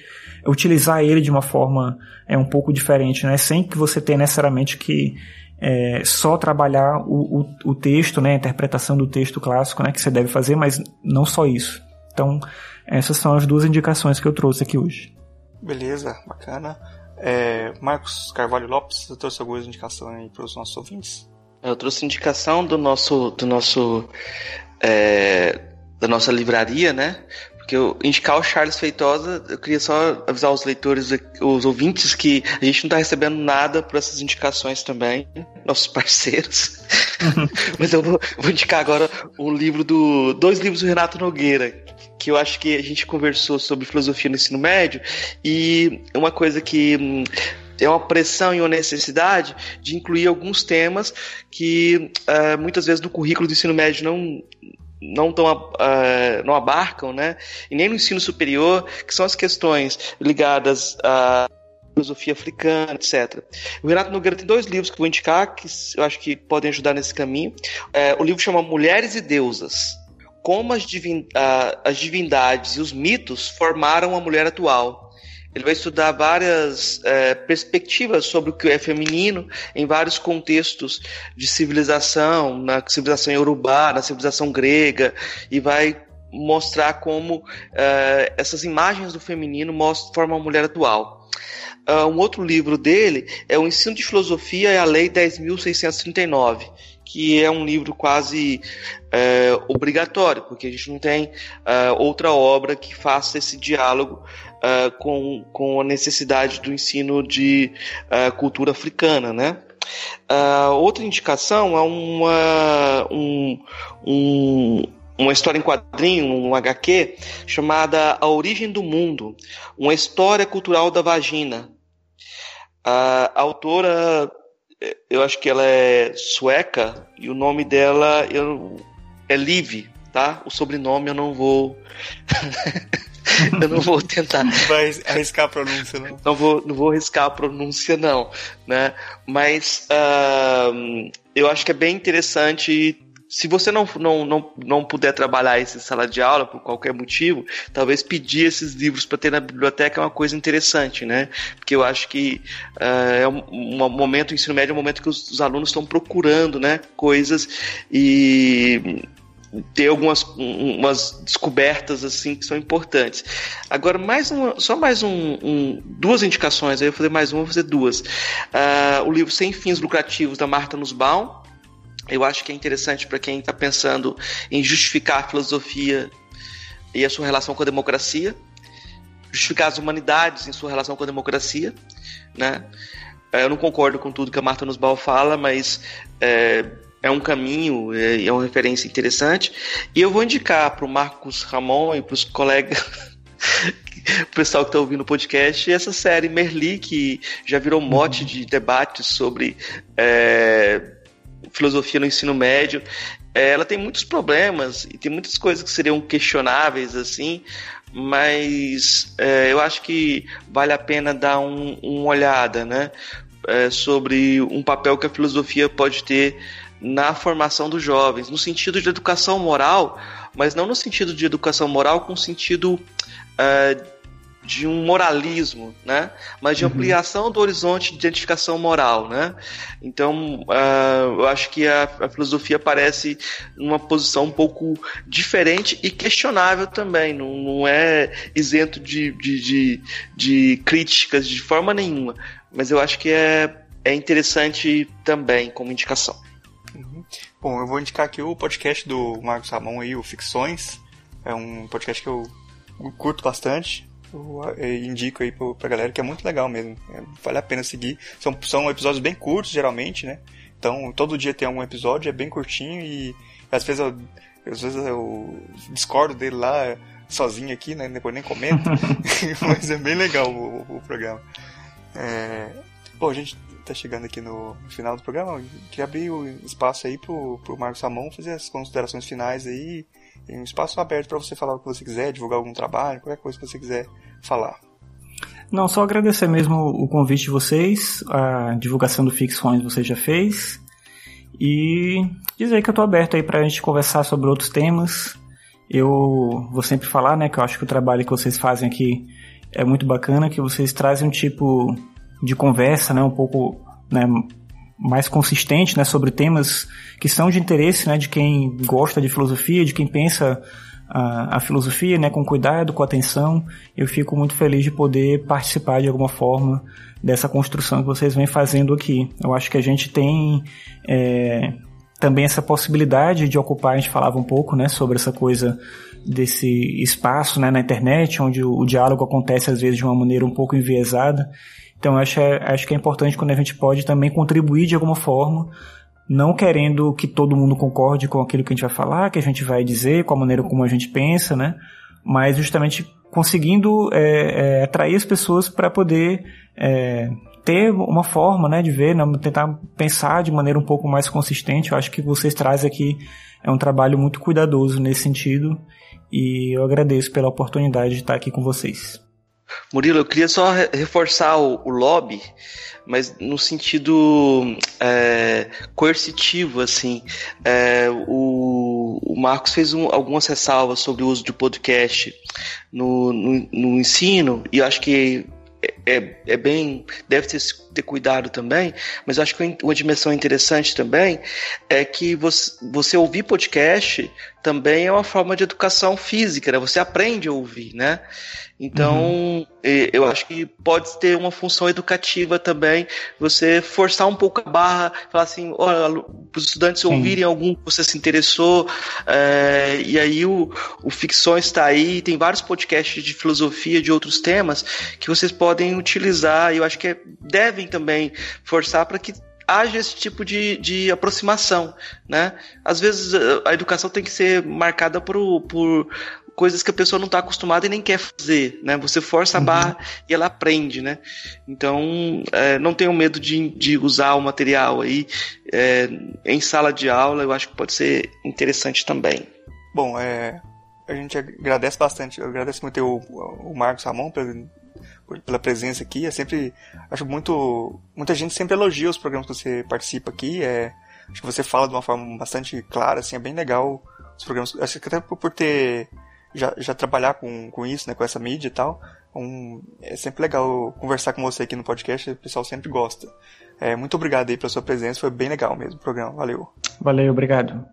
utilizar ele de uma forma é um pouco diferente, né, sem que você tenha necessariamente que é, só trabalhar o, o, o, texto, né, a interpretação do texto clássico, né, que você deve fazer, mas não só isso. Então, essas são as duas indicações que eu trouxe aqui hoje. Beleza, bacana. É, Marcos Carvalho Lopes, você trouxe algumas indicações para os nossos ouvintes? Eu trouxe indicação do nosso, do nosso, é, da nossa livraria, né? Porque eu indicar o Charles Feitosa, eu queria só avisar os leitores, os ouvintes, que a gente não está recebendo nada por essas indicações também, nossos parceiros. Mas eu vou, vou, indicar agora um livro do. dois livros do Renato Nogueira, que eu acho que a gente conversou sobre filosofia no ensino médio, e uma coisa que hum, é uma pressão e uma necessidade de incluir alguns temas que uh, muitas vezes no currículo do ensino médio não não tão uh, não abarcam, né? E nem no ensino superior, que são as questões ligadas à filosofia africana, etc. O Renato Nogueira tem dois livros que vou indicar que eu acho que podem ajudar nesse caminho. Uh, o livro chama Mulheres e Deusas. Como as, divin uh, as divindades e os mitos formaram a mulher atual ele vai estudar várias é, perspectivas sobre o que é feminino em vários contextos de civilização, na civilização iorubá, na civilização grega, e vai mostrar como é, essas imagens do feminino mostram, formam a mulher atual. Uh, um outro livro dele é O Ensino de Filosofia e a Lei 10.639, que é um livro quase é, obrigatório, porque a gente não tem uh, outra obra que faça esse diálogo uh, com, com a necessidade do ensino de uh, cultura africana, né? Uh, outra indicação é uma, um, um, uma história em quadrinho, um HQ, chamada A Origem do Mundo, uma história cultural da vagina. A autora, eu acho que ela é sueca, e o nome dela eu, é Liv, tá? O sobrenome eu não vou eu não vou tentar. Vai arriscar a pronúncia, não? Não vou, não vou arriscar a pronúncia, não. Né? Mas uh, eu acho que é bem interessante se você não, não, não, não puder trabalhar esse sala de aula por qualquer motivo, talvez pedir esses livros para ter na biblioteca é uma coisa interessante, né? Porque eu acho que uh, é um, um, momento, o ensino médio é um momento que os, os alunos estão procurando, né? Coisas e ter algumas umas descobertas assim que são importantes. Agora, mais uma, só mais um, um, duas indicações, aí eu vou fazer mais uma, vou fazer duas. Uh, o livro Sem Fins Lucrativos, da Marta Nussbaum. Eu acho que é interessante para quem está pensando em justificar a filosofia e a sua relação com a democracia, justificar as humanidades em sua relação com a democracia, né? Eu não concordo com tudo que a Marta Nussbaum fala, mas é, é um caminho, é, é uma referência interessante. E eu vou indicar para o Marcos Ramon e para os colegas o pessoal que está ouvindo o podcast, essa série Merli, que já virou mote uhum. de debates sobre é, filosofia no ensino médio. É, ela tem muitos problemas e tem muitas coisas que seriam questionáveis, assim, mas é, eu acho que vale a pena dar um, uma olhada, né? É, sobre um papel que a filosofia pode ter na formação dos jovens, no sentido de educação moral, mas não no sentido de educação moral com sentido uh, de um moralismo, né? Mas de uhum. ampliação do horizonte de identificação moral, né? Então, uh, eu acho que a, a, filosofia aparece numa posição um pouco diferente e questionável também. Não, não é isento de, de, de, de críticas de forma nenhuma. Mas eu acho que é, é interessante também como indicação. Bom, eu vou indicar aqui o podcast do Marcos Ramon aí, o Ficções. É um podcast que eu curto bastante. Eu indico aí pra galera que é muito legal mesmo. É, vale a pena seguir. São, são episódios bem curtos, geralmente, né? Então, todo dia tem algum episódio, é bem curtinho e às vezes eu, às vezes eu discordo dele lá sozinho aqui, né? Depois nem comento. Mas é bem legal o, o programa. É... Bom, a gente tá chegando aqui no final do programa. Queria abrir o espaço aí pro, pro Marcos Ramon fazer as considerações finais aí um espaço aberto para você falar o que você quiser, divulgar algum trabalho, qualquer coisa que você quiser falar. Não, só agradecer mesmo o convite de vocês, a divulgação do Ficções você já fez. E dizer que eu estou aberto aí para a gente conversar sobre outros temas. Eu vou sempre falar, né, que eu acho que o trabalho que vocês fazem aqui é muito bacana, que vocês trazem um tipo de conversa, né, um pouco, né, mais consistente, né, sobre temas que são de interesse, né, de quem gosta de filosofia, de quem pensa a, a, filosofia, né, com cuidado, com atenção. Eu fico muito feliz de poder participar de alguma forma dessa construção que vocês vêm fazendo aqui. Eu acho que a gente tem é, também essa possibilidade de ocupar, a gente falava um pouco, né, sobre essa coisa desse espaço, né, na internet, onde o, o diálogo acontece às vezes de uma maneira um pouco enviesada. Então acho, acho que é importante quando a gente pode também contribuir de alguma forma não querendo que todo mundo concorde com aquilo que a gente vai falar, que a gente vai dizer, com a maneira como a gente pensa, né? Mas justamente conseguindo é, é, atrair as pessoas para poder é, ter uma forma, né, de ver, né, tentar pensar de maneira um pouco mais consistente. Eu acho que vocês trazem aqui é um trabalho muito cuidadoso nesse sentido e eu agradeço pela oportunidade de estar aqui com vocês. Murilo, eu queria só reforçar o, o lobby mas no sentido é, coercitivo, assim. É, o, o, Marcos fez um, algumas ressalvas sobre o uso de podcast no, no, no ensino, e eu acho que é, é, bem. deve ter, ter cuidado também, mas acho que uma dimensão interessante também é que você, você ouvir podcast também é uma forma de educação física, né? Você aprende a ouvir, né? Então, uhum. eu acho que pode ter uma função educativa também, você forçar um pouco a barra, falar assim, olha, os estudantes Sim. ouvirem algum que você se interessou, é, e aí o, o Ficções está aí, tem vários podcasts de filosofia, de outros temas, que vocês podem utilizar, e eu acho que devem também forçar para que haja esse tipo de, de aproximação, né? Às vezes a educação tem que ser marcada por, por coisas que a pessoa não está acostumada e nem quer fazer, né? Você força a uhum. barra e ela aprende, né? Então, é, não tenham medo de, de usar o material aí é, em sala de aula, eu acho que pode ser interessante também. Bom, é, a gente agradece bastante, eu agradeço muito o, o Marcos Ramon pelo, pela presença aqui, é sempre, acho muito, muita gente sempre elogia os programas que você participa aqui, é, acho que você fala de uma forma bastante clara, assim, é bem legal os programas, acho que até por ter já, já trabalhar com, com isso, né, com essa mídia e tal, um, é sempre legal conversar com você aqui no podcast, o pessoal sempre gosta. É, muito obrigado aí pela sua presença, foi bem legal mesmo o programa, valeu. Valeu, obrigado.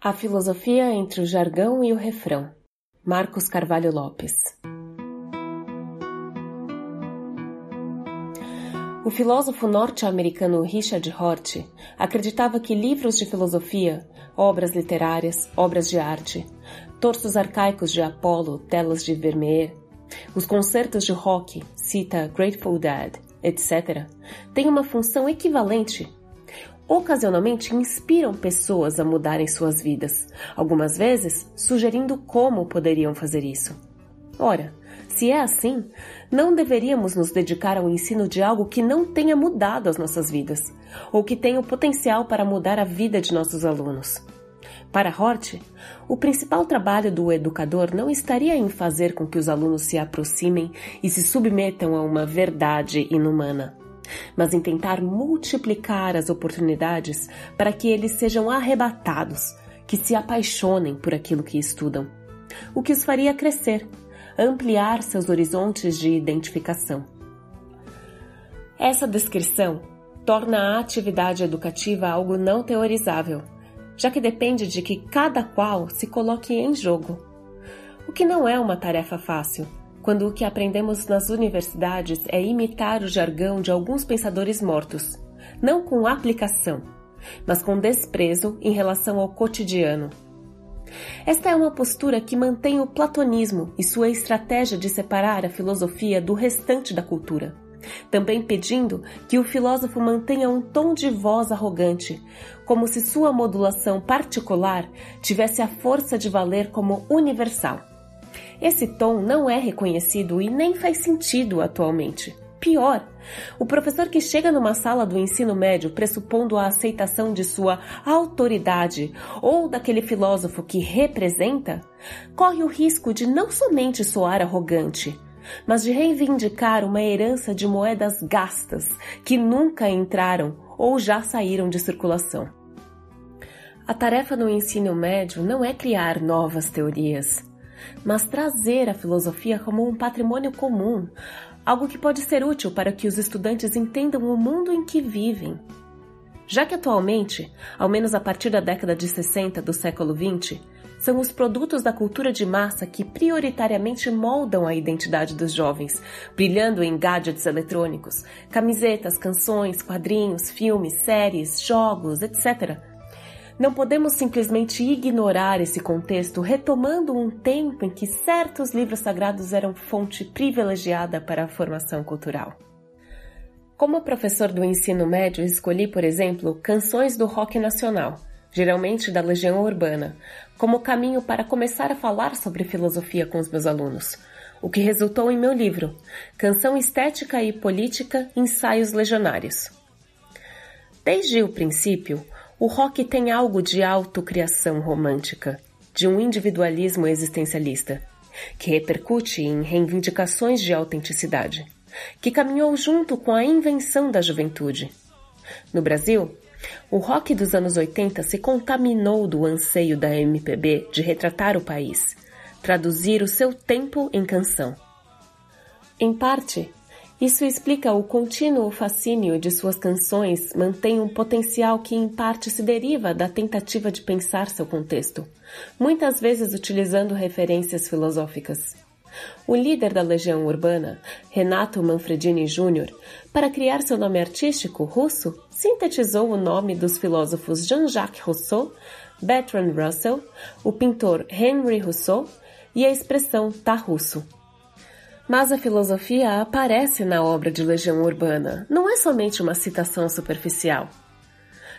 A filosofia entre o jargão e o refrão. Marcos Carvalho Lopes. O filósofo norte-americano Richard Hort acreditava que livros de filosofia, obras literárias, obras de arte, torsos arcaicos de Apolo, telas de Vermeer, os concertos de rock, cita Grateful Dead, etc., têm uma função equivalente. Ocasionalmente inspiram pessoas a mudarem suas vidas, algumas vezes sugerindo como poderiam fazer isso. Ora, se é assim, não deveríamos nos dedicar ao ensino de algo que não tenha mudado as nossas vidas, ou que tenha o potencial para mudar a vida de nossos alunos. Para Hort, o principal trabalho do educador não estaria em fazer com que os alunos se aproximem e se submetam a uma verdade inumana, mas em tentar multiplicar as oportunidades para que eles sejam arrebatados, que se apaixonem por aquilo que estudam, o que os faria crescer ampliar seus horizontes de identificação. Essa descrição torna a atividade educativa algo não teorizável, já que depende de que cada qual se coloque em jogo. O que não é uma tarefa fácil, quando o que aprendemos nas universidades é imitar o jargão de alguns pensadores mortos, não com aplicação, mas com desprezo em relação ao cotidiano. Esta é uma postura que mantém o platonismo e sua estratégia de separar a filosofia do restante da cultura. Também pedindo que o filósofo mantenha um tom de voz arrogante, como se sua modulação particular tivesse a força de valer como universal. Esse tom não é reconhecido e nem faz sentido atualmente. Pior, o professor que chega numa sala do ensino médio pressupondo a aceitação de sua autoridade ou daquele filósofo que representa, corre o risco de não somente soar arrogante, mas de reivindicar uma herança de moedas gastas que nunca entraram ou já saíram de circulação. A tarefa no ensino médio não é criar novas teorias, mas trazer a filosofia como um patrimônio comum, algo que pode ser útil para que os estudantes entendam o mundo em que vivem. Já que atualmente, ao menos a partir da década de 60 do século 20, são os produtos da cultura de massa que prioritariamente moldam a identidade dos jovens, brilhando em gadgets eletrônicos, camisetas, canções, quadrinhos, filmes, séries, jogos, etc não podemos simplesmente ignorar esse contexto, retomando um tempo em que certos livros sagrados eram fonte privilegiada para a formação cultural. Como professor do ensino médio, escolhi, por exemplo, canções do rock nacional, geralmente da Legião Urbana, como caminho para começar a falar sobre filosofia com os meus alunos, o que resultou em meu livro, Canção Estética e Política Ensaios Legionários. Desde o princípio, o rock tem algo de autocriação romântica, de um individualismo existencialista, que repercute em reivindicações de autenticidade, que caminhou junto com a invenção da juventude. No Brasil, o rock dos anos 80 se contaminou do anseio da MPB de retratar o país, traduzir o seu tempo em canção. Em parte, isso explica o contínuo fascínio de suas canções mantém um potencial que em parte se deriva da tentativa de pensar seu contexto, muitas vezes utilizando referências filosóficas. O líder da Legião Urbana, Renato Manfredini Jr., para criar seu nome artístico russo, sintetizou o nome dos filósofos Jean-Jacques Rousseau, Bertrand Russell, o pintor Henry Rousseau e a expressão tá russo. Mas a filosofia aparece na obra de Legião Urbana, não é somente uma citação superficial.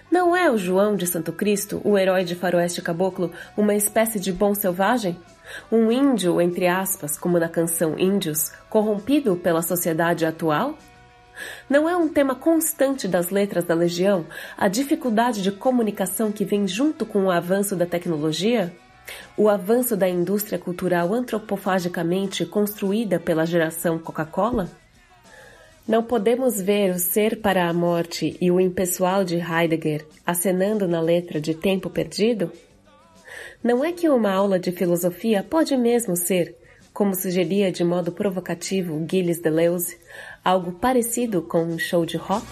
Não é o João de Santo Cristo, o herói de faroeste caboclo, uma espécie de bom selvagem? Um índio, entre aspas, como na canção Índios, corrompido pela sociedade atual? Não é um tema constante das letras da Legião a dificuldade de comunicação que vem junto com o avanço da tecnologia? O avanço da indústria cultural antropofagicamente construída pela geração Coca-Cola? Não podemos ver o ser para a morte e o impessoal de Heidegger acenando na letra de Tempo Perdido? Não é que uma aula de filosofia pode mesmo ser, como sugeria de modo provocativo Gilles Deleuze, algo parecido com um show de rock?